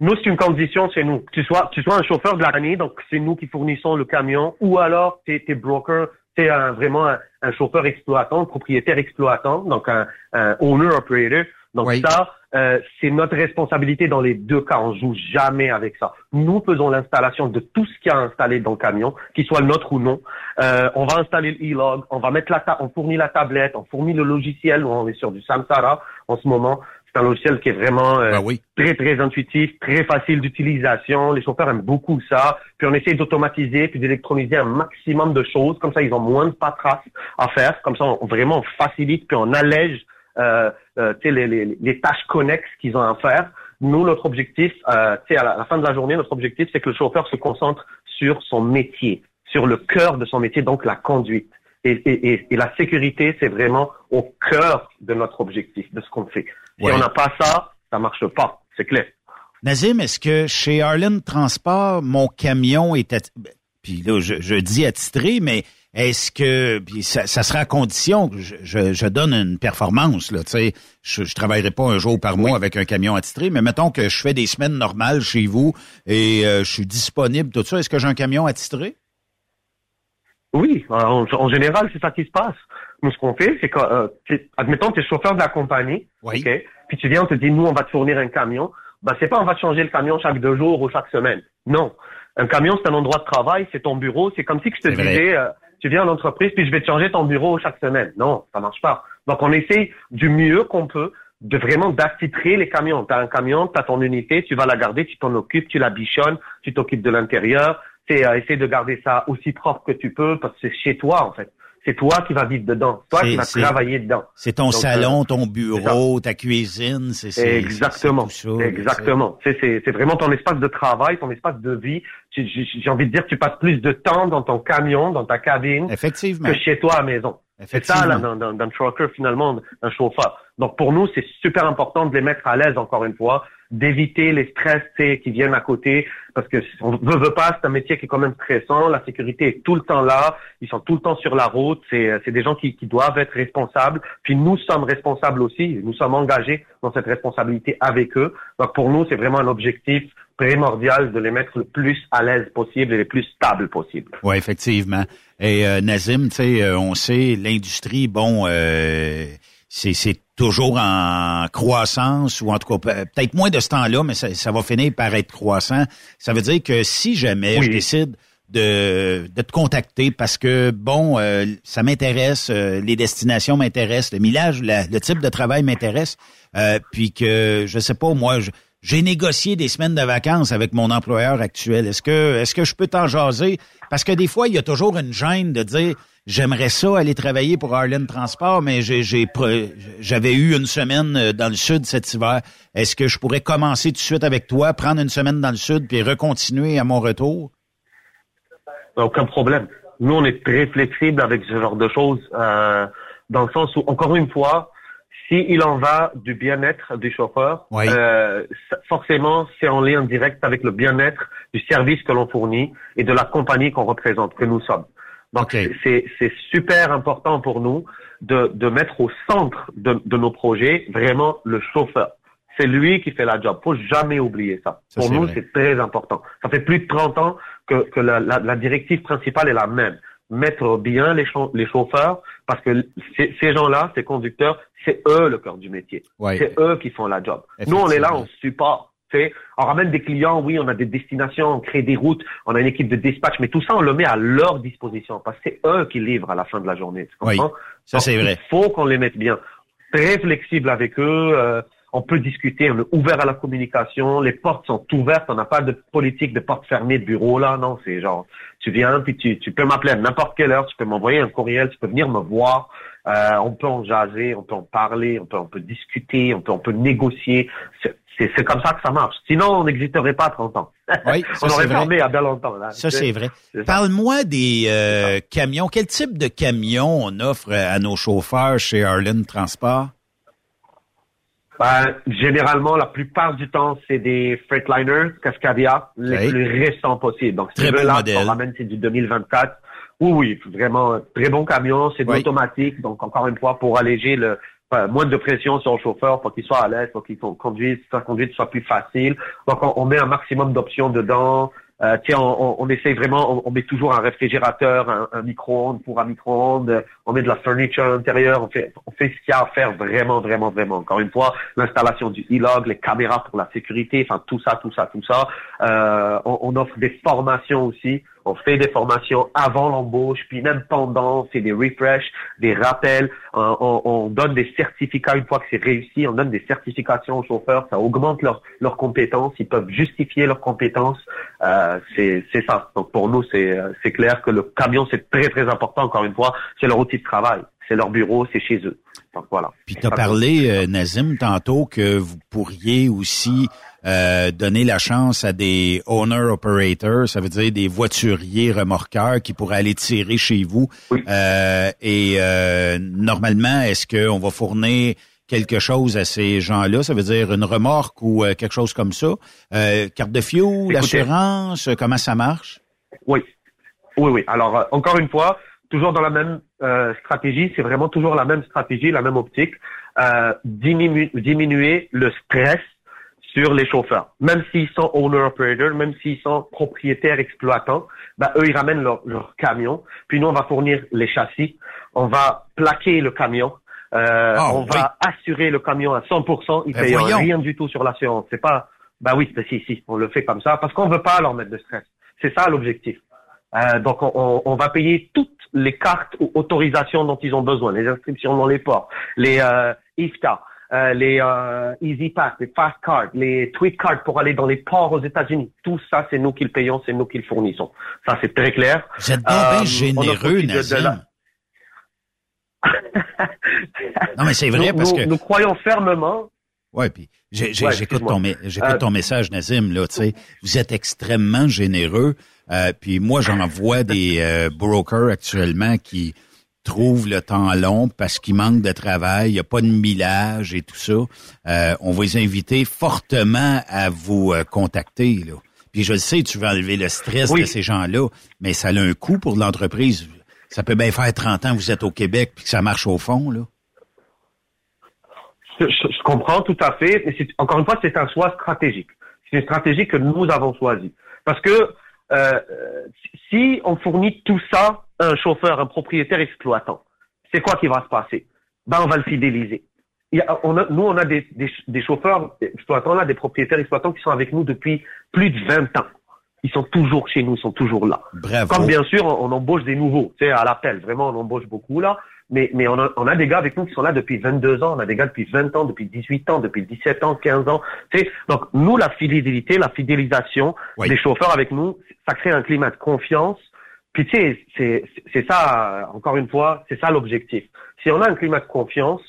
nous, c'est une condition, c'est nous. Tu sois, tu sois un chauffeur de l'année, donc c'est nous qui fournissons le camion, ou alors t'es, t'es broker, t'es un, vraiment un, un chauffeur exploitant, propriétaire exploitant, donc un, un owner operator. Donc ça, euh, c'est notre responsabilité dans les deux cas. On joue jamais avec ça. Nous faisons l'installation de tout ce qu'il y a installé dans le camion, qu'il soit le nôtre ou non. Euh, on va installer le e-log, on va mettre la, ta- on fournit la tablette, on fournit le logiciel. On est sur du Samsara en ce moment. C'est un logiciel qui est vraiment euh, très très intuitif, très facile d'utilisation. Les chauffeurs aiment beaucoup ça. Puis on essaie d'automatiser puis d'électroniser un maximum de choses. Comme ça, ils ont moins de paperasse à faire. Comme ça, on, vraiment on facilite puis on allège euh, euh, les, les, les tâches connexes qu'ils ont à faire. Nous, notre objectif, euh, à la, à la fin de la journée, notre objectif, c'est que le chauffeur se concentre sur son métier, sur le cœur de son métier, donc la conduite. Et, et, et la sécurité, c'est vraiment au cœur de notre objectif, de ce qu'on fait. Si on n'a pas ça, ça marche pas, c'est clair. Nazim, est-ce que chez Arlen Transport, mon camion est atti- ben, puis là, je, je dis attitré, mais est-ce que puis ça, ça sera à condition que je, je, je donne une performance, là, tu sais, je, je travaillerai pas un jour par mois avec un camion attitré, mais mettons que je fais des semaines normales chez vous et euh, je suis disponible, tout ça, est-ce que j'ai un camion attitré? Oui, en, en général, c'est ça qui se passe. Nous, ce qu'on fait, c'est que, euh, admettons, tu es chauffeur de la compagnie, ok, puis tu viens, on te dit, nous, on va te fournir un camion. Ben, c'est pas on va te changer le camion chaque deux jours ou chaque semaine. Non. Un camion, c'est un endroit de travail, c'est ton bureau. C'est comme si que je te disais, euh, tu viens à l'entreprise, puis je vais te changer ton bureau chaque semaine. Non, ça marche pas. Donc, on essaie du mieux qu'on peut de vraiment d'attitrer les camions. Tu as un camion, tu as ton unité, tu vas la garder, tu t'en occupes, tu la bichonnes, tu t'occupes de l'intérieur. C'est euh, essayer de garder ça aussi propre que tu peux parce que c'est chez toi, en fait. C'est toi qui vas vivre dedans. Toi qui vas travailler dedans. C'est ton Donc, salon, euh, ton bureau, ta cuisine, c'est c'est- Exactement. ça, Exactement. C'est, vraiment ton espace de travail, ton espace de vie. J'ai envie de dire que tu passes plus de temps dans ton camion, dans ta cabine, Effectivement. que chez toi à la maison. C'est ça, là, Effectivement. dans, dans, dans le trucker, finalement, un chauffeur. Donc, pour nous, c'est super important de les mettre à l'aise, encore une fois, d'éviter les stress qui viennent à côté, parce que si on veut, veut pas, c'est un métier qui est quand même stressant. La sécurité est tout le temps là. Ils sont tout le temps sur la route. C'est, c'est des gens qui, qui doivent être responsables. Puis nous sommes responsables aussi. Nous sommes engagés dans cette responsabilité avec eux. Donc, pour nous, c'est vraiment un objectif primordial de les mettre le plus à l'aise possible et le plus stable possible. Oui, effectivement. Et euh, Nazim, tu sais, euh, on sait, l'industrie, bon, euh, c'est toujours en croissance, ou en tout cas, pe- peut-être moins de ce temps-là, mais ça, ça va finir par être croissant. Ça veut dire que si jamais je décide de, de te contacter parce que, bon, euh, ça m'intéresse, euh, les destinations m'intéressent, le millage, la- le type de travail m'intéresse, euh, puis que, je sais pas, moi, j'ai négocié des semaines de vacances avec mon employeur actuel. Est-ce que, est-ce que je peux t'en jaser? Parce que des fois, il y a toujours une gêne de dire, j'aimerais ça aller travailler pour Arlen Transport, mais j'avais eu une semaine euh, dans le sud cet hiver. Est-ce que je pourrais commencer tout de suite avec toi, prendre une semaine dans le sud, puis recontinuer à mon retour? Aucun problème. Nous, on est très flexible avec ce genre de choses, euh, dans le sens où, encore une fois, si il en va du bien-être du chauffeur, Oui. euh, forcément, c'est en lien direct avec le bien-être du service que l'on fournit et de la compagnie qu'on représente, que nous sommes. Donc, c'est c'est super important pour nous de, de mettre au centre de, de nos projets vraiment le chauffeur. C'est lui qui fait la job. Faut jamais oublier ça. Ça, pour nous, c'est très important. Ça fait plus de 30 ans que, que la, la, la directive principale est la même. Mettre bien les, chau- les chauffeurs parce que ces, ces gens-là, ces conducteurs, c'est eux le cœur du métier. Ouais. C'est eux qui font la job. Nous, on est là, on support. On ramène des clients, oui, on a des destinations, on crée des routes, on a une équipe de dispatch, mais tout ça, on le met à leur disposition parce que c'est eux qui livrent à la fin de la journée. Tu Oui, ça, c'est vrai. Il faut qu'on les mette bien. Très flexible avec eux. euh, on peut discuter, on est ouvert à la communication, les portes sont ouvertes, on n'a pas de politique de porte fermée de bureau là, non, c'est genre, tu viens, puis tu, tu peux m'appeler à n'importe quelle heure, tu peux m'envoyer un courriel, tu peux venir me voir, Euh, on peut en jaser, on peut en parler, on peut, on peut discuter, on peut, on peut négocier. C'est- comme ça que ça marche. Sinon, on n'existerait pas à 30 ans. Oui, ça, on aurait fermé à bien longtemps. Là. Ça, c'est vrai. Parle-moi des euh, camions. Quel type de camions on offre à nos chauffeurs chez Arlen Transport? Ben, généralement, la plupart du temps, c'est des Freightliners, Cascadia, les Oui. plus récents possibles. Donc, Très si beau là, modèle. on ramène, c'est du 2024. Oui, oui, vraiment, très bon camion, c'est de Oui. l'automatique. Donc, encore une fois, pour alléger le, enfin, moins de pression sur le chauffeur, pour qu'il soit à l'aise, pour qu'il con- conduise, sa conduite soit plus facile. Donc, on, on met un maximum d'options dedans. Euh, tiens, on, on, on essaye vraiment, on, on met toujours un réfrigérateur, un, un micro-ondes pour un micro-ondes, on met de la furniture à l'intérieur, on fait, on fait ce qu'il y a à faire vraiment, vraiment, vraiment. Encore une fois, l'installation du e-log, les caméras pour la sécurité, enfin tout ça, tout ça, tout ça. Euh, on, on offre des formations aussi. On fait des formations avant l'embauche, puis même pendant, fait des refresh, des rappels. Euh, on, on donne des certificats une fois que c'est réussi. On donne des certifications aux chauffeurs. Ça augmente leur- leurs compétences. Ils peuvent justifier leurs compétences. Euh, c'est c'est ça. Donc pour nous, c'est c'est clair que le camion, c'est très, très important. Encore une fois, c'est leur outil de travail. C'est leur bureau, c'est chez eux. Donc voilà. Puis tu as parlé, euh, Nazim, tantôt que vous pourriez aussi euh, donner la chance à des owner-operators, ça veut dire des voituriers remorqueurs qui pourraient aller tirer chez vous. Euh, et euh, normalement, est-ce qu'on va fournir quelque chose à ces gens-là? Ça veut dire une remorque ou euh, quelque chose comme ça? Euh, carte de fuel, l'assurance, comment ça marche? Oui, oui, oui. Alors, encore une fois, toujours dans la même euh, stratégie, c'est vraiment toujours la même stratégie, la même optique, euh, diminu- diminuer le stress sur les chauffeurs. Même s'ils sont owner-operator, même s'ils sont propriétaires exploitants, ben, eux, ils ramènent leur, leur camion. Puis nous, on va fournir les châssis. On va plaquer le camion. Euh, Ah, on va assurer le camion à 100%. Ils Ben, payent voyons. rien du tout sur l'assurance. C'est pas, bah oui, ben, si, si, on le fait comme ça parce qu'on veut pas leur mettre de stress. C'est ça l'objectif. Euh, donc on, on- on va payer toutes les cartes ou autorisations dont ils ont besoin, les inscriptions dans les ports, les euh, IFTA, euh, les euh, Easy Pass, les Fast Cards, les Tweet Cards pour aller dans les ports aux États-Unis. Tout ça, c'est nous qui le payons, c'est nous qui le fournissons. Ça, c'est très clair. Vous êtes Euh, bien on offre généreux, Nazim. la- Non, mais c'est vrai Nous- parce nous- que... nous croyons fermement Ouais, puis Ouais, j'écoute ton, Euh, ton message, Nazim. Là, tu sais, vous êtes extrêmement généreux. Euh, puis moi, j'en vois des euh, brokers actuellement qui trouvent le temps long parce qu'il manque de travail, il n'y a pas de millage et tout ça. Euh, on va les inviter fortement à vous euh, contacter. Là. Puis je le sais, tu veux enlever le stress Oui. de ces gens-là, mais ça a un coût pour l'entreprise. Ça peut bien faire 30 ans que vous êtes au Québec puis que ça marche au fond. Là. Je, je- je comprends tout à fait, mais c'est- encore une fois, c'est un choix stratégique. C'est une stratégie que nous avons choisie. Parce que euh, si on fournit tout ça un chauffeur, un propriétaire exploitant, c'est quoi qui va se passer? Ben, on va le fidéliser. Il y a- on a- nous, on a des, des, des chauffeurs exploitants, là, des propriétaires exploitants qui sont avec nous depuis plus de 20 ans. Ils sont toujours chez nous, ils sont toujours là. Bravo. Comme bien sûr, on, on embauche des nouveaux, tu sais, à l'appel. Vraiment, on embauche beaucoup là. Mais, mais on, a, on a des gars avec nous qui sont là depuis 22 ans, on a des gars depuis 20 ans, depuis 18 ans, depuis 17 ans, 15 ans. Tu sais, donc nous, la fidélité, la fidélisation des chauffeurs avec nous, ça crée un climat de confiance. Puis tu sais, c'est c'est ça, encore une fois, c'est ça l'objectif. Si on a un climat de confiance,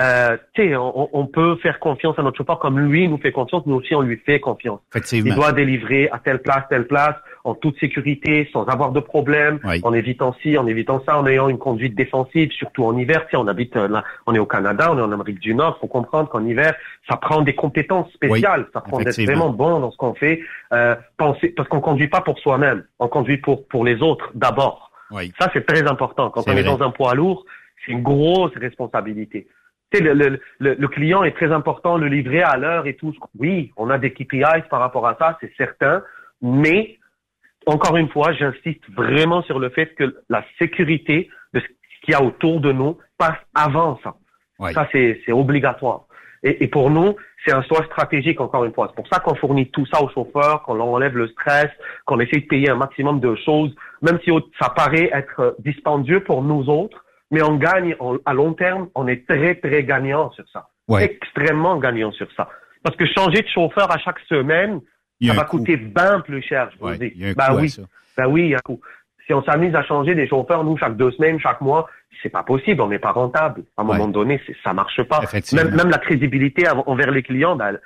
euh, tu sais, on, on peut faire confiance à notre chauffeur comme lui nous fait confiance, nous aussi on lui fait confiance. Il doit délivrer à telle place, telle place, en toute sécurité, sans avoir de problème, Oui. en évitant ci, en évitant ça, en ayant une conduite défensive, surtout en hiver. Sais, on habite euh, là, on est au Canada, on est en Amérique du Nord. Faut comprendre qu'en hiver, ça prend des compétences spéciales. Oui, ça prend d'être vraiment bon dans ce qu'on fait. Euh, penser, parce qu'on conduit pas pour soi-même, on conduit pour pour les autres d'abord. Oui. Ça c'est très important. Quand on est dans un poids lourd, c'est une grosse responsabilité. Le, le, le, le client est très important, le livrer à l'heure et tout. Oui, on a des KPIs par rapport à ça, c'est certain, mais encore une fois, j'insiste vraiment sur le fait que la sécurité de ce qu'il y a autour de nous passe avant ça. Ça, c'est obligatoire. Et, et pour nous, c'est un choix stratégique, encore une fois. C'est pour ça qu'on fournit tout ça aux chauffeurs, qu'on leur enlève le stress, qu'on essaie de payer un maximum de choses, même si ça paraît être dispendieux pour nous autres, mais on gagne on- à long terme, on est très, très gagnant sur ça. Ouais. Extrêmement gagnant sur ça. Parce que changer de chauffeur à chaque semaine, ça va coûter bien plus cher, je vous Ouais, le dis. il y a un Ben coût à oui. ça. Ben oui, il y a un coût. Si on s'amuse à changer des chauffeurs, nous, chaque deux semaines, chaque mois, c'est pas possible, on n'est pas rentable. À un moment donné, ça marche pas. Même, même la crédibilité envers les clients, ben, elle,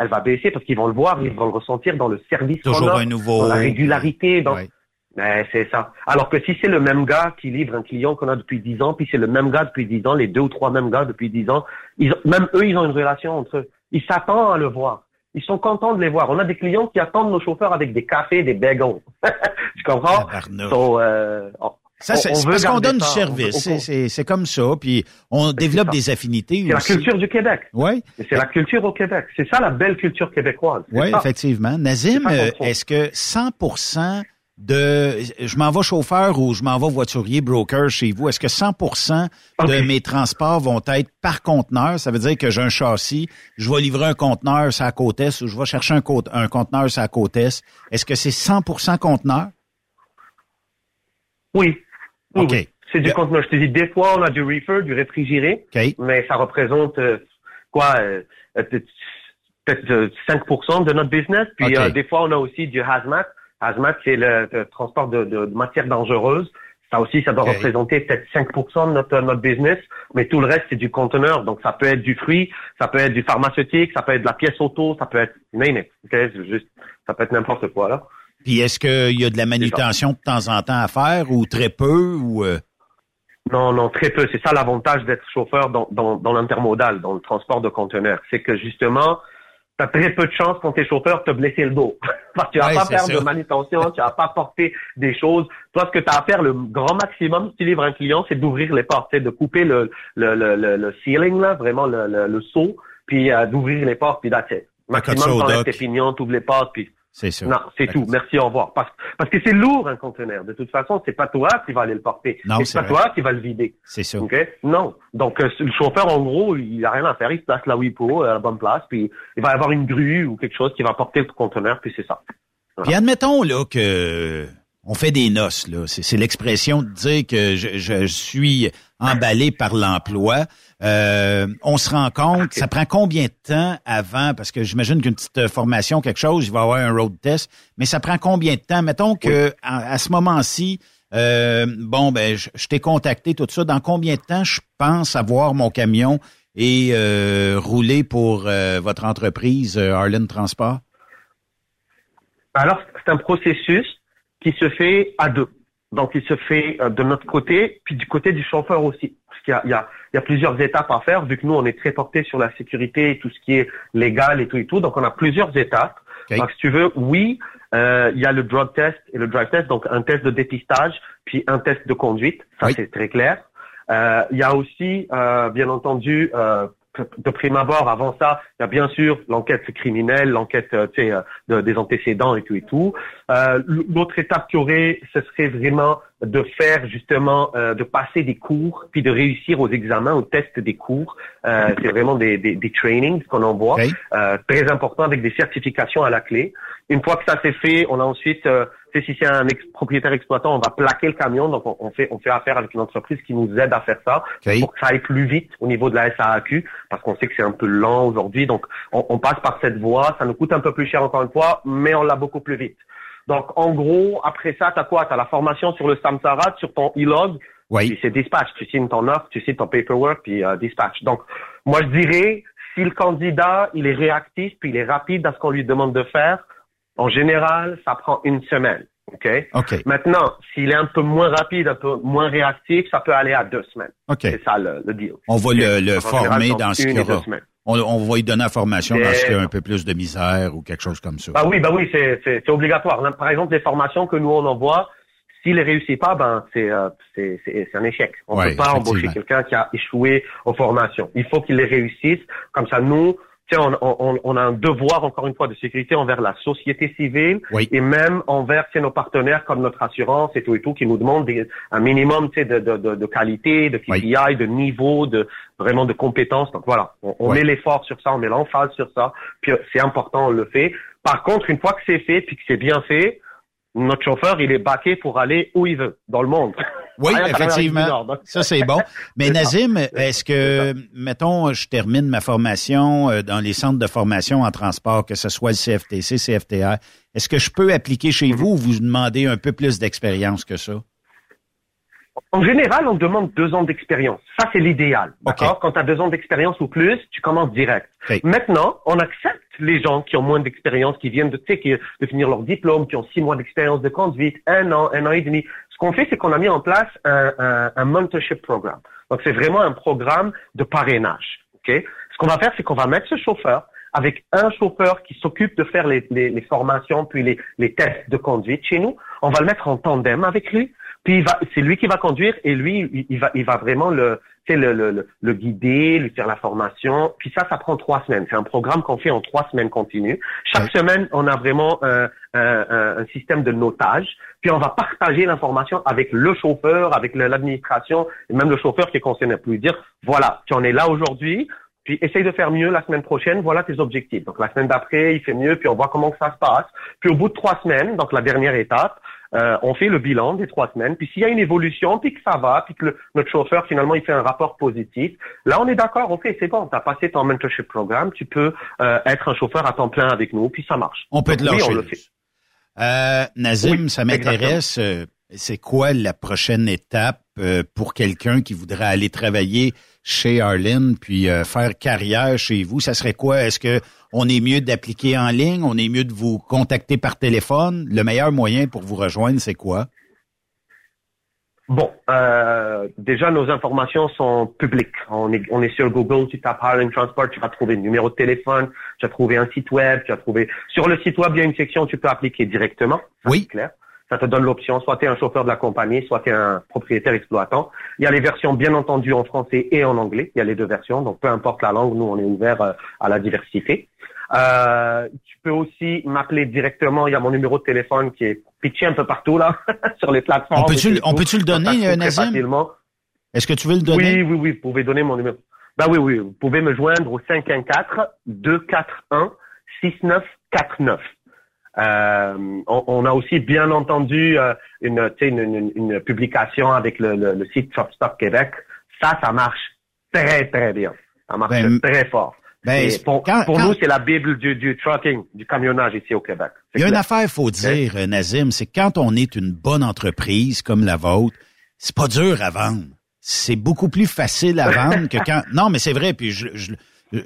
elle va baisser parce qu'ils vont le voir, ils vont le ressentir dans le service qu'on Toujours un nouveau- dans la régularité, dans... Ouais. Ben, c'est ça. Alors que si c'est le même gars qui livre un client qu'on a depuis 10 ans, puis c'est le même gars depuis 10 ans, les deux ou trois mêmes gars depuis 10 ans, ils ont- même eux, ils ont une relation entre eux. Ils s'attendent à le voir. Ils sont contents de les voir. On a des clients qui attendent nos chauffeurs avec des cafés, des bagels. tu comprends? So, euh, on- Ça, c'est parce qu'on donne du service. C'est- comme ça. Puis on développe ça. des affinités C'est la culture du Québec. Oui. C'est la culture au Québec. C'est ça la belle culture québécoise. Oui, effectivement. Nazim, euh, est-ce que 100 de je m'en vais chauffeur ou je m'en vais voiturier broker chez vous, est-ce que 100% de mes transports vont être par conteneur, ça veut dire que j'ai un châssis, je vais livrer un conteneur sur la côte est ou je vais chercher un, conteneur sur la côte est. Est-ce que c'est 100% conteneur? Oui. Oui, OK. oui. C'est du conteneur. Je te dis, des fois, on a du reefer, du réfrigéré, mais ça représente euh, quoi euh, euh, peut-être euh, 5% de notre business. Puis euh, des fois, on a aussi du hazmat. Hazmat, c'est le, le transport de, de matières dangereuses. Ça aussi, ça doit représenter peut-être 5% de notre, notre business, mais tout le reste, c'est du conteneur. Donc, ça peut être du fruit, ça peut être du pharmaceutique, ça peut être de la pièce auto, ça peut être name it. OK? C'est juste, ça peut être n'importe quoi, là. Puis est-ce qu'il y a de la manutention de temps en temps à faire ou très peu ou euh, Non, non, très peu. C'est ça l'avantage d'être chauffeur dans, dans, dans l'intermodal, dans le transport de conteneurs. C'est que justement, tu as très peu de chances quand tu es chauffeur de te blesser le dos. Parce que tu vas Ouais, pas faire de manutention, tu vas pas porter des choses. Toi, ce que tu as à faire, le grand maximum, si tu livres un client, c'est d'ouvrir les portes, c'est de couper le, le, le, le, le ceiling, là, vraiment le, le, le seau, puis euh, d'ouvrir les portes, puis code Maximum, t'enlèves tes pignons, t'ouvres les portes, puis c'est ça? non, c'est tout. Merci, au revoir. Parce, parce que c'est lourd un conteneur. De toute façon, c'est pas toi qui va aller le porter. Non, c'est pas vrai. toi qui va le vider. C'est ça. OK? Non. Donc, euh, le chauffeur, en gros, il a rien à faire. Il se place là où il faut, à la bonne place, puis il va y avoir une grue ou quelque chose qui va porter le conteneur, puis c'est ça. Puis admettons là que on fait des noces là, c'est c'est l'expression de dire que je, je suis emballé par l'emploi. Euh, on se rend compte, ça prend combien de temps avant parce que j'imagine qu'une petite formation quelque chose, il va y avoir un road test, mais ça prend combien de temps? Mettons que à, à ce moment-ci euh, bon ben je, je t'ai contacté tout ça, dans combien de temps je pense avoir mon camion et euh, rouler pour euh, votre entreprise euh, Arlen Transport? Alors, c'est un processus qui se fait à deux. Donc, il se fait euh, de notre côté, puis du côté du chauffeur aussi. Parce qu'il y a, il y, a, il y a plusieurs étapes à faire, vu que nous, on est très porté sur la sécurité et tout ce qui est légal et tout et tout. Donc, on a plusieurs étapes. Donc, si tu veux, oui, euh, il y a le drug test et le drive test, donc un test de dépistage, puis un test de conduite. Ça, c'est très clair. Euh, il y a aussi, euh, bien entendu, euh, de prime abord, avant ça, il y a bien sûr l'enquête criminelle, l'enquête euh, tu sais, euh, de- des antécédents et tout et tout. Euh, L'autre étape qu'il y aurait, ce serait vraiment de faire justement, euh, de passer des cours, puis de réussir aux examens, aux tests des cours. Euh, C'est vraiment des, des, des trainings qu'on envoie, euh, très important avec des certifications à la clé. Une fois que ça c'est fait, on a ensuite, sais, si c'est un ex- propriétaire exploitant, on va plaquer le camion, donc on, on fait on fait affaire avec une entreprise qui nous aide à faire ça pour que ça aille plus vite au niveau de la SAAQ, parce qu'on sait que c'est un peu lent aujourd'hui, donc on, on passe par cette voie, ça nous coûte un peu plus cher encore une fois, mais on l'a beaucoup plus vite. Donc en gros, après ça, t'as quoi? T'as la formation sur le Samsara, sur ton e-log, puis c'est dispatch, tu signes ton offre, tu signes ton paperwork, puis euh, dispatch. Donc moi je dirais, si le candidat il est réactif, puis il est rapide à ce qu'on lui demande de faire, en général, ça prend une semaine. OK? OK. Maintenant, s'il est un peu moins rapide, un peu moins réactif, ça peut aller à deux semaines. OK. C'est ça le, le deal. On va le, le général, former dans ce qu'il et aura. On, on va lui donner la formation dans ce qu'il y a Et- un peu plus de misère ou quelque chose comme ça. Bah oui, bah oui, c'est, c'est, c'est obligatoire. Par exemple, les formations que nous on envoie, s'il les réussit pas, ben c'est, euh, c'est, c'est, c'est un échec. On Ouais, peut pas embaucher quelqu'un qui a échoué aux formations. Il faut qu'il les réussisse. Comme ça, nous, on, on, on a un devoir encore une fois de sécurité envers la société civile et même envers nos partenaires comme notre assurance et tout et tout qui nous demandent des- un minimum de, de, de, de qualité, de KPI, de niveau, de vraiment de compétences. Donc voilà, on, on met l'effort sur ça, on met l'emphase sur ça. Puis euh, c'est important, on le fait. Par contre, une fois que c'est fait, puis que c'est bien fait, notre chauffeur, il est baqué pour aller où il veut, dans le monde. Oui, effectivement. Nord, donc. Ça, c'est bon. Mais. Nazim, est-ce que, mettons, je termine ma formation euh, dans les centres de formation en transport, que ce soit le CFTC, CFTR, est-ce que je peux appliquer chez vous ou vous demandez un peu plus d'expérience que ça? En général, on demande deux ans d'expérience. Ça, c'est l'idéal. D'accord? Quand tu as deux ans d'expérience ou plus, tu commences direct. Maintenant, on accepte les gens qui ont moins d'expérience, qui viennent de, qui- de finir leur diplôme, qui ont six mois d'expérience de conduite, un an, un an et demi. Qu'on fait, c'est qu'on a mis en place un, un, un mentorship programme. Donc, c'est vraiment un programme de parrainage. Ok? Ce qu'on va faire, c'est qu'on va mettre ce chauffeur avec un chauffeur qui s'occupe de faire les, les, les formations puis les, les tests de conduite chez nous. On va le mettre en tandem avec lui. Puis il va, c'est lui qui va conduire et lui, il, va, il va vraiment le, tu sais, le, le, le, le guider, lui faire la formation. Puis ça, ça prend trois semaines. C'est un programme qu'on fait en trois semaines continues. Chaque semaine, on a vraiment un, un- un système de notage. Puis on va partager l'information avec le chauffeur, avec l'administration et même le chauffeur qui est concerné. Puis lui dire, voilà, tu en es là aujourd'hui. Puis essaye de faire mieux la semaine prochaine, voilà tes objectifs. Donc la semaine d'après, il fait mieux, puis on voit comment ça se passe. Puis au bout de trois semaines, donc la dernière étape, euh, on fait le bilan des trois semaines. Puis s'il y a une évolution, puis que ça va, puis que le- notre chauffeur finalement il fait un rapport positif, là on est d'accord, ok, c'est bon, t'as passé ton mentorship programme, tu peux euh, être un chauffeur à temps plein avec nous, puis ça marche. On peut te Donc, oui, lâcher on le fait. Euh, Nazim, Oui, ça m'intéresse. euh, C'est quoi la prochaine étape euh, pour quelqu'un qui voudrait aller travailler chez Arlene puis euh, faire carrière chez vous? Ça serait quoi? Est-ce que on est mieux d'appliquer en ligne? On est mieux de vous contacter par téléphone? Le meilleur moyen pour vous rejoindre, c'est quoi? Bon, euh, déjà nos informations sont publiques. On est, on est sur Google, tu tapes Harlem Transport, tu vas trouver le numéro de téléphone, tu vas trouver un site web, tu vas trouver sur le site web il y a une section où tu peux appliquer directement. Ça, Oui. clair. Ça te donne l'option, soit tu es un chauffeur de la compagnie, soit tu es un propriétaire exploitant. Il y a les versions bien entendu en français et en anglais. Il y a les deux versions, donc peu importe la langue, nous on est ouvert euh, à la diversité. Euh, tu peux aussi m'appeler directement. Il y a mon numéro de téléphone qui est pitché un peu partout là sur les plateformes. On peut-tu et le- on tout. peut-tu le Ça donner, euh, Nazim? facilement. Est-ce que tu veux le donner? Oui, oui, oui, vous pouvez donner mon numéro. Ben oui, oui, vous pouvez me joindre au 514-241-6949. Euh, on, on a aussi bien entendu euh, une, une, une, une publication avec le, le, le site Truck Stop Québec. Ça, ça marche très, très bien. Ça marche Ben, très fort. Ben, pour quand- pour quand- nous, c'est la Bible du, du trucking, du camionnage ici au Québec. Il y a une affaire, faut dire, euh, Nazim, c'est que quand on est une bonne entreprise comme la vôtre, c'est pas dur à vendre. C'est beaucoup plus facile à vendre que quand. Non, mais c'est vrai. Puis je, je,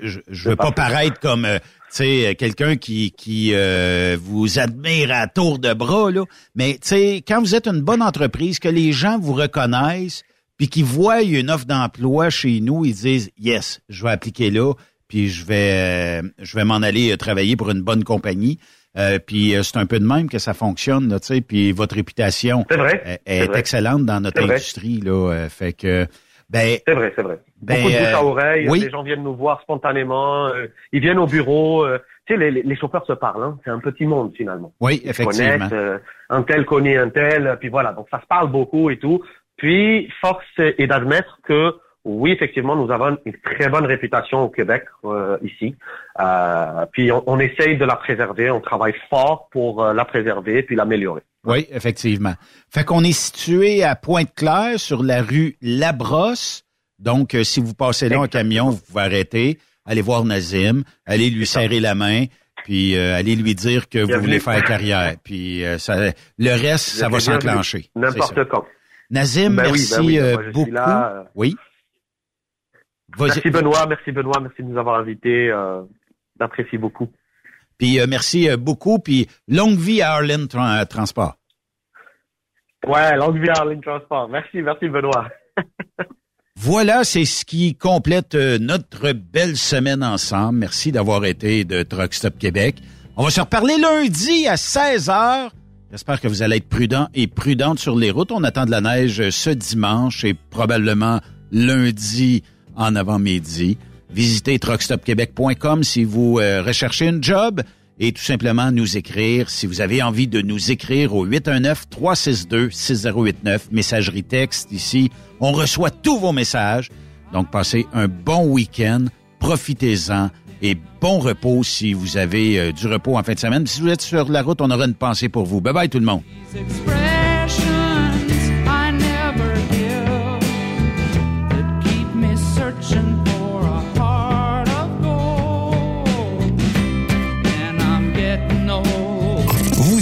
je, je veux pas paraître comme, euh, tu sais, quelqu'un qui qui euh, vous admire à tour de bras là. Mais tu sais, quand vous êtes une bonne entreprise, que les gens vous reconnaissent, puis qu'ils voient une offre d'emploi chez nous, ils disent yes, je vais appliquer là, puis je vais euh, je vais m'en aller euh, travailler pour une bonne compagnie. Euh, puis c'est un peu de même que ça fonctionne, tu sais. Puis votre réputation vrai, est, c'est est vrai. excellente dans notre industrie, là. fait que ben C'est vrai, c'est vrai. Ben, Beaucoup de bouche à oreille. oui. Les gens viennent nous voir spontanément. euh, ils viennent au bureau. euh, tu sais, les, chauffeurs se parlent. Hein, c'est un petit monde finalement. oui, effectivement. euh, un tel connaît un tel. Puis voilà. Donc ça se parle beaucoup et tout. Puis force est d'admettre que oui, effectivement, nous avons une très bonne réputation au Québec euh, ici. Euh, puis on, on essaye de la préserver. On travaille fort pour euh, la préserver puis l'améliorer. Oui, effectivement. Fait qu'on est situé à Pointe-Claire sur la rue Labrosse. Donc, si vous passez là en camion, vous pouvez arrêter, aller voir Nazim, aller lui serrer la main, puis euh, aller lui dire que vous voulez faire carrière. Puis euh, ça, le reste, ça va s'enclencher. N'importe quand. Nazim, Ben oui, merci ben oui, moi, beaucoup. là, Oui. Merci Benoît, merci Benoît, merci de nous avoir invités. Euh, J'apprécie beaucoup. Puis euh, merci euh, beaucoup. Puis longue vie à Arlen Tran- Transport. Ouais, longue vie à Arlene Transport. Merci, merci Benoît. Voilà, c'est ce qui complète euh, notre belle semaine ensemble. Merci d'avoir été de Truck Stop Québec. On va se reparler lundi à 16h. J'espère que vous allez être prudents et prudentes sur les routes. On attend de la neige euh, ce dimanche et probablement lundi en avant-midi. Visitez truckstopquebec.com si vous euh, recherchez une job et tout simplement nous écrire. Si vous avez envie de nous écrire au 819-362-6089, messagerie texte ici, on reçoit tous vos messages. Donc, passez un bon week-end, profitez-en et bon repos si vous avez euh, du repos en fin de semaine. Si vous êtes sur la route, on aura une pensée pour vous. Bye bye tout le monde.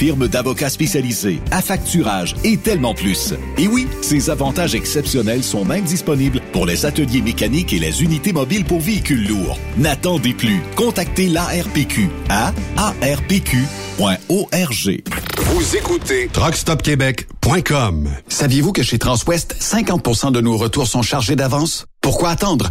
firme d'avocats spécialisés, affacturage et tellement plus. Et oui, ces avantages exceptionnels sont même disponibles pour les ateliers mécaniques et les unités mobiles pour véhicules lourds. N'attendez plus. Contactez l'ARPQ à arpq.org. Vous écoutez truckstopquebec.com. Saviez-vous que chez Transwest, 50% de nos retours sont chargés d'avance? Pourquoi attendre?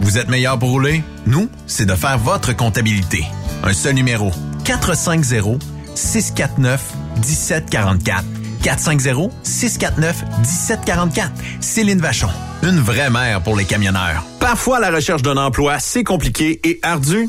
Vous êtes meilleur pour rouler? Nous, c'est de faire votre comptabilité. Un seul numéro. 450 649 1744. 450-649-1744. Céline Vachon. Une vraie mère pour les camionneurs. Parfois, la recherche d'un emploi, c'est compliqué et ardu.